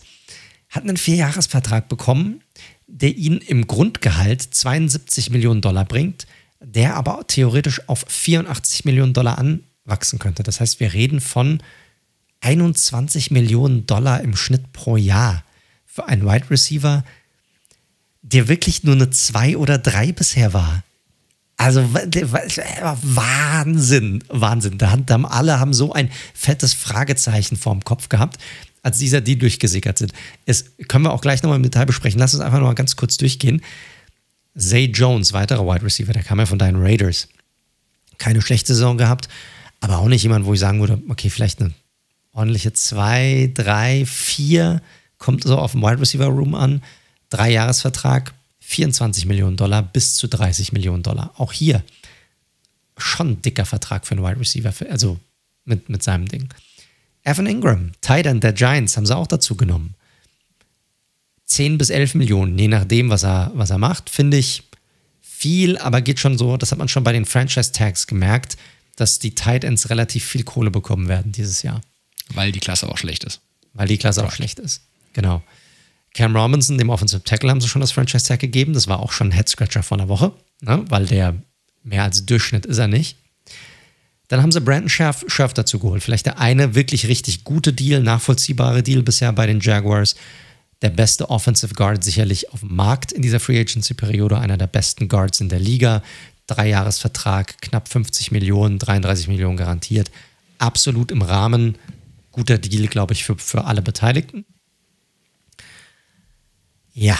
Hat einen Vierjahresvertrag bekommen, der ihn im Grundgehalt 72 Millionen Dollar bringt, der aber theoretisch auf 84 Millionen Dollar anwachsen könnte. Das heißt, wir reden von 21 Millionen Dollar im Schnitt pro Jahr für einen Wide Receiver, der wirklich nur eine 2 oder 3 bisher war. Also Wahnsinn, Wahnsinn. Da haben alle haben so ein fettes Fragezeichen vorm Kopf gehabt, als dieser die durchgesickert sind. Das können wir auch gleich nochmal im Detail besprechen. Lass uns einfach nochmal ganz kurz durchgehen. Zay Jones, weiterer Wide Receiver, der kam ja von deinen Raiders. Keine schlechte Saison gehabt, aber auch nicht jemand, wo ich sagen würde, okay, vielleicht eine ordentliche zwei, drei, vier, kommt so auf dem Wide Receiver Room an. Drei Jahresvertrag, 24 Millionen Dollar bis zu 30 Millionen Dollar. Auch hier schon ein dicker Vertrag für einen Wide Receiver, also mit, mit seinem Ding. Evan Ingram, Titan der Giants, haben sie auch dazu genommen. 10 bis 11 Millionen, je nachdem, was er, was er macht, finde ich viel, aber geht schon so, das hat man schon bei den Franchise-Tags gemerkt, dass die Tight Ends relativ viel Kohle bekommen werden dieses Jahr. Weil die Klasse auch schlecht ist. Weil die Klasse auch schlecht ist. Genau. Cam Robinson, dem Offensive Tackle, haben sie schon das Franchise-Tag gegeben. Das war auch schon ein Head-Scratcher von der Woche, ne? weil der mehr als Durchschnitt ist er nicht. Dann haben sie Brandon Scherf, Scherf dazu geholt. Vielleicht der eine wirklich richtig gute Deal, nachvollziehbare Deal bisher bei den Jaguars. Der beste Offensive Guard sicherlich auf dem Markt in dieser Free Agency-Periode, einer der besten Guards in der Liga. Dreijahresvertrag, knapp 50 Millionen, 33 Millionen garantiert. Absolut im Rahmen. Guter Deal, glaube ich, für, für alle Beteiligten. Ja.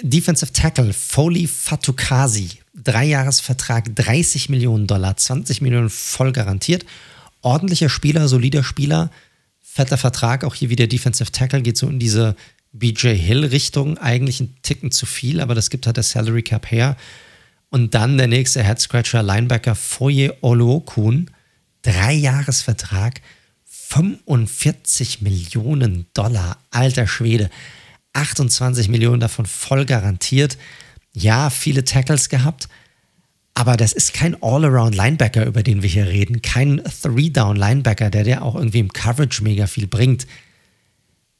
Defensive Tackle Foley Fatukasi. Dreijahresvertrag, 30 Millionen Dollar, 20 Millionen voll garantiert. Ordentlicher Spieler, solider Spieler, fetter Vertrag. Auch hier wieder Defensive Tackle geht so in diese BJ Hill-Richtung. Eigentlich ein Ticken zu viel, aber das gibt halt der Salary Cap her. Und dann der nächste Head Scratcher, Linebacker Foye Oluokun. Dreijahresvertrag, 45 Millionen Dollar. Alter Schwede. 28 Millionen davon voll garantiert. Ja, viele Tackles gehabt, aber das ist kein All-Around-Linebacker, über den wir hier reden. Kein Three-Down-Linebacker, der dir auch irgendwie im Coverage mega viel bringt.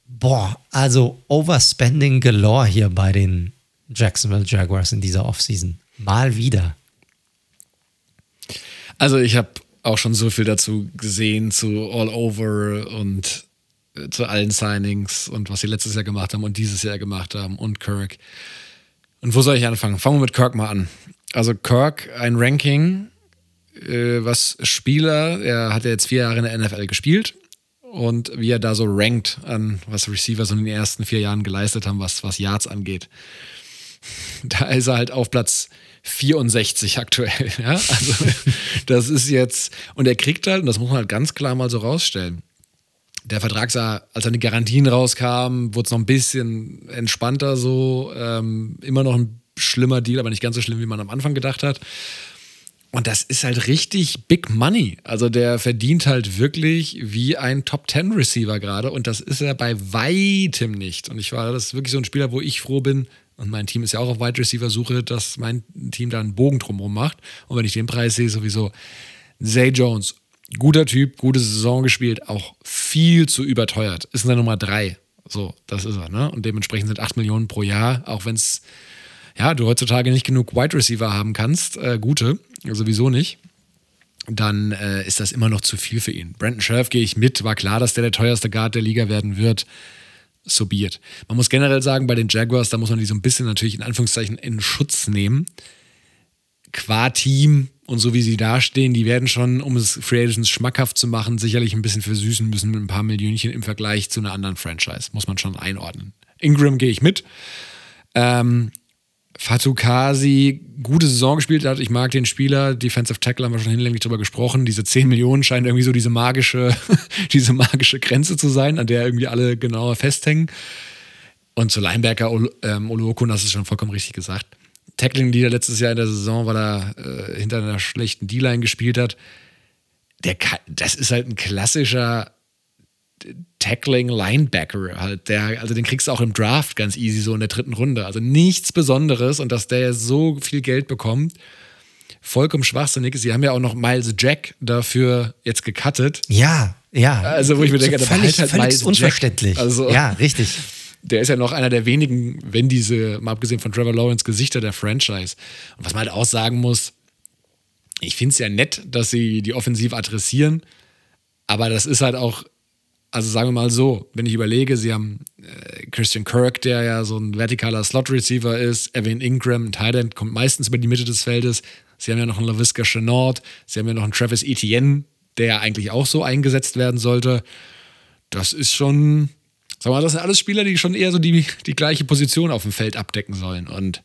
Boah, also Overspending galore hier bei den Jacksonville Jaguars in dieser Offseason. Mal wieder. Also ich habe auch schon so viel dazu gesehen, zu All Over und äh, zu allen Signings und was sie letztes Jahr gemacht haben und dieses Jahr gemacht haben und Kirk. Und wo soll ich anfangen? Fangen wir mit Kirk mal an. Also Kirk, ein Ranking, äh, was Spieler, er hat ja jetzt vier Jahre in der NFL gespielt und wie er da so rankt an, was Receiver so in den ersten vier Jahren geleistet haben, was, was Yards angeht. [laughs] Da ist er halt auf Platz 64 aktuell. [laughs] Ja? Also das ist jetzt, und er kriegt halt, und das muss man halt ganz klar mal so rausstellen, der Vertrag sah, als die Garantien rauskamen, wurde es noch ein bisschen entspannter so. Ähm, immer noch ein schlimmer Deal, aber nicht ganz so schlimm, wie man am Anfang gedacht hat. Und das ist halt richtig Big Money. Also der verdient halt wirklich wie ein Top Ten Receiver gerade und das ist er bei weitem nicht. Und ich war das ist wirklich so ein Spieler, wo ich froh bin, und mein Team ist ja auch auf Wide Receiver Suche, dass mein Team da einen Bogen drumherum macht. Und wenn ich den Preis sehe, sowieso Zay Jones, guter Typ, gute Saison gespielt, auch viel zu überteuert. Ist in der Nummer drei. So, das ist er, ne? Und dementsprechend sind 8 Millionen pro Jahr, auch wenn es, ja, du heutzutage nicht genug Wide Receiver haben kannst, äh, gute, sowieso nicht, dann äh, ist das immer noch zu viel für ihn. Brandon Scherf gehe ich mit, war klar, dass der der teuerste Guard der Liga werden wird. So be it. Man muss generell sagen, bei den Jaguars, da muss man die so ein bisschen natürlich in Anführungszeichen in Schutz nehmen. Qua Team und so wie sie dastehen, die werden schon, um es Free Agents schmackhaft zu machen, sicherlich ein bisschen versüßen müssen mit ein paar Millionchen im Vergleich zu einer anderen Franchise. Muss man schon einordnen. Ingram gehe ich mit. Ähm, Fatukasi, gute Saison gespielt hat. Ich mag den Spieler. Defensive Tackle haben wir schon hinlänglich drüber gesprochen. Diese 10 Millionen scheinen irgendwie so diese magische, [laughs] diese magische Grenze zu sein, an der irgendwie alle genauer festhängen. Und zu Linebacker ähm, Oluokun, das ist schon vollkommen richtig gesagt. Tackling, die er letztes Jahr in der Saison, weil er äh, hinter einer schlechten D-Line gespielt hat, der das ist halt ein klassischer Tackling Linebacker halt, der, also den kriegst du auch im Draft ganz easy so in der dritten Runde. Also nichts Besonderes und dass der so viel Geld bekommt, vollkommen schwachsinnig. Sie haben ja auch noch Miles Jack dafür jetzt gecuttet. Ja, ja. Also wo ich mir denke, so völlig, halt völlig Miles unverständlich. Jack. Also, ja, richtig. Der ist ja noch einer der wenigen, wenn diese, mal abgesehen von Trevor Lawrence, Gesichter der Franchise. Und was man halt auch sagen muss, ich finde es ja nett, dass sie die offensiv adressieren, aber das ist halt auch also sagen wir mal so, wenn ich überlege, sie haben äh, Christian Kirk, der ja so ein vertikaler Slot-Receiver ist, Evan Ingram, ein Tight kommt meistens über die Mitte des Feldes. Sie haben ja noch einen LaVisca Chenault, sie haben ja noch einen Travis Etienne, der ja eigentlich auch so eingesetzt werden sollte. Das ist schon, sag mal, das sind alles Spieler, die schon eher so die, die gleiche Position auf dem Feld abdecken sollen. Und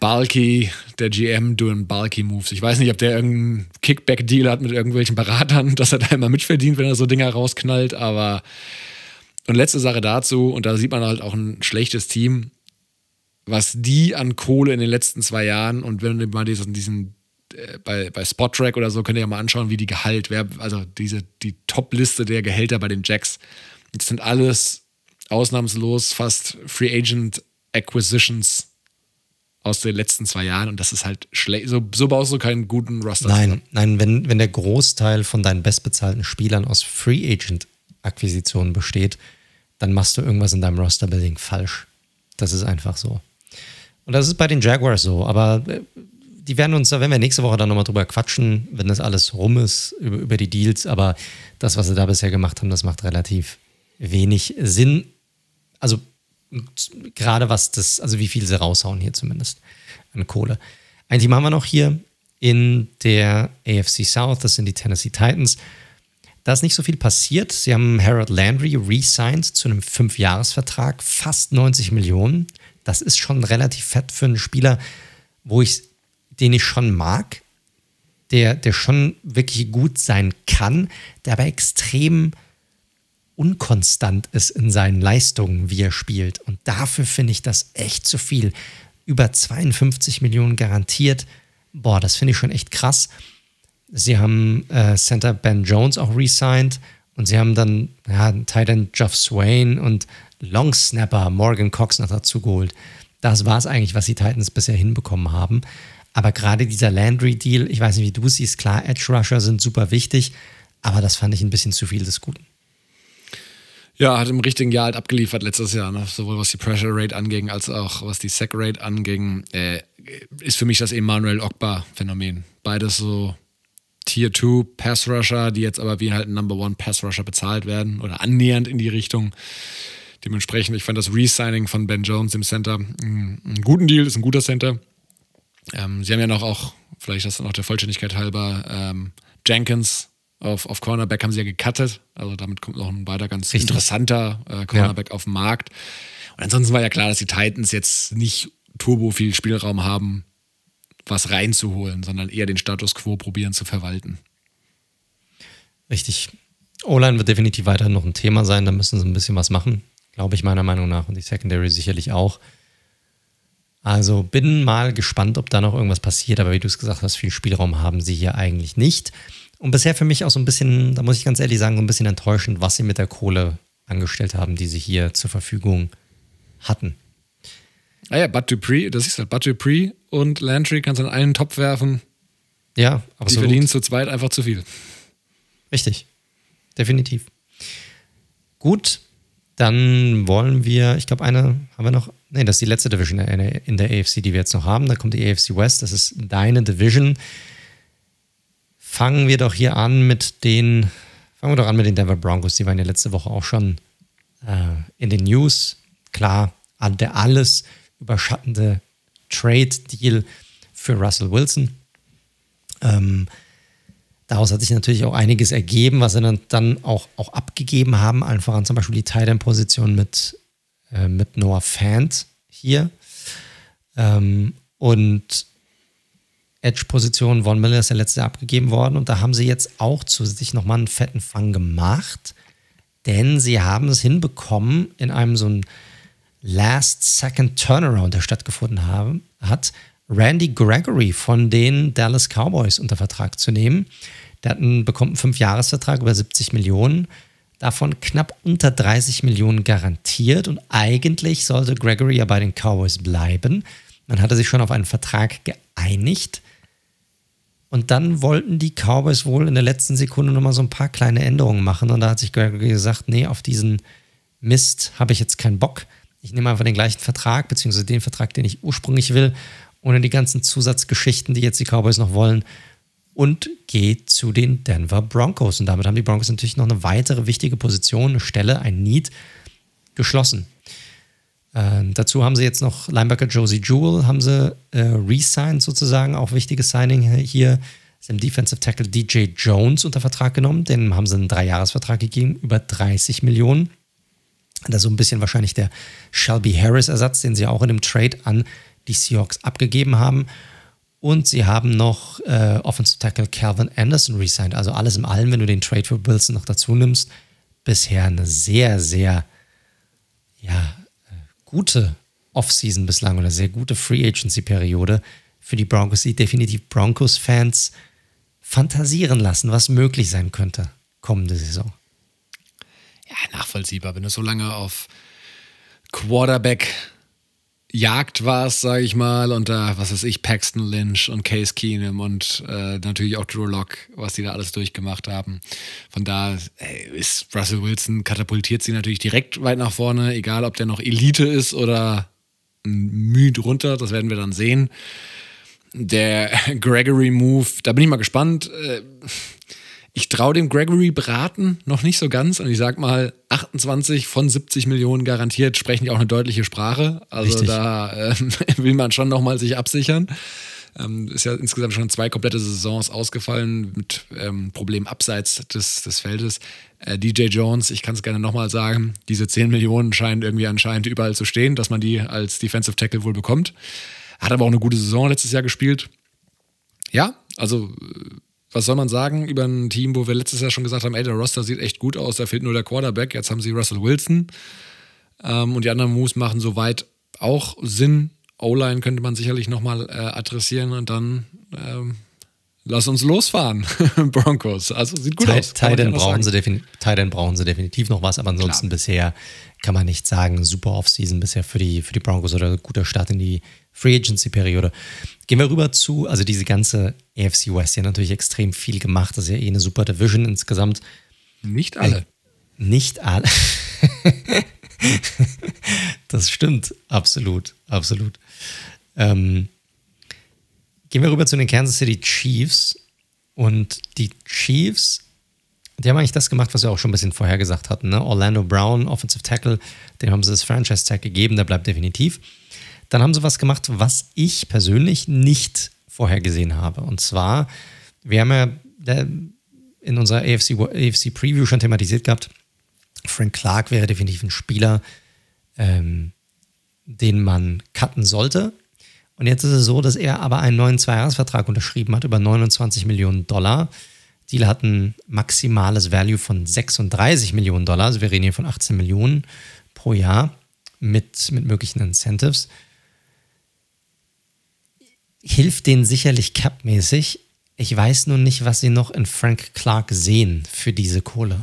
bulky, der GM doing bulky Moves. Ich weiß nicht, ob der irgendeinen Kickback-Deal hat mit irgendwelchen Beratern, [laughs] dass er da immer mitverdient, wenn er so Dinger rausknallt, aber und letzte Sache dazu, und da sieht man halt auch ein schlechtes Team, was die an Kohle in den letzten zwei Jahren und wenn du mal diesen, diesen äh, bei, bei Spot-Track oder so, könnt ihr ja mal anschauen, wie die Gehalt, wer, also diese, die Top-Liste der Gehälter bei den Jacks. Das sind alles ausnahmslos fast Free Agent Acquisitions aus den letzten zwei Jahren und das ist halt schlecht. So, so baust du keinen guten Roster. Nein, zusammen. nein, wenn, wenn der Großteil von deinen bestbezahlten Spielern aus Free Agent Akquisitionen besteht, dann machst du irgendwas in deinem Roster-Building falsch. Das ist einfach so. Und das ist bei den Jaguars so, aber äh, die werden uns, da werden wir nächste Woche dann nochmal drüber quatschen, wenn das alles rum ist, über, über die Deals, aber das, was sie da bisher gemacht haben, das macht relativ wenig Sinn. Also gerade was das, also wie viel sie raushauen hier zumindest an Kohle. Eigentlich machen wir noch hier in der AFC South, das sind die Tennessee Titans. Da ist nicht so viel passiert. Sie haben Harold Landry re-signed zu einem Fünfjahresvertrag, fast 90 Millionen. Das ist schon relativ fett für einen Spieler, wo ich, den ich schon mag, der, der schon wirklich gut sein kann, der aber extrem unkonstant ist in seinen Leistungen, wie er spielt. Und dafür finde ich das echt zu viel. Über 52 Millionen garantiert. Boah, das finde ich schon echt krass. Sie haben äh, Center Ben Jones auch resigned und sie haben dann ja, Titan Jeff Swain und Long Snapper Morgan Cox noch dazu geholt. Das war es eigentlich, was die Titans bisher hinbekommen haben. Aber gerade dieser Landry-Deal, ich weiß nicht, wie du siehst, klar, Edge Rusher sind super wichtig, aber das fand ich ein bisschen zu viel des Guten. Ja, hat im richtigen Jahr halt abgeliefert letztes Jahr, ne? sowohl was die Pressure Rate anging, als auch was die Sack Rate anging. Äh, ist für mich das Emmanuel Ogba-Phänomen. Beides so Tier 2 Pass Rusher, die jetzt aber wie halt ein Number One Pass Rusher bezahlt werden oder annähernd in die Richtung. Dementsprechend, ich fand das Resigning von Ben Jones im Center einen guten Deal, ist ein guter Center. Ähm, sie haben ja noch auch, vielleicht das dann auch der Vollständigkeit halber, ähm, Jenkins auf, auf Cornerback haben sie ja gecuttet. Also damit kommt noch ein weiter ganz Richtig. interessanter äh, Cornerback ja. auf den Markt. Und ansonsten war ja klar, dass die Titans jetzt nicht turbo viel Spielraum haben, was reinzuholen, sondern eher den Status quo probieren zu verwalten. Richtig. O-Line wird definitiv weiter noch ein Thema sein, da müssen sie ein bisschen was machen, glaube ich meiner Meinung nach und die Secondary sicherlich auch. Also bin mal gespannt, ob da noch irgendwas passiert, aber wie du es gesagt hast, viel Spielraum haben sie hier eigentlich nicht. Und bisher für mich auch so ein bisschen, da muss ich ganz ehrlich sagen, so ein bisschen enttäuschend, was sie mit der Kohle angestellt haben, die sie hier zur Verfügung hatten. Ah ja, Bud Dupree, das ist halt Bud Dupree und Landry kannst du in einen Topf werfen. Ja, absolut. Die verdienen zu zweit einfach zu viel. Richtig. Definitiv. Gut, dann wollen wir, ich glaube, eine haben wir noch. Nee, das ist die letzte Division in der AFC, die wir jetzt noch haben. Da kommt die AFC West, das ist deine Division. Fangen wir doch hier an mit den, fangen wir doch an mit den Denver Broncos. Die waren ja letzte Woche auch schon äh, in den News. Klar, der alles überschattende Trade-Deal für Russell Wilson. Ähm, daraus hat sich natürlich auch einiges ergeben, was sie dann, dann auch, auch abgegeben haben. Allen voran zum Beispiel die Tight-End-Position mit, äh, mit Noah Fant hier. Ähm, und Edge-Position, Von Miller ist letztes Jahr abgegeben worden und da haben sie jetzt auch zusätzlich nochmal einen fetten Fang gemacht, denn sie haben es hinbekommen, in einem so ein Last-Second-Turnaround, der stattgefunden haben, hat, Randy Gregory von den Dallas Cowboys unter Vertrag zu nehmen. Der hat einen, bekommt einen Fünfjahresvertrag über 70 Millionen, davon knapp unter 30 Millionen garantiert und eigentlich sollte Gregory ja bei den Cowboys bleiben. Man hatte sich schon auf einen Vertrag geeinigt. Und dann wollten die Cowboys wohl in der letzten Sekunde nochmal so ein paar kleine Änderungen machen. Und da hat sich Gregory gesagt, nee, auf diesen Mist habe ich jetzt keinen Bock ich nehme einfach den gleichen Vertrag, beziehungsweise den Vertrag, den ich ursprünglich will, ohne die ganzen Zusatzgeschichten, die jetzt die Cowboys noch wollen, und gehe zu den Denver Broncos. Und damit haben die Broncos natürlich noch eine weitere wichtige Position, eine Stelle, ein Need geschlossen. Äh, dazu haben sie jetzt noch Linebacker Josie Jewell, haben sie äh, re-signed sozusagen, auch wichtiges Signing hier. Sie haben Defensive Tackle DJ Jones unter Vertrag genommen, dem haben sie einen Dreijahresvertrag gegeben, über 30 Millionen. Das ist so ein bisschen wahrscheinlich der Shelby Harris-Ersatz, den sie auch in dem Trade an die Seahawks abgegeben haben. Und sie haben noch äh, Offensive Tackle Calvin Anderson resigned. Also alles im Allen, wenn du den Trade für Wilson noch dazu nimmst, bisher eine sehr, sehr ja, gute Offseason bislang oder sehr gute Free Agency-Periode für die Broncos, die definitiv Broncos-Fans fantasieren lassen, was möglich sein könnte kommende Saison. Ja, nachvollziehbar. Wenn du so lange auf Quarterback Jagd warst, sage ich mal, und da, was weiß ich, Paxton Lynch und Case Keenum und äh, natürlich auch Drew Lock, was die da alles durchgemacht haben. Von da ey, ist Russell Wilson, katapultiert sie natürlich direkt weit nach vorne, egal ob der noch Elite ist oder ein Mühe drunter, das werden wir dann sehen. Der [laughs] Gregory Move, da bin ich mal gespannt. Äh, ich traue dem Gregory Braten noch nicht so ganz und ich sag mal, 28 von 70 Millionen garantiert sprechen die auch eine deutliche Sprache. Also Richtig. da äh, [laughs] will man schon nochmal sich absichern. Ähm, ist ja insgesamt schon zwei komplette Saisons ausgefallen mit ähm, Problemen abseits des, des Feldes. Äh, DJ Jones, ich kann es gerne nochmal sagen, diese 10 Millionen scheinen irgendwie anscheinend überall zu stehen, dass man die als Defensive Tackle wohl bekommt. Hat aber auch eine gute Saison letztes Jahr gespielt. Ja, also was soll man sagen über ein Team, wo wir letztes Jahr schon gesagt haben, ey, der Roster sieht echt gut aus, da fehlt nur der Quarterback. Jetzt haben sie Russell Wilson ähm, und die anderen Moves machen soweit auch Sinn. O-Line könnte man sicherlich nochmal äh, adressieren und dann ähm, lass uns losfahren, [laughs] Broncos. Also sieht gut Ty aus. Titan brauchen, sie brauchen sie definitiv noch was, aber ansonsten Klar. bisher kann man nicht sagen, super Offseason bisher für die, für die Broncos oder guter Start in die Free Agency-Periode. Gehen wir rüber zu, also diese ganze AFC West, die hat natürlich extrem viel gemacht. Das ist ja eh eine super Division insgesamt. Nicht alle. Äh, nicht alle. [laughs] das stimmt, absolut, absolut. Ähm, gehen wir rüber zu den Kansas City Chiefs. Und die Chiefs, die haben eigentlich das gemacht, was wir auch schon ein bisschen vorher gesagt hatten. Ne? Orlando Brown, Offensive Tackle, dem haben sie das Franchise-Tag gegeben, der bleibt definitiv. Dann haben sie was gemacht, was ich persönlich nicht vorher gesehen habe. Und zwar, wir haben ja in unserer AFC, AFC Preview schon thematisiert gehabt, Frank Clark wäre definitiv ein Spieler, ähm, den man cutten sollte. Und jetzt ist es so, dass er aber einen neuen Zweijahresvertrag unterschrieben hat über 29 Millionen Dollar. Deal hat ein maximales Value von 36 Millionen Dollar. Also wir reden hier von 18 Millionen pro Jahr mit, mit möglichen Incentives hilft denen sicherlich capmäßig. Ich weiß nur nicht, was sie noch in Frank Clark sehen für diese Kohle,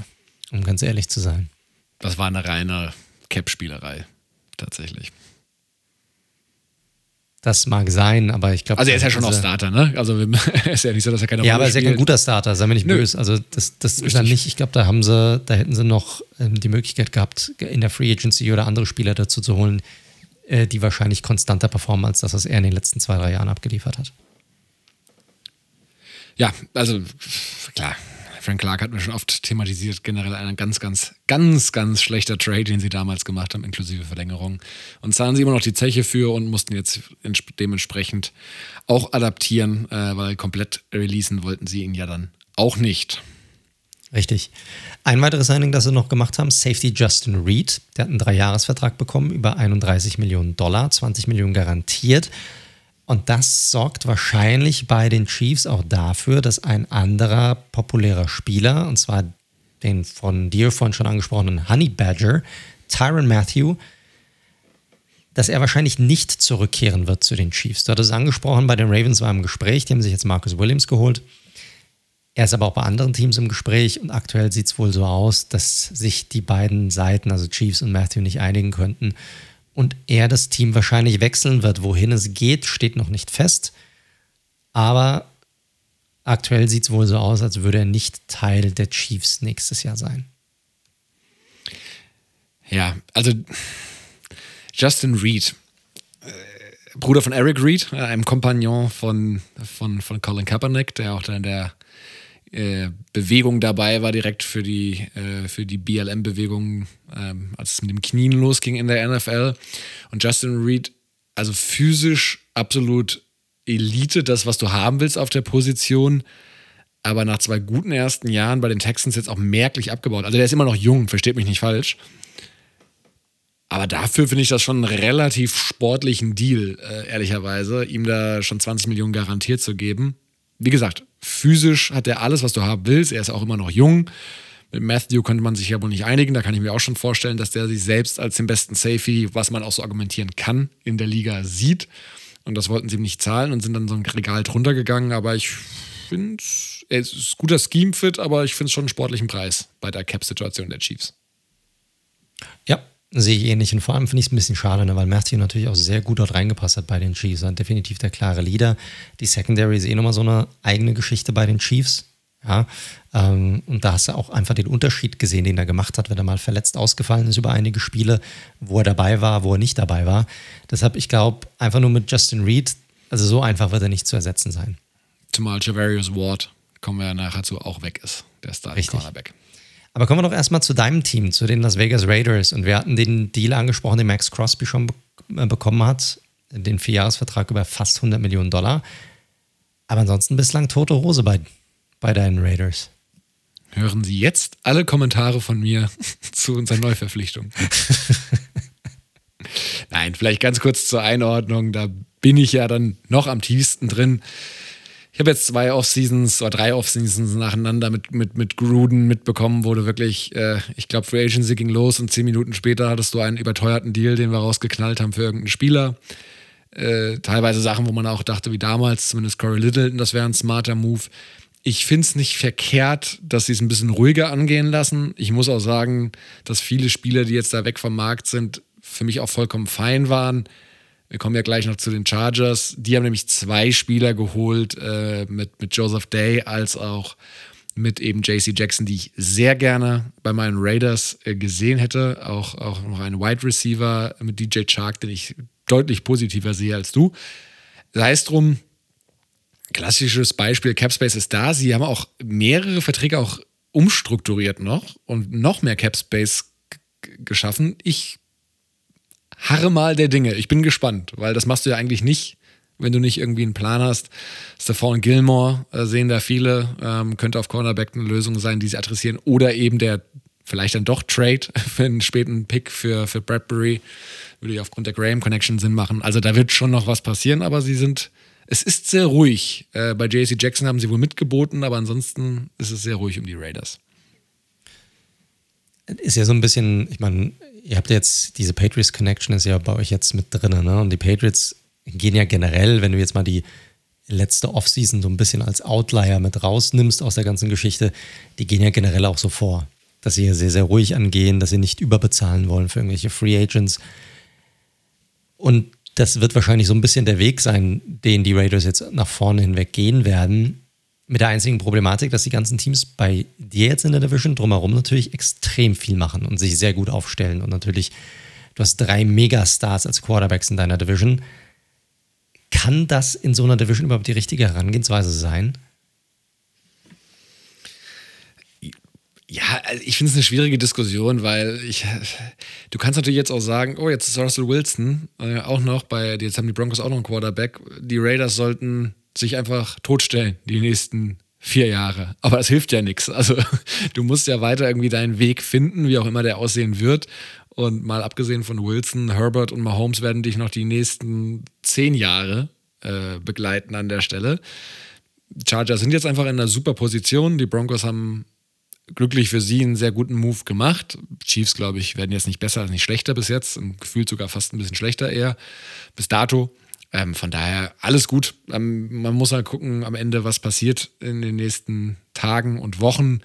um ganz ehrlich zu sein. Das war eine reine Cap-Spielerei, tatsächlich. Das mag sein, aber ich glaube. Also er ist ja schon auch Starter, ne? Also [laughs] ist ja nicht so, dass er keine Ja, aber er ist ja kein guter Starter, sei mir nicht Nö. böse. Also das, das ist dann nicht, ich glaube, da haben sie, da hätten sie noch ähm, die Möglichkeit gehabt, in der Free Agency oder andere Spieler dazu zu holen, äh, die wahrscheinlich konstanter performen als das, was er in den letzten zwei, drei Jahren abgeliefert hat. Ja, also klar, Frank Clark hat mir schon oft thematisiert, generell ein ganz, ganz, ganz, ganz schlechter Trade, den sie damals gemacht haben, inklusive Verlängerung. Und zahlen sie immer noch die Zeche für und mussten jetzt dementsprechend auch adaptieren, äh, weil komplett releasen wollten sie ihn ja dann auch nicht. Richtig. Ein weiteres Signing, das sie noch gemacht haben, Safety Justin Reed. Der hat einen Dreijahresvertrag bekommen, über 31 Millionen Dollar, 20 Millionen garantiert. Und das sorgt wahrscheinlich bei den Chiefs auch dafür, dass ein anderer populärer Spieler, und zwar den von dir vorhin schon angesprochenen Honey Badger, Tyron Matthew, dass er wahrscheinlich nicht zurückkehren wird zu den Chiefs. Du hattest es angesprochen, bei den Ravens war im Gespräch, die haben sich jetzt Marcus Williams geholt. Er ist aber auch bei anderen Teams im Gespräch und aktuell sieht es wohl so aus, dass sich die beiden Seiten, also Chiefs und Matthew, nicht einigen könnten und er das Team wahrscheinlich wechseln wird. Wohin es geht, steht noch nicht fest. Aber aktuell sieht es wohl so aus, als würde er nicht Teil der Chiefs nächstes Jahr sein. Ja, also Justin Reed, äh, Bruder von Eric Reed, einem Kompagnon von, von, von Colin Kaepernick, der auch dann der äh, Bewegung dabei war, direkt für die, äh, für die BLM-Bewegung, ähm, als es mit dem Knien losging in der NFL. Und Justin Reed, also physisch absolut Elite, das, was du haben willst auf der Position, aber nach zwei guten ersten Jahren bei den Texans jetzt auch merklich abgebaut. Also der ist immer noch jung, versteht mich nicht falsch. Aber dafür finde ich das schon einen relativ sportlichen Deal, äh, ehrlicherweise, ihm da schon 20 Millionen garantiert zu geben. Wie gesagt, physisch hat er alles, was du haben willst. Er ist auch immer noch jung. Mit Matthew könnte man sich ja wohl nicht einigen. Da kann ich mir auch schon vorstellen, dass der sich selbst als den besten Safety, was man auch so argumentieren kann, in der Liga sieht. Und das wollten sie ihm nicht zahlen und sind dann so ein Regal drunter gegangen. Aber ich finde, es ist guter Scheme-Fit, aber ich finde es schon einen sportlichen Preis bei der Cap-Situation der Chiefs. Sehe ich ähnlich. Und vor allem finde ich es ein bisschen schade, ne, weil Matthew natürlich auch sehr gut dort reingepasst hat bei den Chiefs. Er definitiv der klare Leader. Die Secondary ist eh nochmal so eine eigene Geschichte bei den Chiefs. Ja, ähm, und da hast du auch einfach den Unterschied gesehen, den er gemacht hat, wenn er mal verletzt ausgefallen ist über einige Spiele, wo er dabei war, wo er nicht dabei war. Deshalb, ich glaube, einfach nur mit Justin Reed, also so einfach wird er nicht zu ersetzen sein. Zumal Javarius Ward, kommen wir ja nachher zu, auch weg ist, der Starting Cornerback. Aber kommen wir doch erstmal zu deinem Team, zu den Las Vegas Raiders. Und wir hatten den Deal angesprochen, den Max Crosby schon be äh, bekommen hat, den Vierjahresvertrag über fast 100 Millionen Dollar. Aber ansonsten bislang tote Hose bei, bei deinen Raiders. Hören Sie jetzt alle Kommentare von mir [laughs] zu unserer Neuverpflichtung. Nein, vielleicht ganz kurz zur Einordnung. Da bin ich ja dann noch am tiefsten drin. Ich habe jetzt zwei Off-Seasons oder drei Off-Seasons nacheinander mit, mit, mit Gruden mitbekommen, wo du wirklich, äh, ich glaube, Free Agency ging los und zehn Minuten später hattest du einen überteuerten Deal, den wir rausgeknallt haben für irgendeinen Spieler. Äh, teilweise Sachen, wo man auch dachte, wie damals, zumindest Corey Littleton, das wäre ein smarter Move. Ich finde es nicht verkehrt, dass sie es ein bisschen ruhiger angehen lassen. Ich muss auch sagen, dass viele Spieler, die jetzt da weg vom Markt sind, für mich auch vollkommen fein waren. Wir kommen ja gleich noch zu den Chargers. Die haben nämlich zwei Spieler geholt, äh, mit, mit Joseph Day als auch mit eben JC Jackson, die ich sehr gerne bei meinen Raiders äh, gesehen hätte. Auch, auch noch einen Wide Receiver mit DJ Chark, den ich deutlich positiver sehe als du. Sei es drum, klassisches Beispiel, Capspace ist da. Sie haben auch mehrere Verträge auch umstrukturiert noch und noch mehr Capspace geschaffen. Ich harre mal der Dinge. Ich bin gespannt, weil das machst du ja eigentlich nicht, wenn du nicht irgendwie einen Plan hast. Stephon Gilmore äh, sehen da viele, ähm, könnte auf Cornerback eine Lösung sein, die sie adressieren. Oder eben der vielleicht dann doch Trade [laughs] für einen späten Pick für, für Bradbury. Würde ja aufgrund der Graham Connection Sinn machen. Also da wird schon noch was passieren, aber sie sind, es ist sehr ruhig. Äh, bei JC Jackson haben sie wohl mitgeboten, aber ansonsten ist es sehr ruhig um die Raiders. Ist ja so ein bisschen, ich meine, ihr habt jetzt diese Patriots Connection ist ja bei euch jetzt mit drin, ne? Und die Patriots gehen ja generell, wenn du jetzt mal die letzte Offseason so ein bisschen als Outlier mit rausnimmst aus der ganzen Geschichte, die gehen ja generell auch so vor, dass sie sehr, sehr ruhig angehen, dass sie nicht überbezahlen wollen für irgendwelche Free Agents. Und das wird wahrscheinlich so ein bisschen der Weg sein, den die Raiders jetzt nach vorne hinweg gehen werden. Mit der einzigen Problematik, dass die ganzen Teams bei dir jetzt in der Division drumherum natürlich extrem viel machen und sich sehr gut aufstellen. Und natürlich, du hast drei Megastars als Quarterbacks in deiner Division. Kann das in so einer Division überhaupt die richtige Herangehensweise sein? Ja, also ich finde es eine schwierige Diskussion, weil ich, du kannst natürlich jetzt auch sagen, oh, jetzt ist Russell Wilson äh, auch noch bei, jetzt haben die Broncos auch noch einen Quarterback. Die Raiders sollten sich einfach totstellen, die nächsten vier Jahre. Aber das hilft ja nichts. Also [laughs] du musst ja weiter irgendwie deinen Weg finden, wie auch immer der aussehen wird. Und mal abgesehen von Wilson, Herbert und Mahomes werden dich noch die nächsten zehn Jahre äh, begleiten an der Stelle. Chargers sind jetzt einfach in einer super Position. Die Broncos haben glücklich für sie einen sehr guten Move gemacht. Chiefs, glaube ich, werden jetzt nicht besser, nicht schlechter bis jetzt. Gefühlt sogar fast ein bisschen schlechter eher. Bis dato. Ähm, von daher alles gut. Ähm, man muss halt gucken am Ende, was passiert in den nächsten Tagen und Wochen.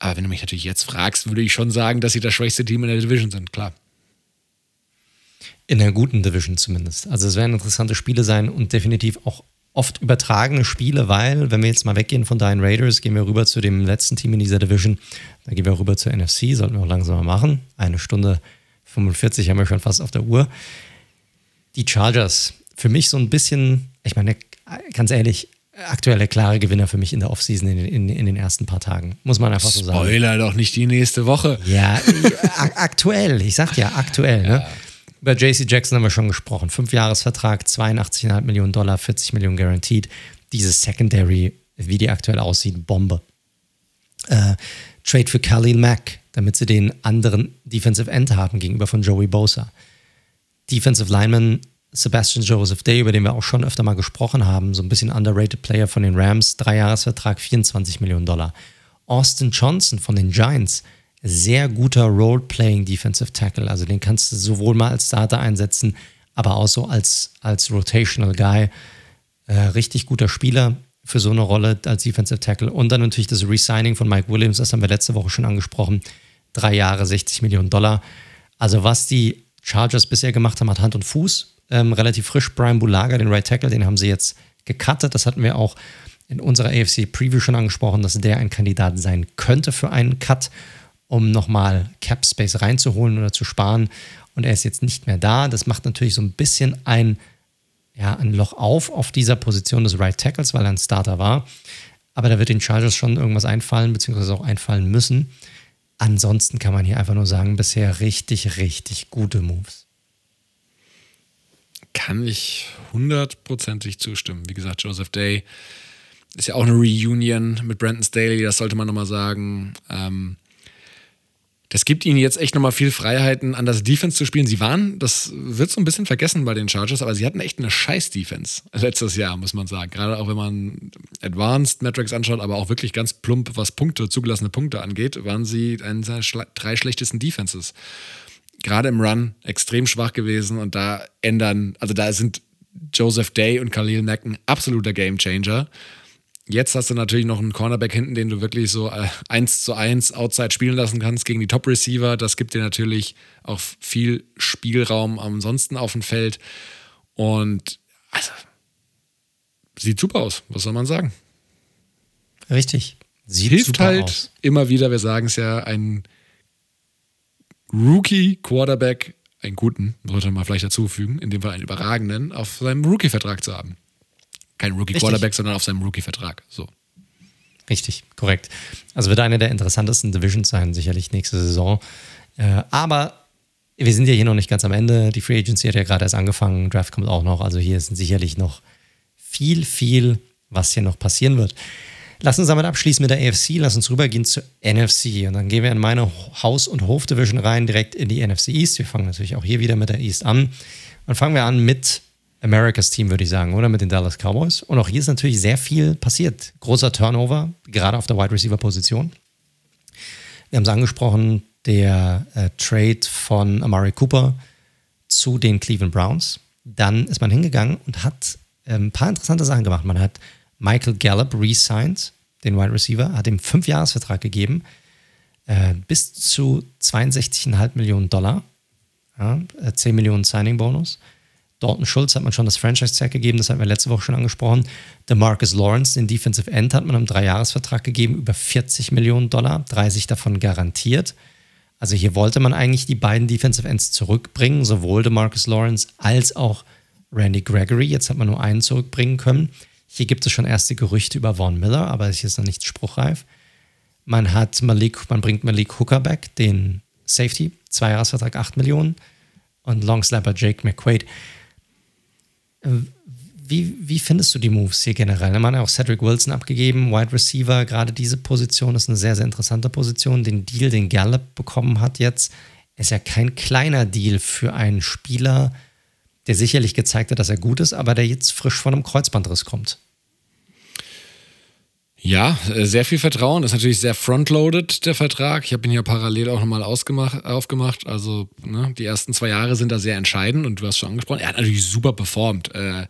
Aber wenn du mich natürlich jetzt fragst, würde ich schon sagen, dass sie das schwächste Team in der Division sind, klar. In der guten Division zumindest. Also es werden interessante Spiele sein und definitiv auch oft übertragene Spiele, weil, wenn wir jetzt mal weggehen von deinen Raiders, gehen wir rüber zu dem letzten Team in dieser Division. Dann gehen wir rüber zur NFC, sollten wir auch langsam mal machen. Eine Stunde 45 haben wir schon fast auf der Uhr. Die Chargers für mich so ein bisschen, ich meine, ganz ehrlich, aktuelle klare Gewinner für mich in der Offseason in, in, in den ersten paar Tagen. Muss man einfach so sagen. Spoiler doch nicht die nächste Woche. Ja, aktuell. Ich sag ja aktuell. Ne? Ja. Ne? Über JC Jackson haben wir schon gesprochen. Fünfjahresvertrag, 82,5 Millionen Dollar, 40 Millionen guaranteed. Dieses Secondary, wie die aktuell aussieht, Bombe. Äh, Trade für Khalil Mack, damit sie den anderen Defensive End haben gegenüber von Joey Bosa. Defensive Lineman Sebastian Joseph Day, über den wir auch schon öfter mal gesprochen haben, so ein bisschen underrated Player von den Rams, Dreijahresvertrag, 24 Millionen Dollar. Austin Johnson von den Giants, sehr guter Role-Playing Defensive Tackle, also den kannst du sowohl mal als Starter einsetzen, aber auch so als, als Rotational Guy. Äh, richtig guter Spieler für so eine Rolle als Defensive Tackle. Und dann natürlich das Resigning von Mike Williams, das haben wir letzte Woche schon angesprochen. Drei Jahre, 60 Millionen Dollar. Also was die Chargers bisher gemacht haben, hat Hand und Fuß ähm, relativ frisch. Brian Bulaga, den Right Tackle, den haben sie jetzt gecuttet. Das hatten wir auch in unserer AFC Preview schon angesprochen, dass der ein Kandidat sein könnte für einen Cut, um nochmal Cap Space reinzuholen oder zu sparen. Und er ist jetzt nicht mehr da. Das macht natürlich so ein bisschen ein, ja, ein Loch auf auf dieser Position des Right Tackles, weil er ein Starter war. Aber da wird den Chargers schon irgendwas einfallen, beziehungsweise auch einfallen müssen. Ansonsten kann man hier einfach nur sagen, bisher richtig, richtig gute Moves kann ich hundertprozentig zustimmen. Wie gesagt, Joseph Day ist ja auch eine Reunion mit Brandon Staley, das sollte man nochmal sagen. Ähm, das gibt ihnen jetzt echt nochmal viel Freiheiten, an das Defense zu spielen. Sie waren, das wird so ein bisschen vergessen bei den Chargers, aber sie hatten echt eine scheiß Defense letztes Jahr, muss man sagen. Gerade auch wenn man Advanced Metrics anschaut, aber auch wirklich ganz plump, was Punkte, zugelassene Punkte angeht, waren sie eine der drei schlechtesten Defenses gerade im Run extrem schwach gewesen und da ändern, also da sind Joseph Day und Khalil Mack ein absoluter Gamechanger. Jetzt hast du natürlich noch einen Cornerback hinten, den du wirklich so äh, eins zu eins outside spielen lassen kannst gegen die Top-Receiver. Das gibt dir natürlich auch viel Spielraum ansonsten auf dem Feld. Und also, sieht super aus, was soll man sagen? Richtig. Sieht Hilft halt aus. immer wieder, wir sagen es ja, ein Rookie-Quarterback, einen guten, sollte man vielleicht dazufügen, in dem Fall einen überragenden, auf seinem Rookie-Vertrag zu haben. Kein Rookie-Quarterback, sondern auf seinem Rookie-Vertrag. So. Richtig, korrekt. Also wird eine der interessantesten Divisions sein, sicherlich nächste Saison. Äh, aber wir sind ja hier noch nicht ganz am Ende. Die Free Agency hat ja gerade erst angefangen, Draft kommt auch noch. Also hier ist sicherlich noch viel, viel, was hier noch passieren wird. Lass uns damit abschließen mit der AFC. Lass uns rübergehen zur NFC. Und dann gehen wir in meine Haus- und Hof-Division rein, direkt in die NFC East. Wir fangen natürlich auch hier wieder mit der East an. Und fangen wir an mit Americas Team, würde ich sagen, oder mit den Dallas Cowboys. Und auch hier ist natürlich sehr viel passiert. Großer Turnover, gerade auf der Wide Receiver Position. Wir haben es angesprochen, der äh, Trade von Amari Cooper zu den Cleveland Browns. Dann ist man hingegangen und hat äh, ein paar interessante Sachen gemacht. Man hat Michael Gallup re-signed, den Wide Receiver, hat ihm fünf Jahresvertrag gegeben, äh, bis zu 62,5 Millionen Dollar, ja, 10 äh, Millionen Signing-Bonus. Dalton Schulz hat man schon das Franchise-Tag gegeben, das hatten wir letzte Woche schon angesprochen. Der Marcus Lawrence, den Defensive End, hat man einen Dreijahresvertrag gegeben, über 40 Millionen Dollar, 30 davon garantiert. Also hier wollte man eigentlich die beiden Defensive Ends zurückbringen, sowohl der Marcus Lawrence als auch Randy Gregory. Jetzt hat man nur einen zurückbringen können. Hier gibt es schon erste Gerüchte über Vaughn Miller, aber es ist noch nicht spruchreif. Man hat Malik, man bringt Malik Hooker back, den Safety, Zweijahresvertrag 8 Millionen und Longsnapper Jake McQuaid. Wie, wie findest du die Moves hier generell? Man hat auch Cedric Wilson abgegeben, Wide Receiver. Gerade diese Position ist eine sehr, sehr interessante Position. Den Deal, den Gallup bekommen hat jetzt, ist ja kein kleiner Deal für einen Spieler, der sicherlich gezeigt hat, dass er gut ist, aber der jetzt frisch von einem Kreuzbandriss kommt. Ja, äh, sehr viel Vertrauen. Ist natürlich sehr frontloaded, der Vertrag. Ich habe ihn ja parallel auch nochmal aufgemacht. Also ne, die ersten zwei Jahre sind da sehr entscheidend und du hast schon angesprochen, er hat natürlich super performt. Äh,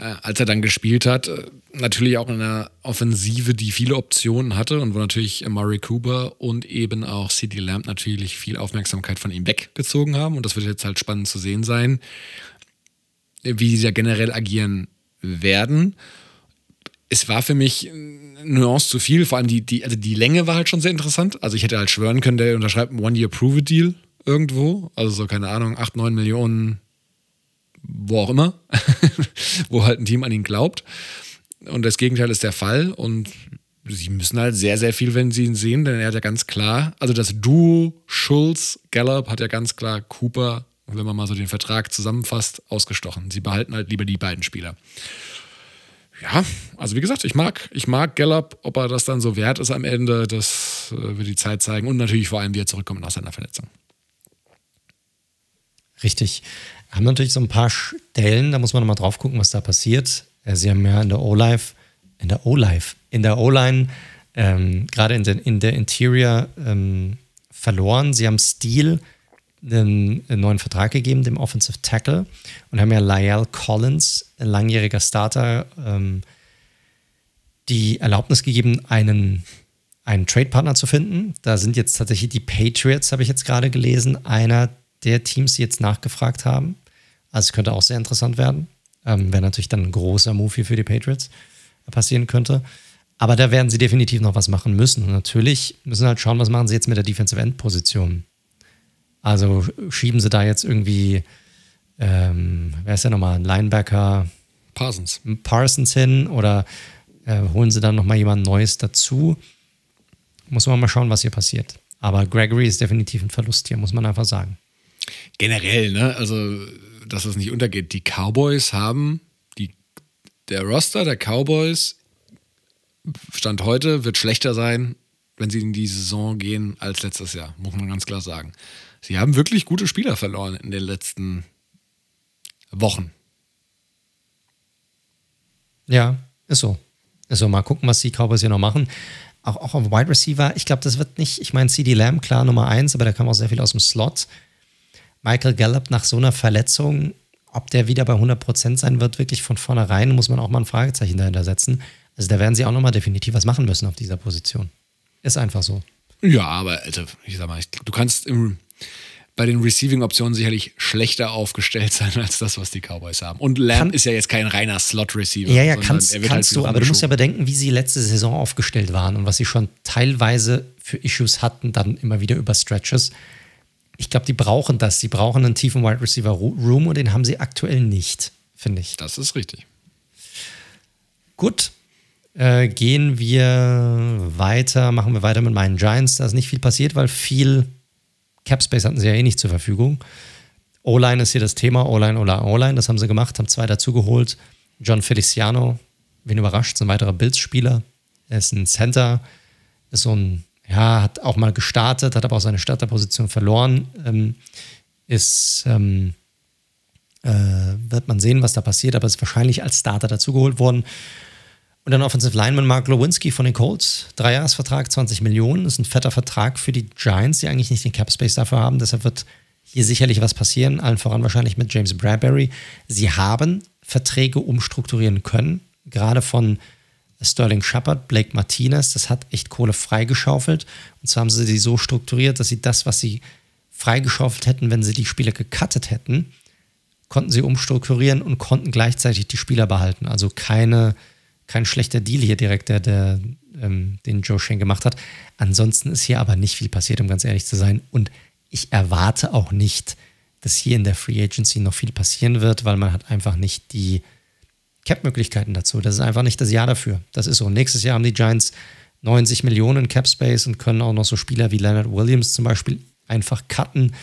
äh, als er dann gespielt hat, äh, natürlich auch in einer Offensive, die viele Optionen hatte und wo natürlich Murray Cooper und eben auch CD Lamb natürlich viel Aufmerksamkeit von ihm weggezogen haben. Und das wird jetzt halt spannend zu sehen sein, wie sie da generell agieren werden. Es war für mich Nuance zu viel, vor allem die, die, also die Länge war halt schon sehr interessant. Also ich hätte halt schwören können, der unterschreibt einen One-Year-Prove-Deal irgendwo. Also so, keine Ahnung, 8, 9 Millionen, wo auch immer, [laughs] wo halt ein Team an ihn glaubt. Und das Gegenteil ist der Fall. Und sie müssen halt sehr, sehr viel, wenn sie ihn sehen, denn er hat ja ganz klar, also das Duo Schulz-Gallup hat ja ganz klar Cooper wenn man mal so den Vertrag zusammenfasst, ausgestochen. Sie behalten halt lieber die beiden Spieler. ja, also wie gesagt, ich mag, ich mag Gallup, ob er das dann so wert ist am Ende, das äh, wird die Zeit zeigen und natürlich vor allem, wie er zurückkommt nach seiner Verletzung. Richtig. Haben natürlich so ein paar Stellen, da muss man nochmal drauf gucken, was da passiert. Äh, sie haben ja in der O-Life, in der O-Life, in der O-Line, ähm, gerade in, der, in der Interior ähm, verloren. Sie haben Steel einen, einen, neuen Vertrag gegeben, dem Offensive Tackle, und haben ja Lyle Collins, ein langjähriger Starter, ähm, die Erlaubnis gegeben, einen, einen Trade-Partner zu finden. Da sind jetzt tatsächlich die Patriots, habe ich jetzt gerade gelesen, einer der Teams, die jetzt nachgefragt haben. Also es könnte auch sehr interessant werden. Ähm, Wäre natürlich dann ein großer Move hier für die Patriots passieren könnte. Aber da werden sie definitiv noch was machen müssen. Und natürlich müssen halt schauen, was machen sie jetzt mit der Defensive End Position. Also schieben sie da jetzt irgendwie, ähm, wer ist ja nochmal, ein Linebacker? Parsons. Parsons hin oder äh, holen sie dann nochmal jemand Neues dazu? Muss man mal schauen, was hier passiert. Aber Gregory ist definitiv ein Verlust hier, muss man einfach sagen. Generell, ne? Also, dass es nicht untergeht. Die Cowboys haben die, der Roster der Cowboys Stand heute wird schlechter sein, wenn sie in die Saison gehen als letztes Jahr, muss man ganz klar sagen. Sie haben wirklich gute Spieler verloren in den letzten Wochen. Ja, ist so. Ist so. Mal gucken, was die Cowboys hier noch machen. Auch, auch auf Wide Receiver, ich glaube, das wird nicht, ich meine, CD Lamb, klar, Nummer eins, aber da kam auch sehr viel aus dem Slot. Michael Gallup nach so einer Verletzung, ob der wieder bei 100% sein wird, wirklich von vornherein, muss man auch mal ein Fragezeichen dahinter setzen. Also da werden sie auch nochmal definitiv was machen müssen auf dieser Position. Ist einfach so. Ja, aber also, ich sag mal, du kannst im, bei den Receiving-Optionen sicherlich schlechter aufgestellt [laughs] sein als das, was die Cowboys haben. Und Lamb Kann, ist ja jetzt kein reiner Slot-Receiver. Ja, ja, kannst, kannst halt du, aber du musst ja bedenken, wie sie letzte Saison aufgestellt waren und was sie schon teilweise für Issues hatten, dann immer wieder über Stretches ich glaube, die brauchen das. Sie brauchen einen tiefen Wide Receiver Room und den haben sie aktuell nicht, finde ich. Das ist richtig. Gut. Äh, gehen wir weiter, machen wir weiter mit meinen Giants. Da ist nicht viel passiert, weil viel Cap Space hatten sie ja eh nicht zur Verfügung. O-Line ist hier das Thema. O-Line, O-Line, O-Line. Das haben sie gemacht, haben zwei dazugeholt. John Feliciano, wen überrascht, ist ein weiterer Bills-Spieler. Er ist ein Center, ist so ein ja, hat auch mal gestartet, hat aber auch seine Starterposition verloren. Ähm, ist, ähm, äh, wird man sehen, was da passiert, aber ist wahrscheinlich als Starter dazugeholt worden. Und dann Offensive Lineman Mark Lewinsky von den Colts. Dreijahresvertrag, 20 Millionen. Das ist ein fetter Vertrag für die Giants, die eigentlich nicht den Cap Space dafür haben. Deshalb wird hier sicherlich was passieren. Allen voran wahrscheinlich mit James Bradbury. Sie haben Verträge umstrukturieren können. Gerade von Sterling Shepard, Blake Martinez, das hat echt Kohle freigeschaufelt. Und zwar haben sie sie so strukturiert, dass sie das, was sie freigeschaufelt hätten, wenn sie die Spieler gecuttet hätten, konnten sie umstrukturieren und konnten gleichzeitig die Spieler behalten. Also keine, kein schlechter Deal hier direkt, der, der ähm, den Joe Shane gemacht hat. Ansonsten ist hier aber nicht viel passiert, um ganz ehrlich zu sein. Und ich erwarte auch nicht, dass hier in der Free Agency noch viel passieren wird, weil man hat einfach nicht die Cap-Möglichkeiten dazu. Das ist einfach nicht das Jahr dafür. Das ist so. Nächstes Jahr haben die Giants 90 Millionen Cap-Space und können auch noch so Spieler wie Leonard Williams zum Beispiel einfach cutten,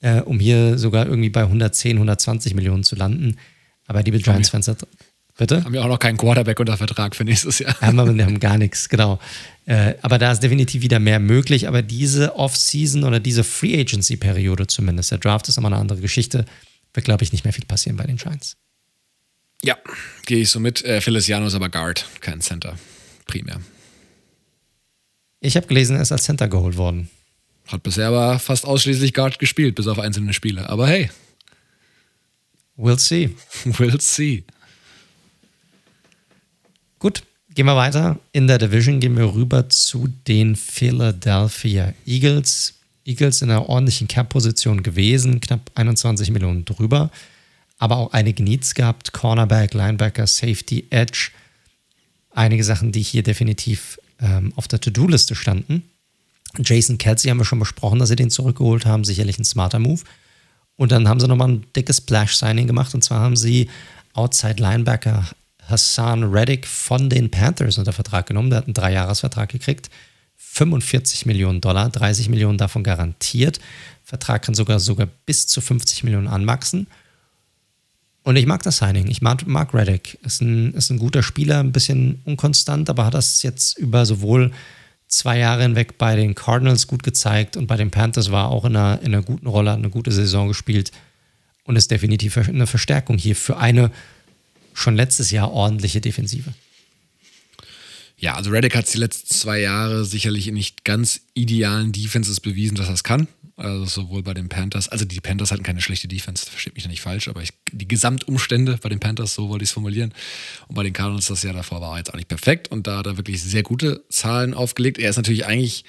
äh, um hier sogar irgendwie bei 110, 120 Millionen zu landen. Aber liebe Giants-Fans, bitte? Haben wir auch noch keinen Quarterback unter Vertrag für nächstes Jahr. Haben wir, wir haben gar nichts, genau. Äh, aber da ist definitiv wieder mehr möglich. Aber diese Off-Season oder diese Free Agency-Periode zumindest, der Draft ist immer eine andere Geschichte, wird, glaube ich, nicht mehr viel passieren bei den Giants. Ja, gehe ich so mit. Äh, Feliciano ist aber Guard, kein Center. Primär. Ich habe gelesen, er ist als Center geholt worden. Hat bisher aber fast ausschließlich Guard gespielt, bis auf einzelne Spiele. Aber hey. We'll see. [laughs] we'll see. Gut, gehen wir weiter. In der Division gehen wir rüber zu den Philadelphia Eagles. Eagles in einer ordentlichen Cap-Position gewesen, knapp 21 Millionen drüber aber auch einige Needs gehabt: Cornerback, Linebacker, Safety, Edge. Einige Sachen, die hier definitiv ähm, auf der To-Do-Liste standen. Jason Kelsey haben wir schon besprochen, dass sie den zurückgeholt haben. Sicherlich ein smarter Move. Und dann haben sie nochmal ein dickes Splash-Signing gemacht. Und zwar haben sie Outside Linebacker Hassan Reddick von den Panthers unter Vertrag genommen. Der hat einen Dreijahresvertrag gekriegt. 45 Millionen Dollar, 30 Millionen davon garantiert. Vertrag kann sogar, sogar bis zu 50 Millionen anwachsen. Und ich mag das Signing. Ich mag, mag Reddick. Ist ein, ist ein guter Spieler, ein bisschen unkonstant, aber hat das jetzt über sowohl zwei Jahre hinweg bei den Cardinals gut gezeigt und bei den Panthers war auch in einer, in einer guten Rolle, hat eine gute Saison gespielt und ist definitiv eine Verstärkung hier für eine schon letztes Jahr ordentliche Defensive. Ja, also Reddick hat die letzten zwei Jahre sicherlich in nicht ganz idealen Defenses bewiesen, dass er es kann. Also sowohl bei den Panthers, also die Panthers hatten keine schlechte Defense, versteht mich da nicht falsch, aber ich, die Gesamtumstände bei den Panthers, so wollte ich es formulieren. Und bei den Cardinals das Jahr davor war er jetzt auch nicht perfekt und da hat er wirklich sehr gute Zahlen aufgelegt. Er ist natürlich eigentlich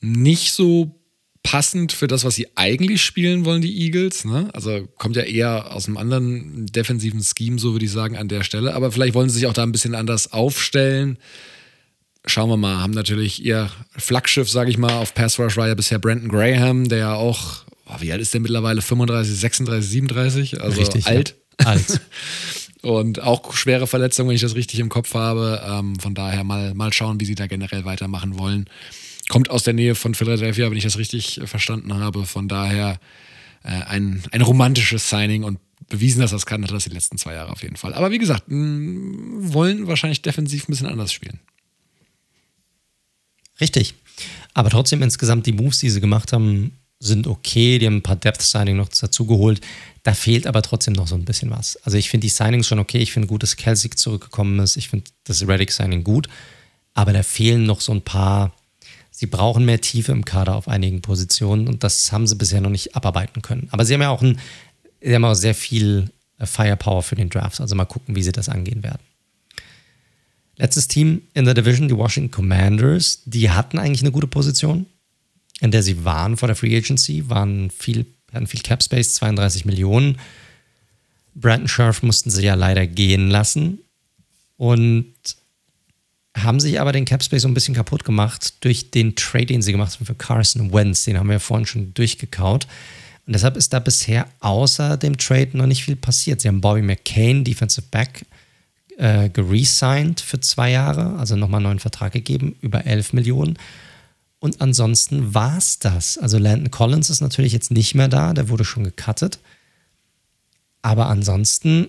nicht so passend für das, was sie eigentlich spielen wollen, die Eagles. Ne? Also kommt ja eher aus einem anderen defensiven Scheme, so würde ich sagen, an der Stelle. Aber vielleicht wollen sie sich auch da ein bisschen anders aufstellen. Schauen wir mal, haben natürlich ihr Flaggschiff, sage ich mal, auf Pass Rush war ja bisher Brandon Graham, der ja auch, oh, wie alt ist der mittlerweile? 35, 36, 37? Also Richtig, alt. Ja. Alt. [laughs] [laughs] Und auch schwere Verletzungen, wenn ich das richtig im Kopf habe. Ähm, von daher mal, mal schauen, wie sie da generell weitermachen wollen. Kommt aus der Nähe von Philadelphia, wenn ich das richtig äh, verstanden habe. Von daher äh, ein, ein romantisches Signing und bewiesen, dass das kann, hat das die letzten zwei Jahre auf jeden Fall. Aber wie gesagt, mh, wollen wahrscheinlich defensiv ein bisschen anders spielen. Richtig. Aber trotzdem insgesamt die Moves, die sie gemacht haben, sind okay. Die haben ein paar Depth-Signing noch dazu geholt. Da fehlt aber trotzdem noch so ein bisschen was. Also ich finde die Signings schon okay. Ich finde gut, dass Kelsey zurückgekommen ist. Ich finde das Reddick-Signing gut. Aber da fehlen noch so ein paar. Sie brauchen mehr Tiefe im Kader auf einigen Positionen und das haben sie bisher noch nicht abarbeiten können. Aber sie haben ja auch, ein, sie haben auch sehr viel äh, Firepower für den Draft. Also mal gucken, wie sie das angehen werden. Letztes Team in der Division, die Washington Commanders, die hatten eigentlich eine gute Position, in der sie waren vor der Free Agency, waren viel, hatten viel Cap Space, 32 Millionen. Brandon Scherf mussten sie ja leider gehen lassen und haben sich aber den Cap Space so ein bisschen kaputt gemacht durch den Trade, den sie gemacht haben für Carson Wentz. Den haben wir ja vorhin schon durchgekaut. Und deshalb ist da bisher außer dem Trade noch nicht viel passiert. Sie haben Bobby McCain, Defensive Back, äh, geresigned für zwei Jahre, also nochmal einen neuen Vertrag gegeben, über 11 Millionen. Und ansonsten war es das. Also Landon Collins ist natürlich jetzt nicht mehr da, der wurde schon gecuttet. Aber ansonsten,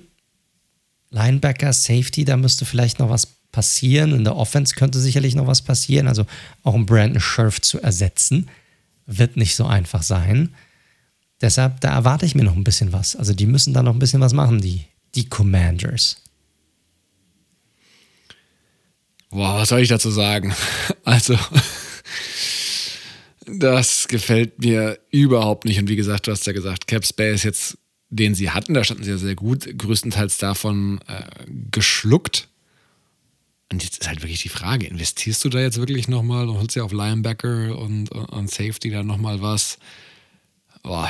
Linebacker, Safety, da müsste vielleicht noch was passieren. In der Offense könnte sicherlich noch was passieren. Also auch ein Brandon Scherf zu ersetzen, wird nicht so einfach sein. Deshalb, da erwarte ich mir noch ein bisschen was. Also die müssen da noch ein bisschen was machen, die, die Commanders. Boah, was soll ich dazu sagen? [laughs] Also, das gefällt mir überhaupt nicht. Und wie gesagt, du hast ja gesagt, Cap Space jetzt, den sie hatten, da standen sie ja sehr gut, größtenteils davon äh, geschluckt. Und jetzt ist halt wirklich die Frage, investierst du da jetzt wirklich nochmal und holst ja auf Linebacker und, und Safety da nochmal was? Boah,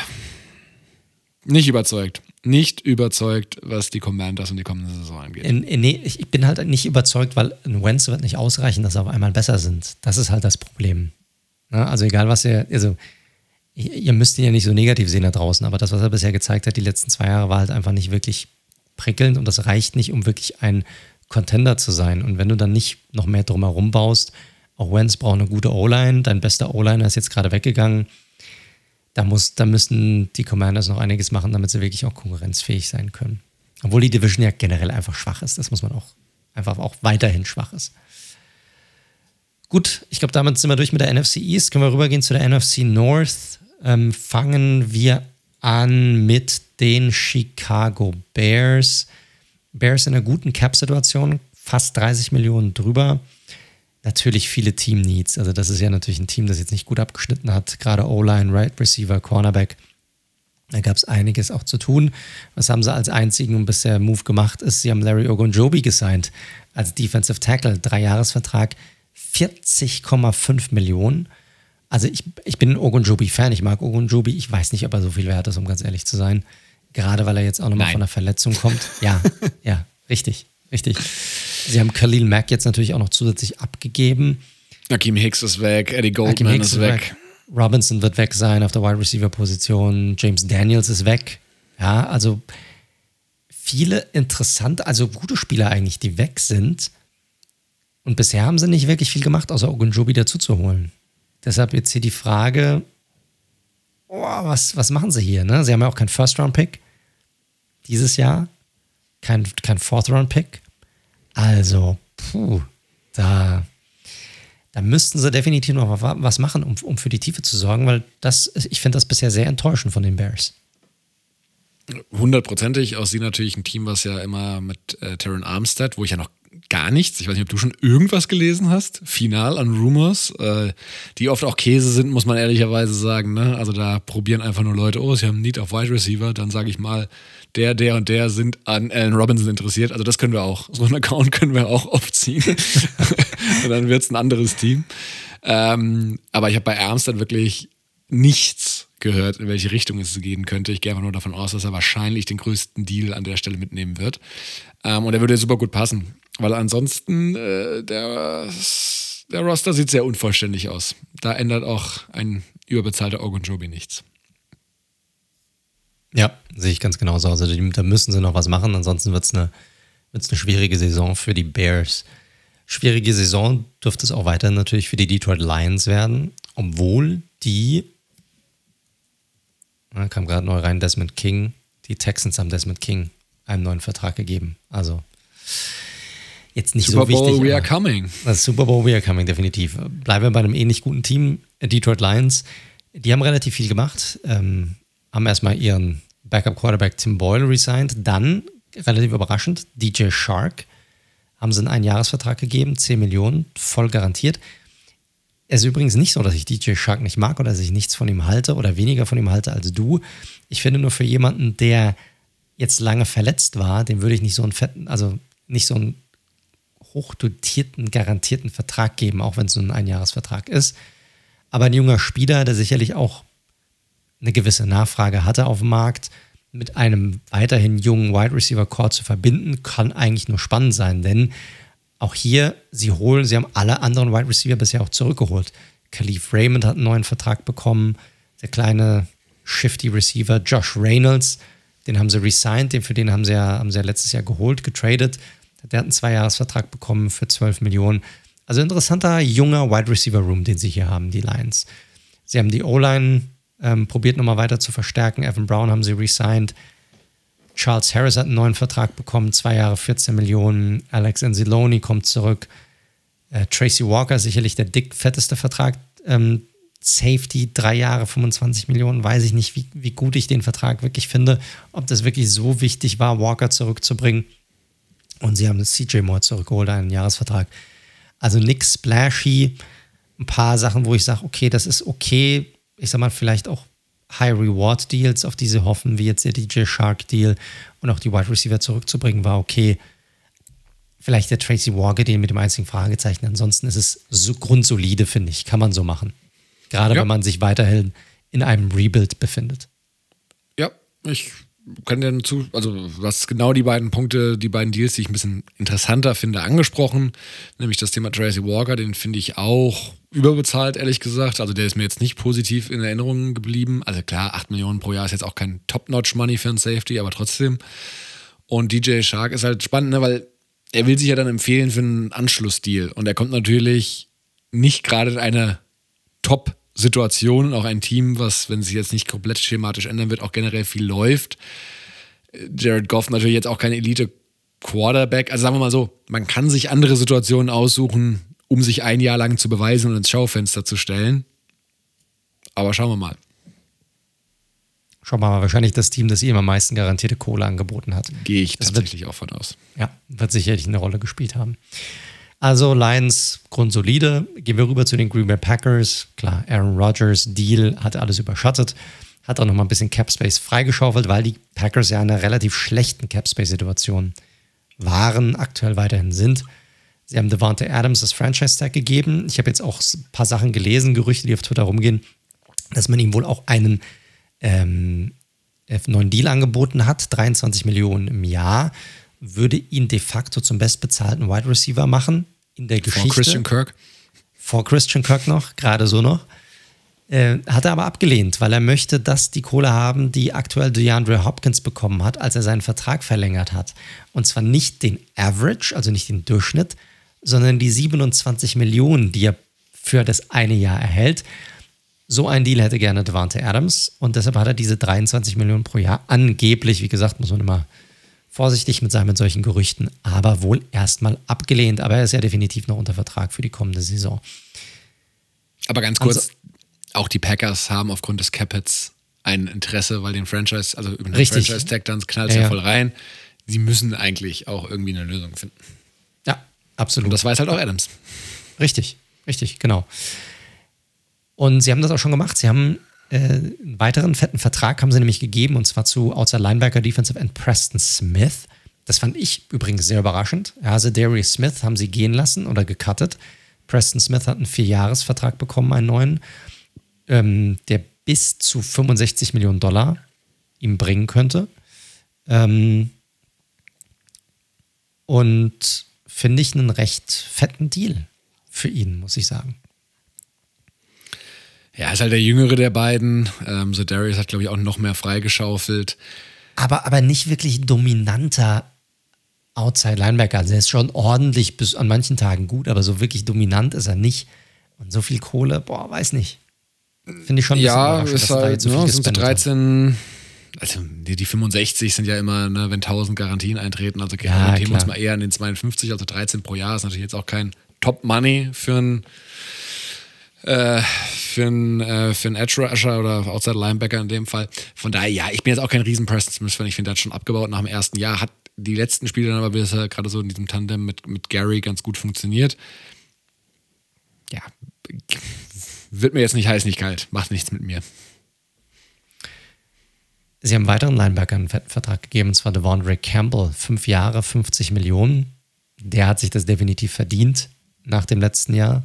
nicht überzeugt. Nicht überzeugt, was die Commanders und die kommende Saison angeht. In, nee, ich bin halt nicht überzeugt, weil ein Wentz wird nicht ausreichen, dass sie auf einmal besser sind. Das ist halt das Problem. Ja, also egal, was ihr, also ihr müsst ihn ja nicht so negativ sehen da draußen, aber das, was er bisher gezeigt hat, die letzten zwei Jahre, war halt einfach nicht wirklich prickelnd und das reicht nicht, um wirklich ein Contender zu sein. Und wenn du dann nicht noch mehr drumherum baust, auch Wentz braucht eine gute O-Line, dein bester O-Liner ist jetzt gerade weggegangen, da, muss, da müssen die Commanders noch einiges machen, damit sie wirklich auch konkurrenzfähig sein können. Obwohl die Division ja generell einfach schwach ist. Das muss man auch einfach auch weiterhin schwach ist. Gut, ich glaube, damit sind wir durch mit der NFC East. Können wir rübergehen zu der NFC North. Ähm, fangen wir an mit den Chicago Bears. Bears in einer guten Cap-Situation, fast 30 Millionen drüber natürlich viele Team-Needs. Also das ist ja natürlich ein Team, das jetzt nicht gut abgeschnitten hat. Gerade O-Line, Right Receiver, Cornerback. Da gab es einiges auch zu tun. Was haben sie als einzigen bisher Move gemacht? Ist, sie haben Larry Ogunjobi gesigned als Defensive Tackle. Dreijahresvertrag, 40,5 Millionen. Also ich, ich bin ein Ogunjobi-Fan. Ich mag Ogunjobi. Ich weiß nicht, ob er so viel wert ist, um ganz ehrlich zu sein. Gerade weil er jetzt auch nochmal von einer Verletzung kommt. Ja, [laughs] ja, richtig, richtig. Sie haben Khalil Mack jetzt natürlich auch noch zusätzlich abgegeben. Akeem Hicks ist weg, Eddie Goldman ist, ist weg. weg. Robinson wird weg sein auf der Wide Receiver Position. James Daniels ist weg. Ja, also viele interessante, also gute Spieler eigentlich, die weg sind. Und bisher haben sie nicht wirklich viel gemacht, außer Ogunjobi dazu zu holen. Deshalb jetzt hier die Frage, oh, was, was machen sie hier? Ne? Sie haben ja auch keinen First-Round-Pick dieses Jahr. kein, kein Fourth-Round-Pick. Also, puh, da, da müssten sie definitiv noch was machen, um, um für die Tiefe zu sorgen, weil das, ich finde das bisher sehr enttäuschend von den Bears. Hundertprozentig. Aus sie natürlich ein Team, was ja immer mit äh, Terran Armstead, wo ich ja noch gar nichts. Ich weiß nicht, ob du schon irgendwas gelesen hast. Final an Rumors, äh, die oft auch Käse sind, muss man ehrlicherweise sagen. Ne? Also da probieren einfach nur Leute, oh, sie haben Need auf Wide Receiver, dann sage ich mal, der, der und der sind an Allen Robinson interessiert. Also das können wir auch. So einen Account können wir auch aufziehen. [laughs] und dann wird es ein anderes Team. Ähm, aber ich habe bei Ernst dann wirklich nichts gehört, in welche Richtung es gehen könnte. Ich gehe einfach nur davon aus, dass er wahrscheinlich den größten Deal an der Stelle mitnehmen wird. Ähm, und er würde super gut passen. Weil ansonsten äh, der, der Roster sieht sehr unvollständig aus. Da ändert auch ein überbezahlter Ogunjobi nichts. Ja, sehe ich ganz genauso aus. Also da müssen sie noch was machen, ansonsten wird es eine, wird's eine schwierige Saison für die Bears. Schwierige Saison dürfte es auch weiterhin natürlich für die Detroit Lions werden, obwohl die, da kam gerade neu rein, Desmond King, die Texans haben Desmond King einen neuen Vertrag gegeben. Also jetzt nicht Super so wichtig. Super Bowl, we are coming. Das Super Bowl, we are coming, definitiv. Bleiben wir bei einem ähnlich guten Team, Detroit Lions. Die haben relativ viel gemacht, ähm, haben erstmal ihren Backup-Quarterback Tim Boyle resigned, dann, relativ überraschend, DJ Shark, haben sie einen Einjahresvertrag gegeben, 10 Millionen, voll garantiert. Es ist übrigens nicht so, dass ich DJ Shark nicht mag oder dass ich nichts von ihm halte oder weniger von ihm halte als du. Ich finde nur für jemanden, der jetzt lange verletzt war, dem würde ich nicht so einen fetten, also nicht so einen hochdotierten, garantierten Vertrag geben, auch wenn es nur ein Einjahresvertrag ist. Aber ein junger Spieler, der sicherlich auch eine gewisse Nachfrage hatte auf dem Markt, mit einem weiterhin jungen Wide Receiver Core zu verbinden, kann eigentlich nur spannend sein, denn auch hier, sie holen, sie haben alle anderen Wide Receiver bisher auch zurückgeholt. Khalif Raymond hat einen neuen Vertrag bekommen, der kleine Shifty Receiver Josh Reynolds, den haben sie resigned, den, für den haben sie ja, haben sie ja letztes Jahr geholt, getradet. Der hat einen Zweijahresvertrag bekommen für 12 Millionen. Also interessanter junger Wide Receiver Room, den sie hier haben, die Lions. Sie haben die O-Line ähm, probiert nochmal weiter zu verstärken. Evan Brown haben sie resigned. Charles Harris hat einen neuen Vertrag bekommen, zwei Jahre 14 Millionen. Alex Anzalone kommt zurück. Äh, Tracy Walker, sicherlich der dick fetteste Vertrag. Ähm, Safety, drei Jahre 25 Millionen. Weiß ich nicht, wie, wie gut ich den Vertrag wirklich finde. Ob das wirklich so wichtig war, Walker zurückzubringen. Und sie haben CJ Moore zurückgeholt, einen Jahresvertrag. Also nix splashy. Ein paar Sachen, wo ich sage, okay, das ist okay. Ich sag mal, vielleicht auch High-Reward-Deals, auf die sie hoffen, wie jetzt der DJ Shark-Deal und auch die Wide Receiver zurückzubringen, war okay. Vielleicht der Tracy Walker, den mit dem einzigen Fragezeichen. Ansonsten ist es so grundsolide, finde ich. Kann man so machen. Gerade ja. wenn man sich weiterhin in einem Rebuild befindet. Ja, ich kann dir zu, also was genau die beiden Punkte, die beiden Deals, die ich ein bisschen interessanter finde, angesprochen, nämlich das Thema Tracy Walker, den finde ich auch überbezahlt, ehrlich gesagt. Also der ist mir jetzt nicht positiv in Erinnerung geblieben. Also klar, 8 Millionen pro Jahr ist jetzt auch kein Top-Notch-Money für einen Safety, aber trotzdem. Und DJ Shark ist halt spannend, ne, weil er will sich ja dann empfehlen für einen Anschlussdeal. Und er kommt natürlich nicht gerade in eine Top- Situationen, auch ein Team, was, wenn es sich jetzt nicht komplett schematisch ändern wird, auch generell viel läuft. Jared Goff natürlich jetzt auch kein Elite-Quarterback. Also sagen wir mal so, man kann sich andere Situationen aussuchen, um sich ein Jahr lang zu beweisen und ins Schaufenster zu stellen. Aber schauen wir mal. Schauen wir mal, wahrscheinlich das Team, das ihm am meisten garantierte Kohle angeboten hat. Gehe ich das tatsächlich wird, auch von aus. Ja, wird sicherlich eine Rolle gespielt haben. Also Lions grundsolide. Gehen wir rüber zu den Green Bay Packers. Klar, Aaron Rodgers Deal hat alles überschattet. Hat auch noch mal ein bisschen Cap Space freigeschaufelt, weil die Packers ja in einer relativ schlechten Cap Space Situation waren, aktuell weiterhin sind. Sie haben Devante Adams das Franchise Tag gegeben. Ich habe jetzt auch ein paar Sachen gelesen, Gerüchte, die auf Twitter rumgehen, dass man ihm wohl auch einen ähm, neuen Deal angeboten hat, 23 Millionen im Jahr, würde ihn de facto zum bestbezahlten Wide Receiver machen in der Geschichte. Vor Christian Kirk. Vor Christian Kirk noch, gerade so noch. Äh, hat er aber abgelehnt, weil er möchte, dass die Kohle haben, die aktuell DeAndre Hopkins bekommen hat, als er seinen Vertrag verlängert hat. Und zwar nicht den Average, also nicht den Durchschnitt, sondern die 27 Millionen, die er für das eine Jahr erhält. So ein Deal hätte gerne Devante Adams und deshalb hat er diese 23 Millionen pro Jahr angeblich, wie gesagt, muss man immer vorsichtig mit sein mit solchen Gerüchten, aber wohl erstmal abgelehnt. Aber er ist ja definitiv noch unter Vertrag für die kommende Saison. Aber ganz kurz, also, auch die Packers haben aufgrund des Cap-Hits ein Interesse, weil den Franchise, also über den Franchise-Tag dann knallt es ja, ja voll rein. Sie müssen eigentlich auch irgendwie eine Lösung finden. Ja, absolut. Und das weiß halt auch Adams. Richtig, richtig, genau. Und sie haben das auch schon gemacht. Sie haben äh, einen weiteren fetten Vertrag haben sie nämlich gegeben und zwar zu Outside Linebacker Defensive End Preston Smith. Das fand ich übrigens sehr überraschend. Also Darius Smith haben sie gehen lassen oder gecuttet. Preston Smith hat einen Vierjahresvertrag bekommen, einen neuen, ähm, der bis zu 65 Millionen Dollar ihm bringen könnte. Ähm, und finde ich einen recht fetten Deal für ihn, muss ich sagen. Ja, ist halt der jüngere der beiden. Ähm, so Darius hat, glaube ich, auch noch mehr freigeschaufelt. Aber, aber nicht wirklich dominanter Outside Linebacker. Also er ist schon ordentlich bis an manchen Tagen gut, aber so wirklich dominant ist er nicht. Und so viel Kohle, boah, weiß nicht. Finde ich schon ein ja, bisschen ist halt, so ne, sind so 13, also die, die 65 sind ja immer, ne, wenn 1000 Garantien eintreten, also ja, orientieren wir uns mal eher an den 52, also 13 pro Jahr ist natürlich jetzt auch kein Top-Money für einen äh, für einen, äh, Edge Rusher oder Outside Linebacker in dem Fall. Von daher, ja, ich bin jetzt auch kein riesen Preston Smith-Fan. Ich finde, der hat schon abgebaut nach dem ersten Jahr. Hat die letzten Spiele dann aber bisher gerade so in diesem Tandem mit, mit Gary ganz gut funktioniert. Ja, wird mir jetzt nicht heiß, nicht kalt. Macht nichts mit mir. Sie haben weiteren Linebacker einen Vertrag gegeben, und zwar Devondre Campbell. Fünf Jahre, 50 Millionen. Der hat sich das definitiv verdient nach dem letzten Jahr.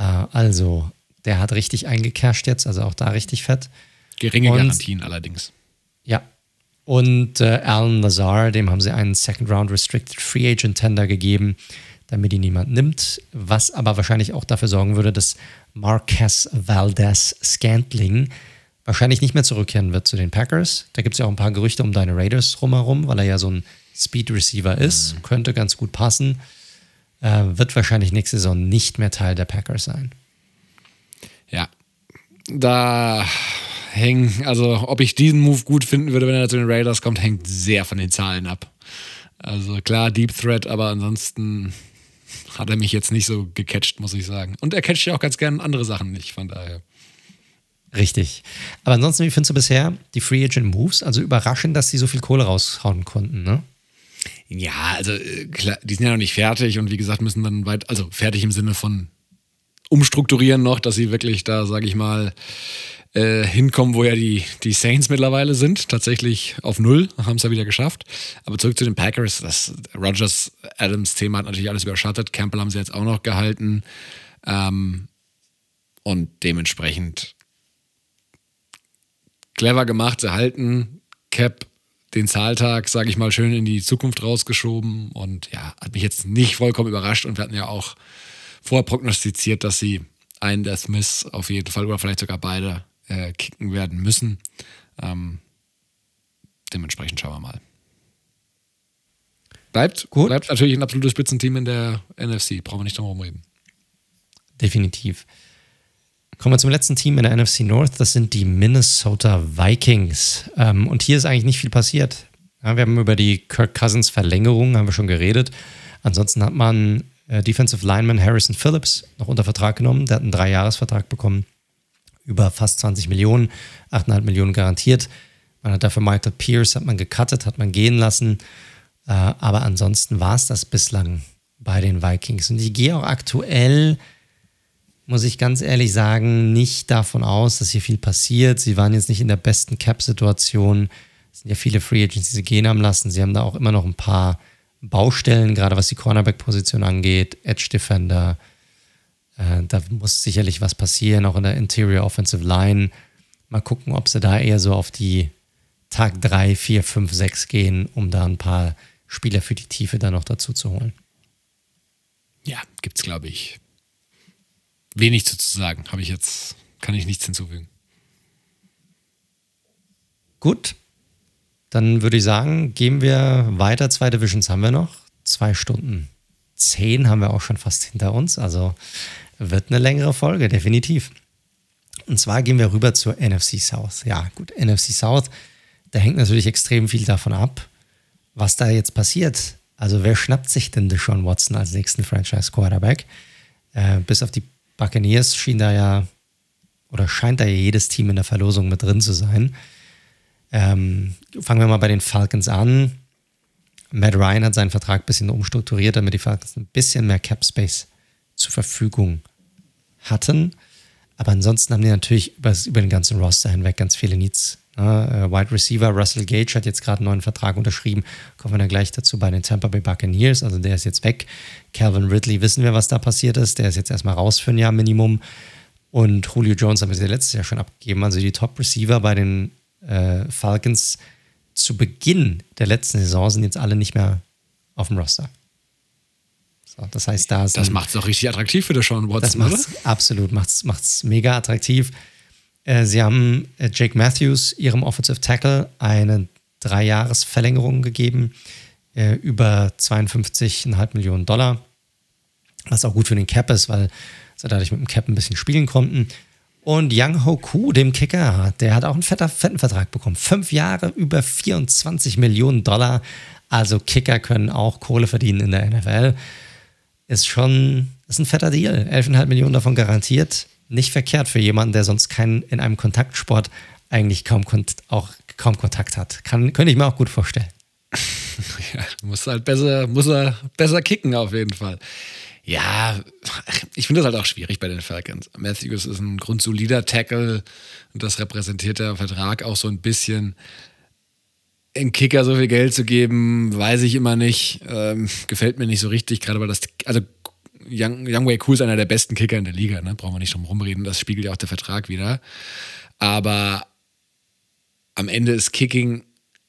Äh, also, der hat richtig eingecasht jetzt, also auch da richtig fett. Geringe Und, Garantien allerdings. Ja. Und äh, Alan Lazar, dem haben sie einen Second Round Restricted Free Agent Tender gegeben, damit ihn niemand nimmt, was aber wahrscheinlich auch dafür sorgen würde, dass Marquez Valdez Scantling wahrscheinlich nicht mehr zurückkehren wird zu den Packers. Da gibt es ja auch ein paar Gerüchte um deine Raiders drumherum, weil er ja so ein Speed Receiver ist. Mhm. Könnte ganz gut passen äh, wird wahrscheinlich nächste Saison nicht mehr Teil der Packers sein. Ja, da hängen, also ob ich diesen Move gut finden würde, wenn er zu den Raiders kommt, hängt sehr von den Zahlen ab. Also klar, Deep Threat, aber ansonsten hat er mich jetzt nicht so gecatcht, muss ich sagen. Und er catcht ja auch ganz gerne andere Sachen nicht, von daher. Richtig. Aber ansonsten, wie findest du bisher die Free Agent Moves? Also überraschend, dass sie so viel Kohle raushauen konnten, ne? Ja, also äh, klar, die sind ja noch nicht fertig und wie gesagt, müssen dann weit, also fertig im Sinne von umstrukturieren noch, dass sie wirklich da, sage ich mal, äh, hinkommen, wo ja die, die Saints mittlerweile sind. Tatsächlich auf Null, haben es ja wieder geschafft. Aber zurück zu den Packers. Das Rogers Adams Thema hat natürlich alles überschattet. Campbell haben sie jetzt auch noch gehalten. Ähm, und dementsprechend clever gemacht. Sie halten Cap den Zahltag, sage ich mal, schön in die Zukunft rausgeschoben und ja, hat mich jetzt nicht vollkommen überrascht und wir hatten ja auch vorher prognostiziert, dass sie einen der Smiths auf jeden Fall oder vielleicht sogar beide äh, kicken werden müssen. Ähm, dementsprechend schauen wir mal. Bleibt, Gut. bleibt natürlich ein absolutes Spitzenteam in der NFC, brauchen wir nicht drum reden. Definitiv. Kommen wir zum letzten Team in der NFC North. Das sind die Minnesota Vikings. Ähm, und hier ist eigentlich nicht viel passiert. Ja, wir haben über die Kirk Cousins Verlängerung haben wir schon geredet. Ansonsten hat man äh, Defensive Lineman Harrison Phillips noch unter Vertrag genommen. Der hat einen Dreijahresvertrag bekommen. Über fast 20 Millionen, 8,5 Millionen garantiert. Man hat dafür Michael Pierce hat man gecuttet, hat man gehen lassen. Äh, aber ansonsten war es das bislang bei den Vikings. Und ich gehe auch aktuell muss ich ganz ehrlich sagen, nicht davon aus, dass hier viel passiert. Sie waren jetzt nicht in der besten Cap-Situation. Es sind ja viele Free Agents, die sie gehen haben lassen. Sie haben da auch immer noch ein paar Baustellen, gerade was die Cornerback-Position angeht, Edge-Defender. Äh, da muss sicherlich was passieren, auch in der Interior Offensive Line. Mal gucken, ob sie da eher so auf die Tag 3, 4, 5, 6 gehen, um da ein paar Spieler für die Tiefe dann noch dazu zu holen. Ja, gibt's, glaube ich, wenig zu sagen. Habe ich jetzt, kann ich nichts hinzufügen. Gut, dann würde ich sagen, gehen wir weiter. Zwei Divisions haben wir noch. Zwei Stunden zehn haben wir auch schon fast hinter uns. Also wird eine längere Folge, definitiv. Und zwar gehen wir rüber zur NFC South. Ja, gut, NFC South, da hängt natürlich extrem viel davon ab, was da jetzt passiert. Also wer schnappt sich denn Deshaun Watson als nächsten Franchise-Quarterback? Äh, bis auf die Buccaneers schien da ja oder scheint da ja jedes Team in der Verlosung mit drin zu sein. Ähm, fangen wir mal bei den Falcons an. Matt Ryan hat seinen Vertrag ein bisschen umstrukturiert, damit die Falcons ein bisschen mehr Cap Space zur Verfügung hatten. Aber ansonsten haben die natürlich über, über den ganzen Roster hinweg ganz viele Needs. Äh, Wide Receiver Russell Gage hat jetzt gerade einen neuen Vertrag unterschrieben. Kommen wir dann gleich dazu bei den Tampa Bay Buccaneers. Also der ist jetzt weg. Calvin Ridley wissen wir, was da passiert ist. Der ist jetzt erstmal raus für ein Jahr Minimum. Und Julio Jones haben wir letztes Jahr schon abgegeben. Also die Top Receiver bei den äh, Falcons zu Beginn der letzten Saison sind jetzt alle nicht mehr auf dem Roster. So, das heißt, da Das macht es auch richtig attraktiv für Sean Watson, das macht's, oder? Absolut, macht es mega attraktiv. Äh, sie haben äh, Jake Matthews, ihrem Offensive Tackle, eine Dreijahresverlängerung gegeben äh, über 52,5 Millionen Dollar, was auch gut für den Cap ist, weil sie dadurch mit dem Cap ein bisschen spielen konnten. Und Young Ho Ku, dem Kicker, der hat auch einen fetter, fetten Vertrag bekommen. Fünf Jahre über 24 Millionen Dollar. Also Kicker können auch Kohle verdienen in der NFL. Ist schon, ist ein fetter Deal. 11,5 Millionen davon garantiert. Nicht verkehrt für jemanden, der sonst keinen in einem Kontaktsport eigentlich kaum, auch kaum Kontakt hat. Kann, könnte ich mir auch gut vorstellen. [laughs] Ja, muss halt besser, muss er besser kicken auf jeden Fall. Ja, ich finde das halt auch schwierig bei den Falcons. Matthews ist ein grundsolider Tackle und das repräsentiert der Vertrag auch so ein bisschen. In Kicker so viel Geld zu geben, weiß ich immer nicht. Ähm, gefällt mir nicht so richtig, gerade weil das, also Young, Young Way Cool ist einer der besten Kicker in der Liga, ne? brauchen wir nicht drum rumreden, das spiegelt ja auch der Vertrag wieder. Aber am Ende ist Kicking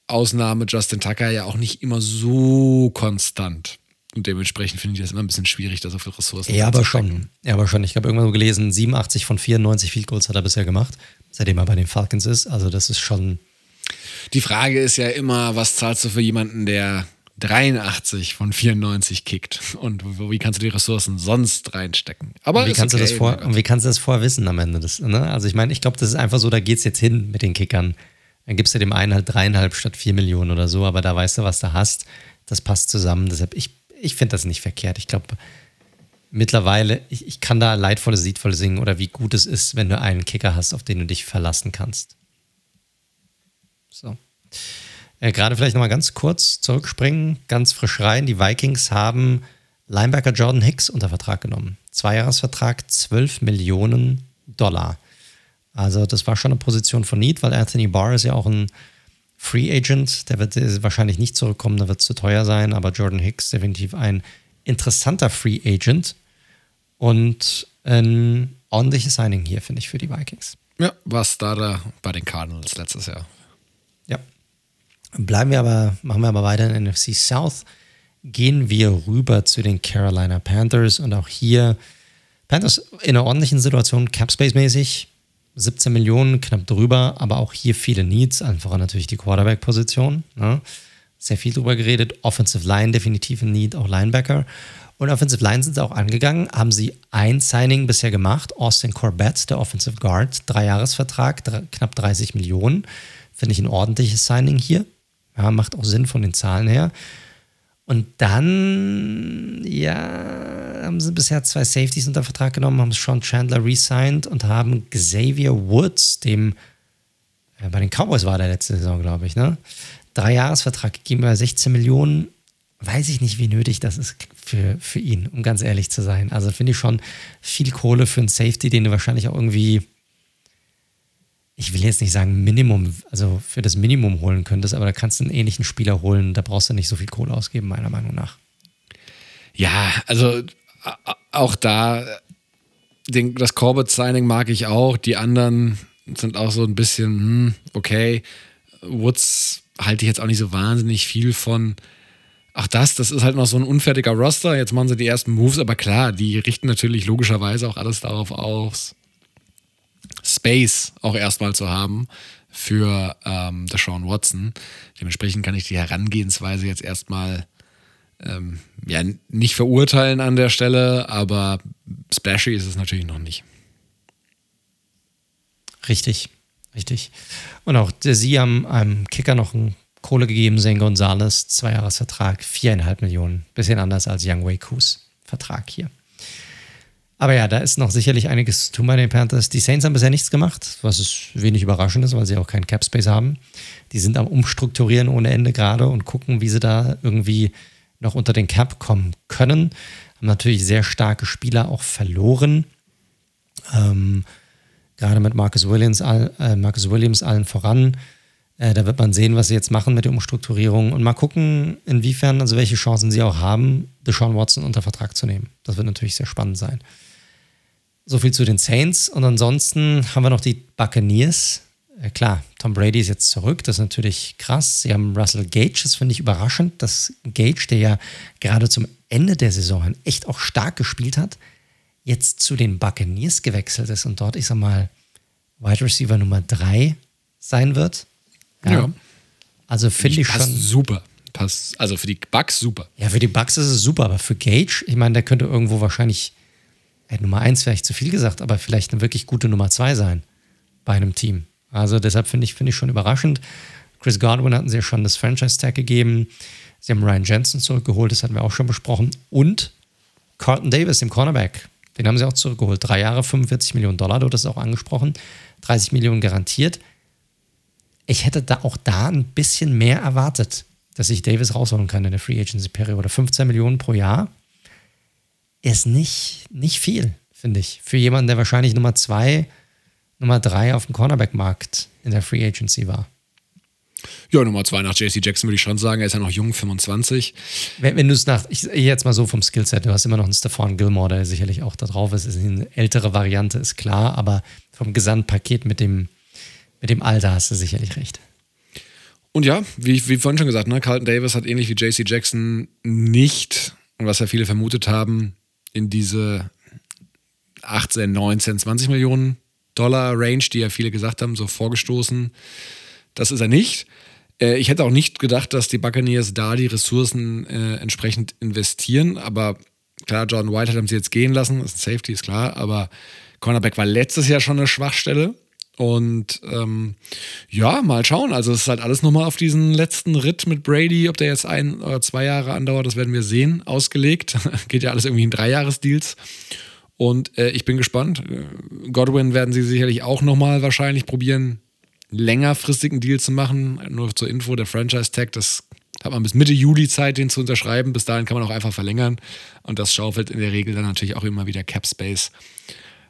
Ausnahme Justin Tucker ja auch nicht immer so konstant. Und dementsprechend finde ich das immer ein bisschen schwierig, da so viele Ressourcen Ja, aber schon. Ja, aber schon. Ich habe irgendwann so gelesen, 87 von 94 Field Goals hat er bisher gemacht, seitdem er bei den Falcons ist. Also das ist schon. Die Frage ist ja immer, was zahlst du für jemanden, der 83 von 94 kickt? Und wie kannst du die Ressourcen sonst reinstecken? Aber wie kannst, okay, du das vor, und wie kannst du das vorher wissen am Ende? Des, ne? Also ich meine, ich glaube, das ist einfach so, da geht es jetzt hin mit den Kickern. Dann gibst du dem einen halt dreieinhalb statt vier Millionen oder so, aber da weißt du, was du hast. Das passt zusammen. Deshalb, ich ich finde das nicht verkehrt. Ich glaube, mittlerweile, ich, ich kann da leidvolles, siedvoll singen oder wie gut es ist, wenn du einen Kicker hast, auf den du dich verlassen kannst. So. Äh, Gerade vielleicht nochmal ganz kurz zurückspringen, ganz frisch rein. Die Vikings haben Linebacker Jordan Hicks unter Vertrag genommen. Zweijahresvertrag, 12 Millionen Dollar. Also das war schon eine Position von Need, weil Anthony Barr ist ja auch ein Free Agent, der wird wahrscheinlich nicht zurückkommen, da wird es zu teuer sein, aber Jordan Hicks definitiv ein interessanter Free Agent und ein ordentliches Signing hier, finde ich, für die Vikings. Ja, was da, da bei den Cardinals letztes Jahr. Bleiben wir aber, machen wir aber weiter in NFC South. Gehen wir rüber zu den Carolina Panthers und auch hier Panthers in einer ordentlichen Situation, Capspace-mäßig. 17 Millionen, knapp drüber, aber auch hier viele Needs, einfach natürlich die Quarterback-Position. Ne? Sehr viel drüber geredet. Offensive Line definitiv ein Need, auch Linebacker. Und Offensive Line sind sie auch angegangen, haben sie ein Signing bisher gemacht, Austin Corbett, der Offensive Guard, Dreijahresvertrag, knapp 30 Millionen. Finde ich ein ordentliches Signing hier. Ja, macht auch Sinn von den Zahlen her. Und dann, ja, haben sie bisher zwei Safeties unter Vertrag genommen, haben Sean Chandler resigned und haben Xavier Woods, dem äh, bei den Cowboys war der letzte Saison, glaube ich, ne? Drei Jahresvertrag gegeben bei 16 Millionen. Weiß ich nicht, wie nötig das ist für, für ihn, um ganz ehrlich zu sein. Also finde ich schon viel Kohle für einen Safety, den du wahrscheinlich auch irgendwie ich will jetzt nicht sagen Minimum, also für das Minimum holen könntest, aber da kannst du einen ähnlichen Spieler holen, da brauchst du nicht so viel Kohle ausgeben, meiner Meinung nach. Ja, also auch da, den, das Corbett-Signing mag ich auch, die anderen sind auch so ein bisschen, hm, okay, Woods halte ich jetzt auch nicht so wahnsinnig viel von. Ach das, das ist halt noch so ein unfertiger Roster. Jetzt machen sie die ersten Moves, aber klar, die richten natürlich logischerweise auch alles darauf aus, Space auch erstmal zu haben für ähm, Deshaun Watson. Dementsprechend kann ich die Herangehensweise jetzt erstmal ähm, ja, nicht verurteilen an der Stelle, aber splashy ist es natürlich noch nicht. Richtig, richtig. Und auch sie haben einem Kicker noch einen Kohle gegeben, Zane Gonzalez, Zweijahresvertrag, viereinhalb Millionen. Bisschen anders als Young Wei Kus Vertrag hier. Aber ja, da ist noch sicherlich einiges zu tun bei den Panthers. Die Saints haben bisher nichts gemacht, was ist wenig überraschend ist, weil sie auch keinen Cap Space haben. Die sind am Umstrukturieren ohne Ende gerade und gucken, wie sie da irgendwie noch unter den Cap kommen können. Haben natürlich sehr starke Spieler auch verloren. Ähm, gerade mit Marcus Williams, äh, Marcus Williams allen voran. Äh, da wird man sehen, was sie jetzt machen mit der Umstrukturierung und mal gucken, inwiefern, also welche Chancen sie auch haben, Deshaun Watson unter Vertrag zu nehmen. Das wird natürlich sehr spannend sein. So viel zu den Saints. Und ansonsten haben wir noch die Buccaneers. Äh, klar, Tom Brady ist jetzt zurück. Das ist natürlich krass. Sie haben Russell Gage. Das finde ich überraschend, dass Gage, der ja gerade zum Ende der Saison echt auch stark gespielt hat, jetzt zu den Buccaneers gewechselt ist und dort, ich sag mal, Wide Receiver Nummer 3 sein wird. Ja. ja. Also finde ich schon. super. Passt, also für die Bucks super. Ja, für die Bucks ist es super, aber für Gage, ich meine, der könnte irgendwo wahrscheinlich ja, Nummer 1 vielleicht zu viel gesagt, aber vielleicht eine wirklich gute Nummer 2 sein bei einem Team. Also deshalb finde ich, finde ich schon überraschend. Chris Godwin hatten sie ja schon das Franchise-Tag gegeben. Sie haben Ryan Jensen zurückgeholt, das hatten wir auch schon besprochen. Und Carlton Davis, dem Cornerback, den haben sie auch zurückgeholt. Drei Jahre, 45 Millionen Dollar, du hast auch angesprochen. 30 Millionen garantiert. Ich hätte da auch da ein bisschen mehr erwartet, dass ich Davis rausholen kann in der Free Agency-Periode. 15 Millionen pro Jahr ist nicht, nicht viel, finde ich. Für jemanden, der wahrscheinlich Nummer zwei, Nummer drei auf dem Cornerback-Markt in der Free Agency war. Ja, Nummer zwei nach JC Jackson würde ich schon sagen. Er ist ja noch jung, 25. Wenn, wenn du es nach, ich jetzt mal so vom Skillset, du hast immer noch einen Stefan Gilmore, der sicherlich auch da drauf ist. ist eine ältere Variante, ist klar, aber vom Gesamtpaket mit dem, mit dem Alter hast du sicherlich recht. Und ja, wie, wie vorhin schon gesagt, ne, Carlton Davis hat ähnlich wie JC Jackson nicht, und was ja viele vermutet haben, in diese 18, 19, 20 Millionen Dollar Range, die ja viele gesagt haben, so vorgestoßen. Das ist er nicht. Äh, ich hätte auch nicht gedacht, dass die Buccaneers da die Ressourcen äh, entsprechend investieren, aber klar, Jordan White haben sie jetzt gehen lassen, das ist Safety, ist klar, aber Cornerback war letztes Jahr schon eine Schwachstelle. Und ähm, ja, mal schauen. Also es ist halt alles nochmal auf diesen letzten Ritt mit Brady, ob der jetzt ein oder zwei Jahre andauert, das werden wir sehen, ausgelegt. [laughs] Geht ja alles irgendwie in Dreijahresdeals. Und äh, ich bin gespannt. Godwin werden sie sicherlich auch nochmal wahrscheinlich probieren, längerfristigen Deal zu machen. Nur zur Info, der Franchise-Tag, das hat man bis Mitte Juli Zeit, den zu unterschreiben. Bis dahin kann man auch einfach verlängern. Und das schaufelt in der Regel dann natürlich auch immer wieder Cap Space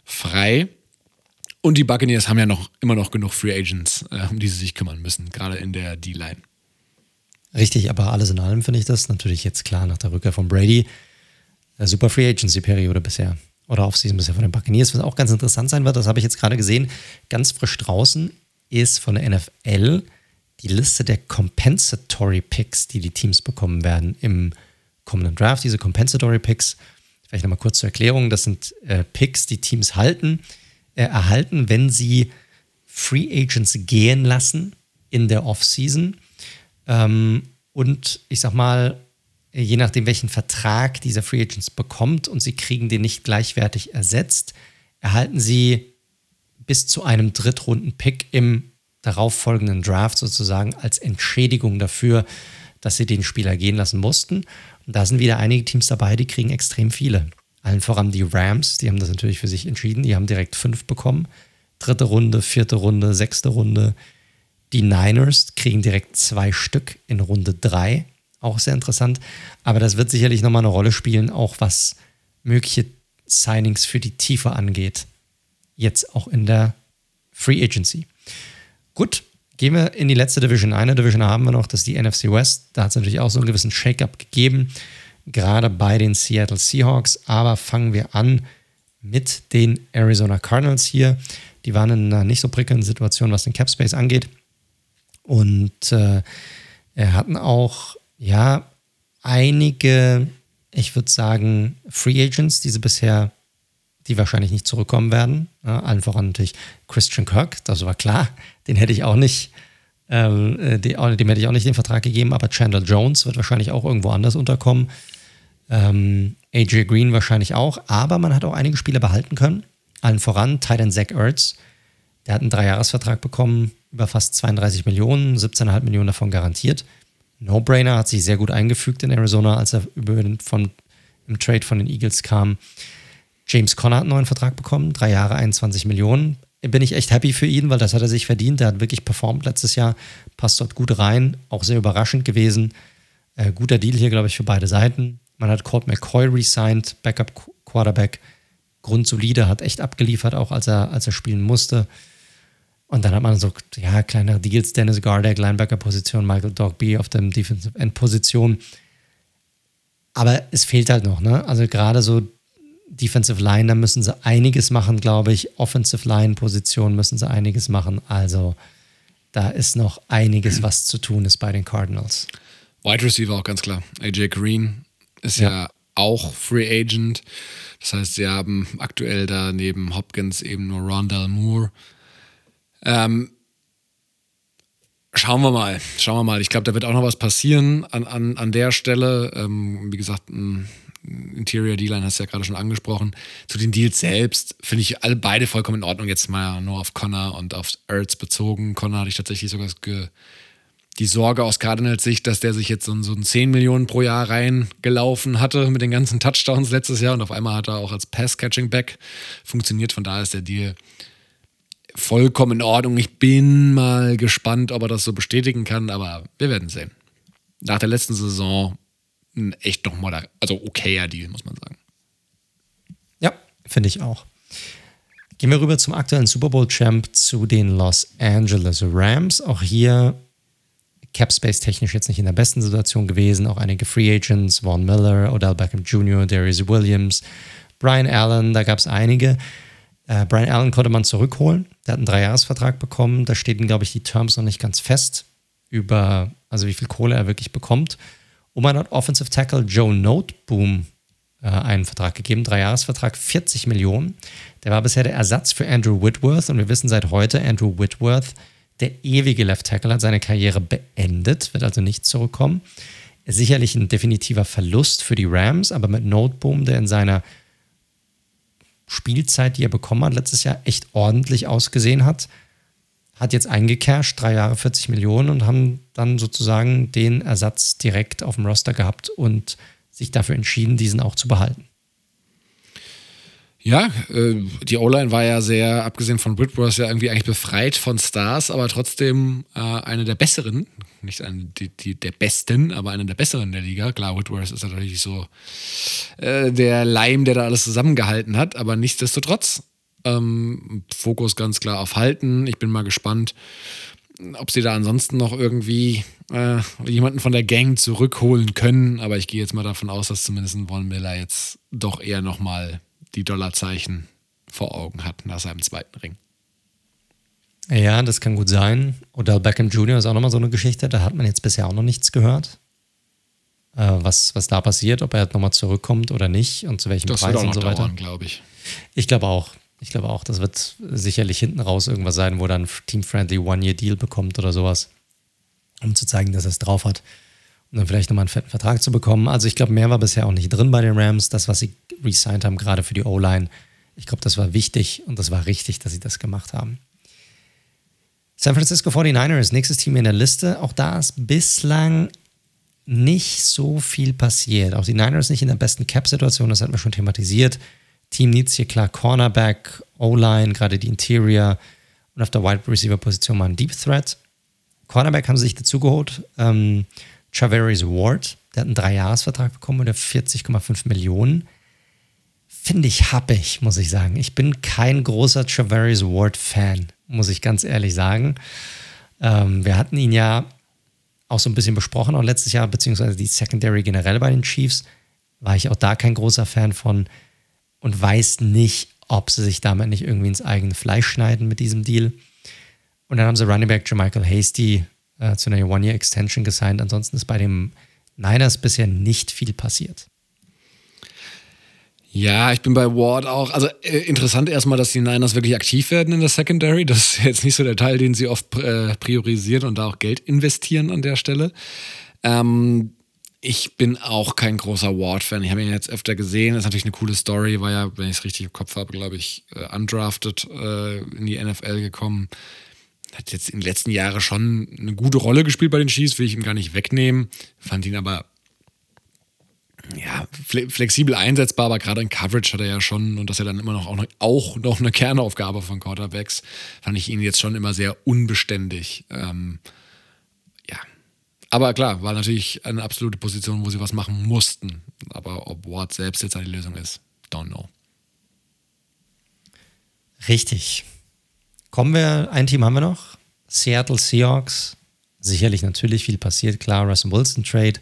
frei. Und die Buccaneers haben ja noch immer noch genug Free Agents, äh, um die sie sich kümmern müssen, gerade in der D-Line. Richtig, aber alles in allem finde ich das natürlich jetzt klar nach der Rückkehr von Brady. Äh, super Free Agency-Periode bisher. Oder Offseason bisher von den Buccaneers. Was auch ganz interessant sein wird, das habe ich jetzt gerade gesehen, ganz frisch draußen ist von der NFL die Liste der Compensatory Picks, die die Teams bekommen werden im kommenden Draft. Diese Compensatory Picks, vielleicht nochmal kurz zur Erklärung, das sind äh, Picks, die Teams halten, äh, erhalten, wenn sie Free Agents gehen lassen in der Offseason. Ähm, und ich sag mal, je nachdem, welchen Vertrag dieser Free Agents bekommt und sie kriegen den nicht gleichwertig ersetzt, erhalten sie bis zu einem Drittrunden-Pick im darauffolgenden Draft sozusagen als Entschädigung dafür, dass sie den Spieler gehen lassen mussten. Und da sind wieder einige Teams dabei, die kriegen extrem viele. Allen voran die Rams, die haben das natürlich für sich entschieden. Die haben direkt fünf bekommen. Dritte Runde, vierte Runde, sechste Runde. Die Niners kriegen direkt zwei Stück in Runde drei. Auch sehr interessant. Aber das wird sicherlich nochmal eine Rolle spielen, auch was mögliche Signings für die Tiefe angeht. Jetzt auch in der Free Agency. Gut, gehen wir in die letzte Division. Eine Division haben wir noch, das ist die NFC West. Da hat es natürlich auch so einen gewissen Shake-up gegeben gerade bei den Seattle Seahawks. Aber fangen wir an mit den Arizona Cardinals hier. Die waren in einer nicht so prickelnden Situation, was den Cap Space angeht. Und äh, hatten auch, ja, einige, ich würde sagen, Free Agents, die sie bisher, die wahrscheinlich nicht zurückkommen werden. Ja, allen voran natürlich Christian Kirk, das war klar. Den hätte ich auch nicht ähm, äh, dem hätte ich auch nicht den Vertrag gegeben, aber Chandler Jones wird wahrscheinlich auch irgendwo anders unterkommen. Ähm, AJ Green wahrscheinlich auch, aber man hat auch einige Spieler behalten können. Allen voran Titan Zach Ertz, Der hat einen Dreijahresvertrag bekommen, über fast 32 Millionen, 17,5 Millionen davon garantiert. No-Brainer hat sich sehr gut eingefügt in Arizona, als er über den, von, im Trade von den Eagles kam. James Conner hat einen neuen Vertrag bekommen, drei Jahre, 21 Millionen. Bin ich echt happy für ihn, weil das hat er sich verdient. Der hat wirklich performt letztes Jahr, passt dort gut rein, auch sehr überraschend gewesen. Äh, guter Deal hier, glaube ich, für beide Seiten. Man hat Colt McCoy resigned, Backup Quarterback, grundsolide, hat echt abgeliefert, auch als er, als er spielen musste. Und dann hat man so, ja, kleinere Deals, Dennis Gardeck, Linebacker-Position, Michael Dogby auf der Defensive End-Position. Aber es fehlt halt noch, ne? Also gerade so Defensive Line, da müssen sie einiges machen, glaube ich. Offensive Line-Position müssen sie einiges machen. Also da ist noch einiges, was zu tun ist bei den Cardinals. Wide Receiver auch ganz klar. AJ Green ist ja, ja auch Free Agent. Das heißt, sie haben aktuell da neben Hopkins eben nur Rondell Moore. Ähm, schauen wir mal, schauen wir mal. Ich glaube, da wird auch noch was passieren an, an, an der Stelle. Ähm, wie gesagt, ein Interior D-Line hast du ja gerade schon angesprochen. Zu den Deals selbst finde ich alle beide vollkommen in Ordnung. Jetzt mal nur auf Connor und auf Ertz bezogen. Connor hatte ich tatsächlich sogar die Sorge aus Cardinals Sicht, dass der sich jetzt so, so ein 10 Millionen pro Jahr reingelaufen hatte mit den ganzen Touchdowns letztes Jahr und auf einmal hat er auch als Pass-Catching-Back funktioniert. Von daher ist der Deal vollkommen in Ordnung. Ich bin mal gespannt, ob er das so bestätigen kann, aber wir werden sehen. Nach der letzten Saison ein echt nochmal, also okayer Deal, muss man sagen. Ja, finde ich auch. Gehen wir rüber zum aktuellen Super Bowl-Champ, zu den Los Angeles Rams. Auch hier Capspace technisch jetzt nicht in der besten Situation gewesen. Auch einige Free Agents, Vaughn Miller, Odell Beckham Jr., Darius Williams, Brian Allen, da gab es einige. Äh, Brian Allen konnte man zurückholen. Der hat einen Dreijahresvertrag bekommen. Da stehen, glaube ich, die Terms noch nicht ganz fest über, also wie viel Kohle er wirklich bekommt. Und man hat Offensive Tackle Joe Noteboom äh, einen Vertrag gegeben, Dreijahresvertrag, 40 Millionen. Der war bisher der Ersatz für Andrew Whitworth und wir wissen seit heute, Andrew Whitworth, der ewige Left Tackle, hat seine Karriere beendet, wird also nicht zurückkommen. Sicherlich ein definitiver Verlust für die Rams, aber mit Noteboom, der in seiner Spielzeit, die er bekommen hat, letztes Jahr echt ordentlich ausgesehen hat, hat jetzt eingecashed, drei Jahre 40 Millionen und haben dann sozusagen den Ersatz direkt auf dem Roster gehabt und sich dafür entschieden, diesen auch zu behalten. Ja, äh, die O-Line war ja sehr, abgesehen von Whitworth, ja irgendwie eigentlich befreit von Stars, aber trotzdem äh, eine der besseren, nicht eine die, die, der besten, aber eine der besseren der Liga. Klar, Whitworth ist natürlich so äh, der Leim, der da alles zusammengehalten hat, aber nichtsdestotrotz ähm, Fokus ganz klar auf Halten. Ich bin mal gespannt, ob sie da ansonsten noch irgendwie äh, jemanden von der Gang zurückholen können. Aber ich gehe jetzt mal davon aus, dass zumindest Von Miller jetzt doch eher nochmal die Dollarzeichen vor Augen hat nach seinem zweiten Ring. Ja, das kann gut sein. Odell Beckham Jr. ist auch nochmal so eine Geschichte. Da hat man jetzt bisher auch noch nichts gehört. Äh, was, was da passiert, ob er nochmal zurückkommt oder nicht und zu welchem das Preis und so weiter. glaube ich. Ich glaube auch. Ich glaube auch, das wird sicherlich hinten raus irgendwas sein, wo dann Team-Friendly One-Year-Deal bekommt oder sowas, um zu zeigen, dass er es drauf hat. Und dann vielleicht nochmal einen fetten Vertrag zu bekommen. Also ich glaube, mehr war bisher auch nicht drin bei den Rams. Das, was sie resigned haben, gerade für die O-Line, ich glaube, das war wichtig und das war richtig, dass sie das gemacht haben. San Francisco 49ers, nächstes Team in der Liste. Auch da ist bislang nicht so viel passiert. Auch die Niners nicht in der besten Cap-Situation, das hatten wir schon thematisiert. Team Needs hier klar Cornerback, O-Line, gerade die Interior und auf der Wide Receiver Position mal ein Deep Threat. Cornerback haben sie sich dazugeholt. Ähm, Traveris Ward, der hat einen Dreijahresvertrag bekommen oder 40,5 Millionen. Finde ich happig, muss ich sagen. Ich bin kein großer Traveris Ward-Fan, muss ich ganz ehrlich sagen. Ähm, wir hatten ihn ja auch so ein bisschen besprochen, auch letztes Jahr, beziehungsweise die Secondary generell bei den Chiefs. War ich auch da kein großer Fan von und weiß nicht, ob sie sich damit nicht irgendwie ins eigene Fleisch schneiden mit diesem Deal. Und dann haben sie Running Back Jermichael Hasty äh, zu einer One-Year-Extension gesigned. Ansonsten ist bei dem Niners bisher nicht viel passiert. Ja, ich bin bei Ward auch. Also äh, interessant erstmal, dass die Niners wirklich aktiv werden in der Secondary. Das ist jetzt nicht so der Teil, den sie oft äh, priorisieren und da auch Geld investieren an der Stelle. Ähm, ich bin auch kein großer Ward-Fan. Ich habe ihn jetzt öfter gesehen. Das ist natürlich eine coole Story. War ja, wenn ich es richtig im Kopf habe, glaube ich, äh, undrafted äh, in die NFL gekommen. Hat jetzt in den letzten Jahren schon eine gute Rolle gespielt bei den Chiefs, will ich ihm gar nicht wegnehmen. Fand ihn aber ja, flexibel einsetzbar, aber gerade in Coverage hat er ja schon, und das ist ja dann immer noch auch, noch auch noch eine Kernaufgabe von Quarterbacks, fand ich ihn jetzt schon immer sehr unbeständig. Ähm, aber klar, war natürlich eine absolute Position, wo sie was machen mussten. Aber ob Ward selbst jetzt eine Lösung ist, don't know. Richtig. Kommen wir, ein Team haben wir noch. Seattle Seahawks. Sicherlich natürlich viel passiert, klar. Russell Wilson Trade.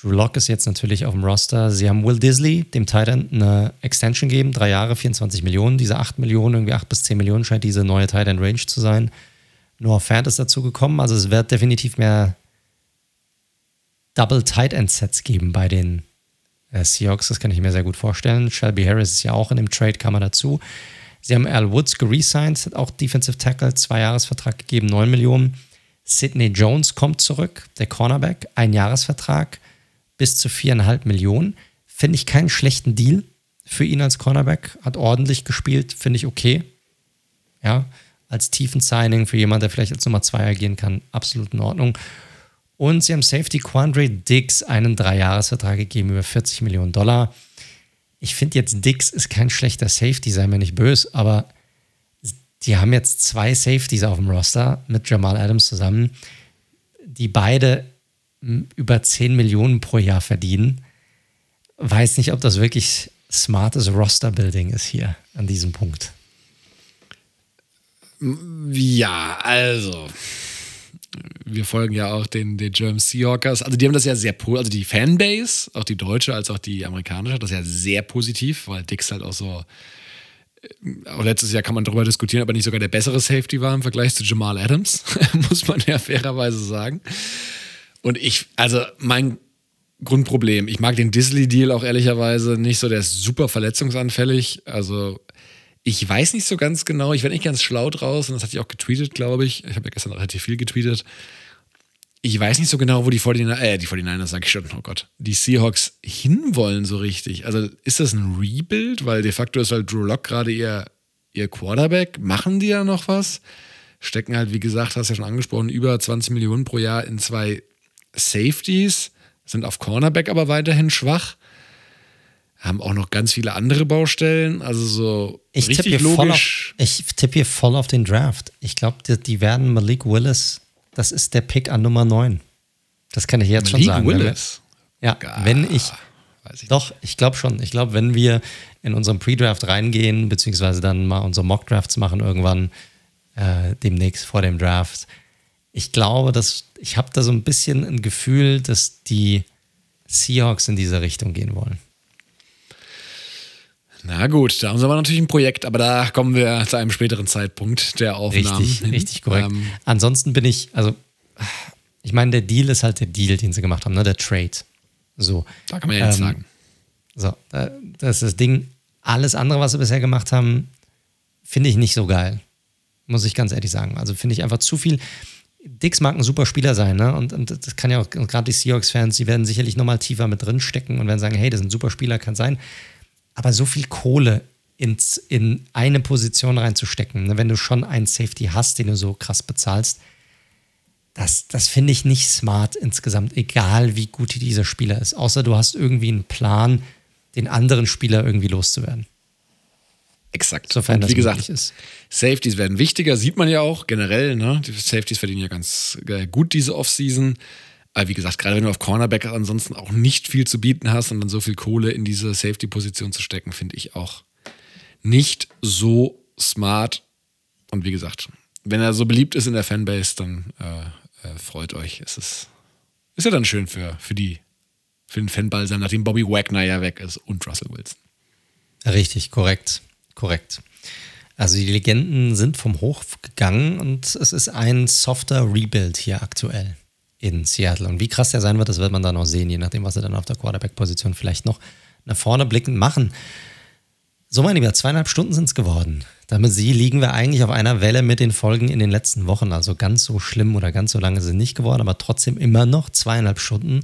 Drew Locke ist jetzt natürlich auf dem Roster. Sie haben Will Disley, dem Titan, eine Extension gegeben. Drei Jahre, 24 Millionen. Diese 8 Millionen, irgendwie 8 bis 10 Millionen scheint diese neue Titan Range zu sein. Noah Fant ist dazu gekommen. Also es wird definitiv mehr Double Tight End Sets geben bei den äh, Seahawks. Das kann ich mir sehr gut vorstellen. Shelby Harris ist ja auch in dem Trade, kam er dazu. Sie haben Al Woods geresigned, hat auch Defensive Tackle, zwei Jahresvertrag gegeben, 9 Millionen. Sidney Jones kommt zurück, der Cornerback, ein Jahresvertrag bis zu 4,5 Millionen. Finde ich keinen schlechten Deal für ihn als Cornerback. Hat ordentlich gespielt, finde ich okay. Ja, als tiefen Signing für jemanden, der vielleicht als Nummer 2 agieren kann, absolut in Ordnung. Und sie haben Safety Quandre Dix einen Dreijahresvertrag gegeben über 40 Millionen Dollar. Ich finde jetzt, Dix ist kein schlechter Safety, sei mir nicht böse, aber die haben jetzt zwei Safeties auf dem Roster mit Jamal Adams zusammen, die beide über 10 Millionen pro Jahr verdienen. Weiß nicht, ob das wirklich smartes Roster-Building ist hier an diesem Punkt. Ja, also wir folgen ja auch den, den German Seahawkers. Also die haben das ja sehr, also die Fanbase, auch die deutsche als auch die amerikanische, hat das ja sehr positiv, weil Dix halt auch so, äh, auch letztes Jahr kann man darüber diskutieren, aber nicht sogar der bessere Safety war im Vergleich zu Jamal Adams, [laughs] muss man ja fairerweise sagen. Und ich, also mein Grundproblem, ich mag den Disley-Deal auch ehrlicherweise nicht so, der ist super verletzungsanfällig, also ich weiß nicht so ganz genau, ich werde nicht ganz schlau draus und das hatte ich auch getweetet, glaube ich. Ich habe ja gestern relativ viel getweetet. Ich weiß nicht so genau, wo die 49ers, äh, die 49ers sage ich schon, oh Gott, die Seahawks hinwollen so richtig. Also ist das ein Rebuild? Weil de facto ist halt Drew Lock gerade ihr, ihr Quarterback. Machen die da noch was? Stecken halt, wie gesagt, hast du ja schon angesprochen, über 20 Millionen pro Jahr in zwei Safeties, sind auf Cornerback aber weiterhin schwach haben auch noch ganz viele andere Baustellen. Also so ich richtig tippe logisch. Auf, ich tippe hier voll auf den Draft. Ich glaube, die, die, werden Malik Willis, das ist der Pick an Nummer 9. Das kann ich jetzt Malik schon sagen. Willis? ja, Gar, wenn ich, ich doch, ich glaube schon. Ich glaube, wenn wir in unserem Pre-Draft reingehen, beziehungsweise dann mal unsere Mock-Drafts machen irgendwann äh, demnächst vor dem Draft, ich glaube, dass ich habe da so ein bisschen ein Gefühl, dass die Seahawks in diese Richtung gehen wollen. Na gut, da haben sie aber natürlich ein Projekt, aber da kommen wir zu einem späteren Zeitpunkt der Aufnahmen. Richtig, hin. richtig korrekt. Ähm, Ansonsten bin ich, also, ich meine, der Deal ist halt der Deal, den sie gemacht haben, ne? der Trade. So. Da kann man ja jetzt ähm, sagen. So, das ist das Ding. Alles andere, was sie bisher gemacht haben, finde ich nicht so geil. Muss ich ganz ehrlich sagen. Also finde ich einfach zu viel. Dix mag ein super Spieler sein, ne? Und, und das kann ja auch, gerade die Seahawks-Fans, die werden sicherlich nochmal tiefer mit drin stecken und werden sagen, hey, das ist ein super Spieler, kann sein aber so viel Kohle ins, in eine Position reinzustecken, ne, wenn du schon einen Safety hast, den du so krass bezahlst, das, das finde ich nicht smart insgesamt, egal wie gut dieser Spieler ist. Außer du hast irgendwie einen Plan, den anderen Spieler irgendwie loszuwerden. Exakt. Sofern Und wie gesagt, ist. Safeties werden wichtiger, sieht man ja auch generell. Ne? Die Safeties verdienen ja ganz äh, gut diese Offseason. Aber wie gesagt, gerade wenn du auf Cornerback ansonsten auch nicht viel zu bieten hast und dann so viel Kohle in diese Safety-Position zu stecken, finde ich auch nicht so smart. Und wie gesagt, wenn er so beliebt ist in der Fanbase, dann äh, äh, freut euch. Es ist, ist ja dann schön für, für die, für den Fanball sein, nachdem Bobby Wagner ja weg ist und Russell Wilson. Richtig, korrekt, korrekt. Also die Legenden sind vom Hof gegangen und es ist ein softer Rebuild hier aktuell in Seattle. Und wie krass der sein wird, das wird man dann auch sehen, je nachdem, was sie dann auf der Quarterback-Position vielleicht noch nach vorne blickend machen. So, mein Lieber, zweieinhalb Stunden sind es geworden. Damit sie liegen wir eigentlich auf einer Welle mit den Folgen in den letzten Wochen. Also ganz so schlimm oder ganz so lange sind nicht geworden, aber trotzdem immer noch zweieinhalb Stunden.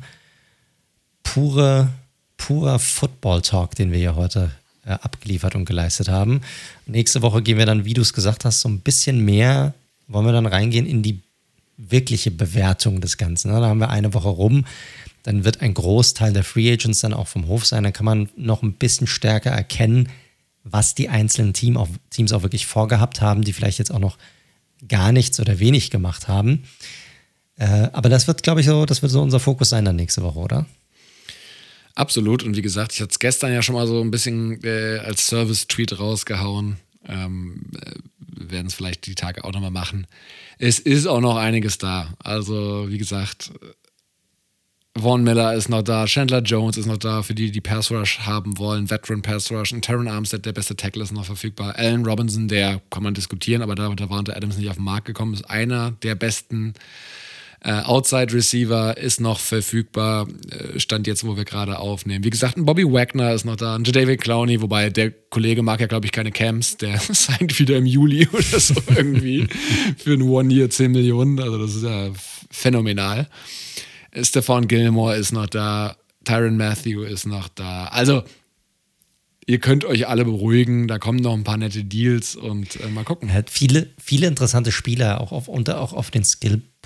pure, purer Football-Talk, den wir hier heute äh, abgeliefert und geleistet haben. Nächste Woche gehen wir dann, wie du es gesagt hast, so ein bisschen mehr, wollen wir dann reingehen in die wirkliche Bewertung des Ganzen. Ne? Da haben wir eine Woche rum. Dann wird ein Großteil der Free Agents dann auch vom Hof sein. Dann kann man noch ein bisschen stärker erkennen, was die einzelnen Team auch, Teams auch wirklich vorgehabt haben, die vielleicht jetzt auch noch gar nichts oder wenig gemacht haben. Äh, aber das wird, glaube ich, so, das wird so unser Fokus sein dann nächste Woche, oder? Absolut. Und wie gesagt, ich hatte es gestern ja schon mal so ein bisschen äh, als Service-Tweet rausgehauen. Ähm, äh, werden es vielleicht die Tage auch nochmal machen. Es ist auch noch einiges da. Also, wie gesagt, Vaughn Miller ist noch da, Chandler Jones ist noch da, für die, die Pass Rush haben wollen, Veteran Pass Rush, und Terran Armstead, der beste Tackle, ist noch verfügbar. Allen Robinson, der kann man diskutieren, aber da, da war unter Adams nicht auf den Markt gekommen, ist einer der besten äh, Outside Receiver, ist noch verfügbar, äh, stand jetzt, wo wir gerade aufnehmen. Wie gesagt, ein Bobby Wagner ist noch da, ein David Clowney, wobei der Kollege mag ja, glaube ich, keine Camps, der [laughs] signed wieder im Juli [laughs] oder so irgendwie für ein One-Year 10 Millionen, also das ist ja phänomenal. Stefan Gilmore ist noch da, Tyron Matthew ist noch da. Also, ihr könnt euch alle beruhigen, da kommen noch ein paar nette Deals und äh, mal gucken. Er hat viele, viele interessante Spieler, auch auf, unter, auch auf den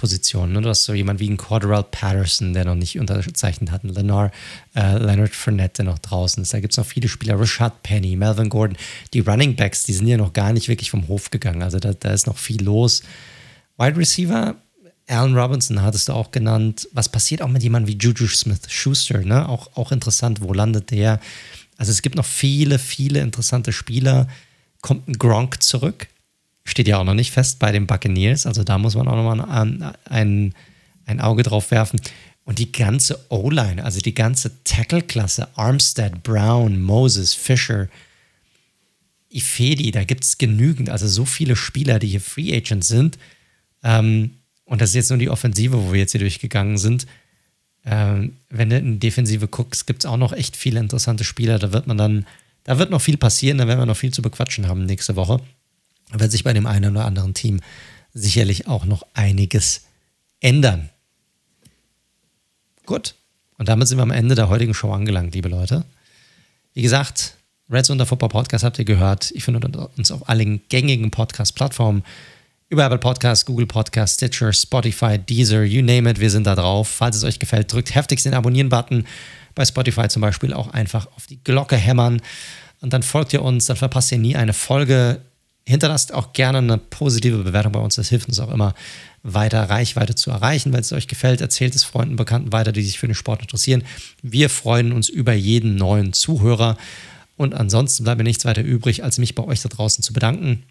Skill-Positionen. Ne? Du hast so jemand wie ein Cordell Patterson, der noch nicht unterzeichnet hat, ein Leonard, äh, Leonard Fournette, der noch draußen ist. Da gibt es noch viele Spieler, Rashad Penny, Melvin Gordon. Die Running Backs, die sind ja noch gar nicht wirklich vom Hof gegangen. Also da, da ist noch viel los. Wide Receiver, Allen Robinson hattest du auch genannt. Was passiert auch mit jemandem wie Juju Smith-Schuster? Ne? Auch, auch interessant, wo landet der? Also es gibt noch viele, viele interessante Spieler. Kommt ein Gronk zurück? Steht ja auch noch nicht fest bei den Buccaneers. Also da muss man auch nochmal ein, ein, ein Auge drauf werfen. Und die ganze O-Line, also die ganze Tackle-Klasse, Armstead, Brown, Moses, Fisher, Ifedi, da gibt es genügend, also so viele Spieler, die hier Free Agents sind. Ähm, und das ist jetzt nur die Offensive, wo wir jetzt hier durchgegangen sind. Ähm, wenn du in Defensive guckst, gibt es auch noch echt viele interessante Spieler. Da wird man dann, da wird noch viel passieren, da werden wir noch viel zu bequatschen haben nächste Woche. Wird sich bei dem einen oder anderen Team sicherlich auch noch einiges ändern. Gut. Und damit sind wir am Ende der heutigen Show angelangt, liebe Leute. Wie gesagt, Reds Zone Football Podcast habt ihr gehört. Ich finde uns auf allen gängigen Podcast-Plattformen über Apple Podcasts, Google Podcasts, Stitcher, Spotify, Deezer, you name it, wir sind da drauf. Falls es euch gefällt, drückt heftigst den Abonnieren-Button. Bei Spotify zum Beispiel auch einfach auf die Glocke hämmern. Und dann folgt ihr uns, dann verpasst ihr nie eine Folge. Hinterlasst auch gerne eine positive Bewertung bei uns. Das hilft uns auch immer, weiter Reichweite zu erreichen. Wenn es euch gefällt, erzählt es Freunden, Bekannten weiter, die sich für den Sport interessieren. Wir freuen uns über jeden neuen Zuhörer. Und ansonsten bleibt mir nichts weiter übrig, als mich bei euch da draußen zu bedanken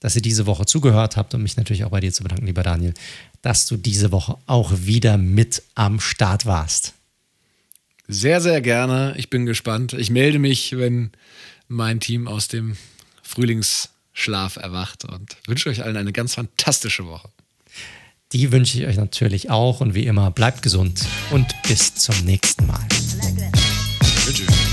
dass ihr diese Woche zugehört habt und mich natürlich auch bei dir zu bedanken, lieber Daniel, dass du diese Woche auch wieder mit am Start warst. Sehr, sehr gerne. Ich bin gespannt. Ich melde mich, wenn mein Team aus dem Frühlingsschlaf erwacht und wünsche euch allen eine ganz fantastische Woche. Die wünsche ich euch natürlich auch und wie immer bleibt gesund und bis zum nächsten Mal. Tschüss.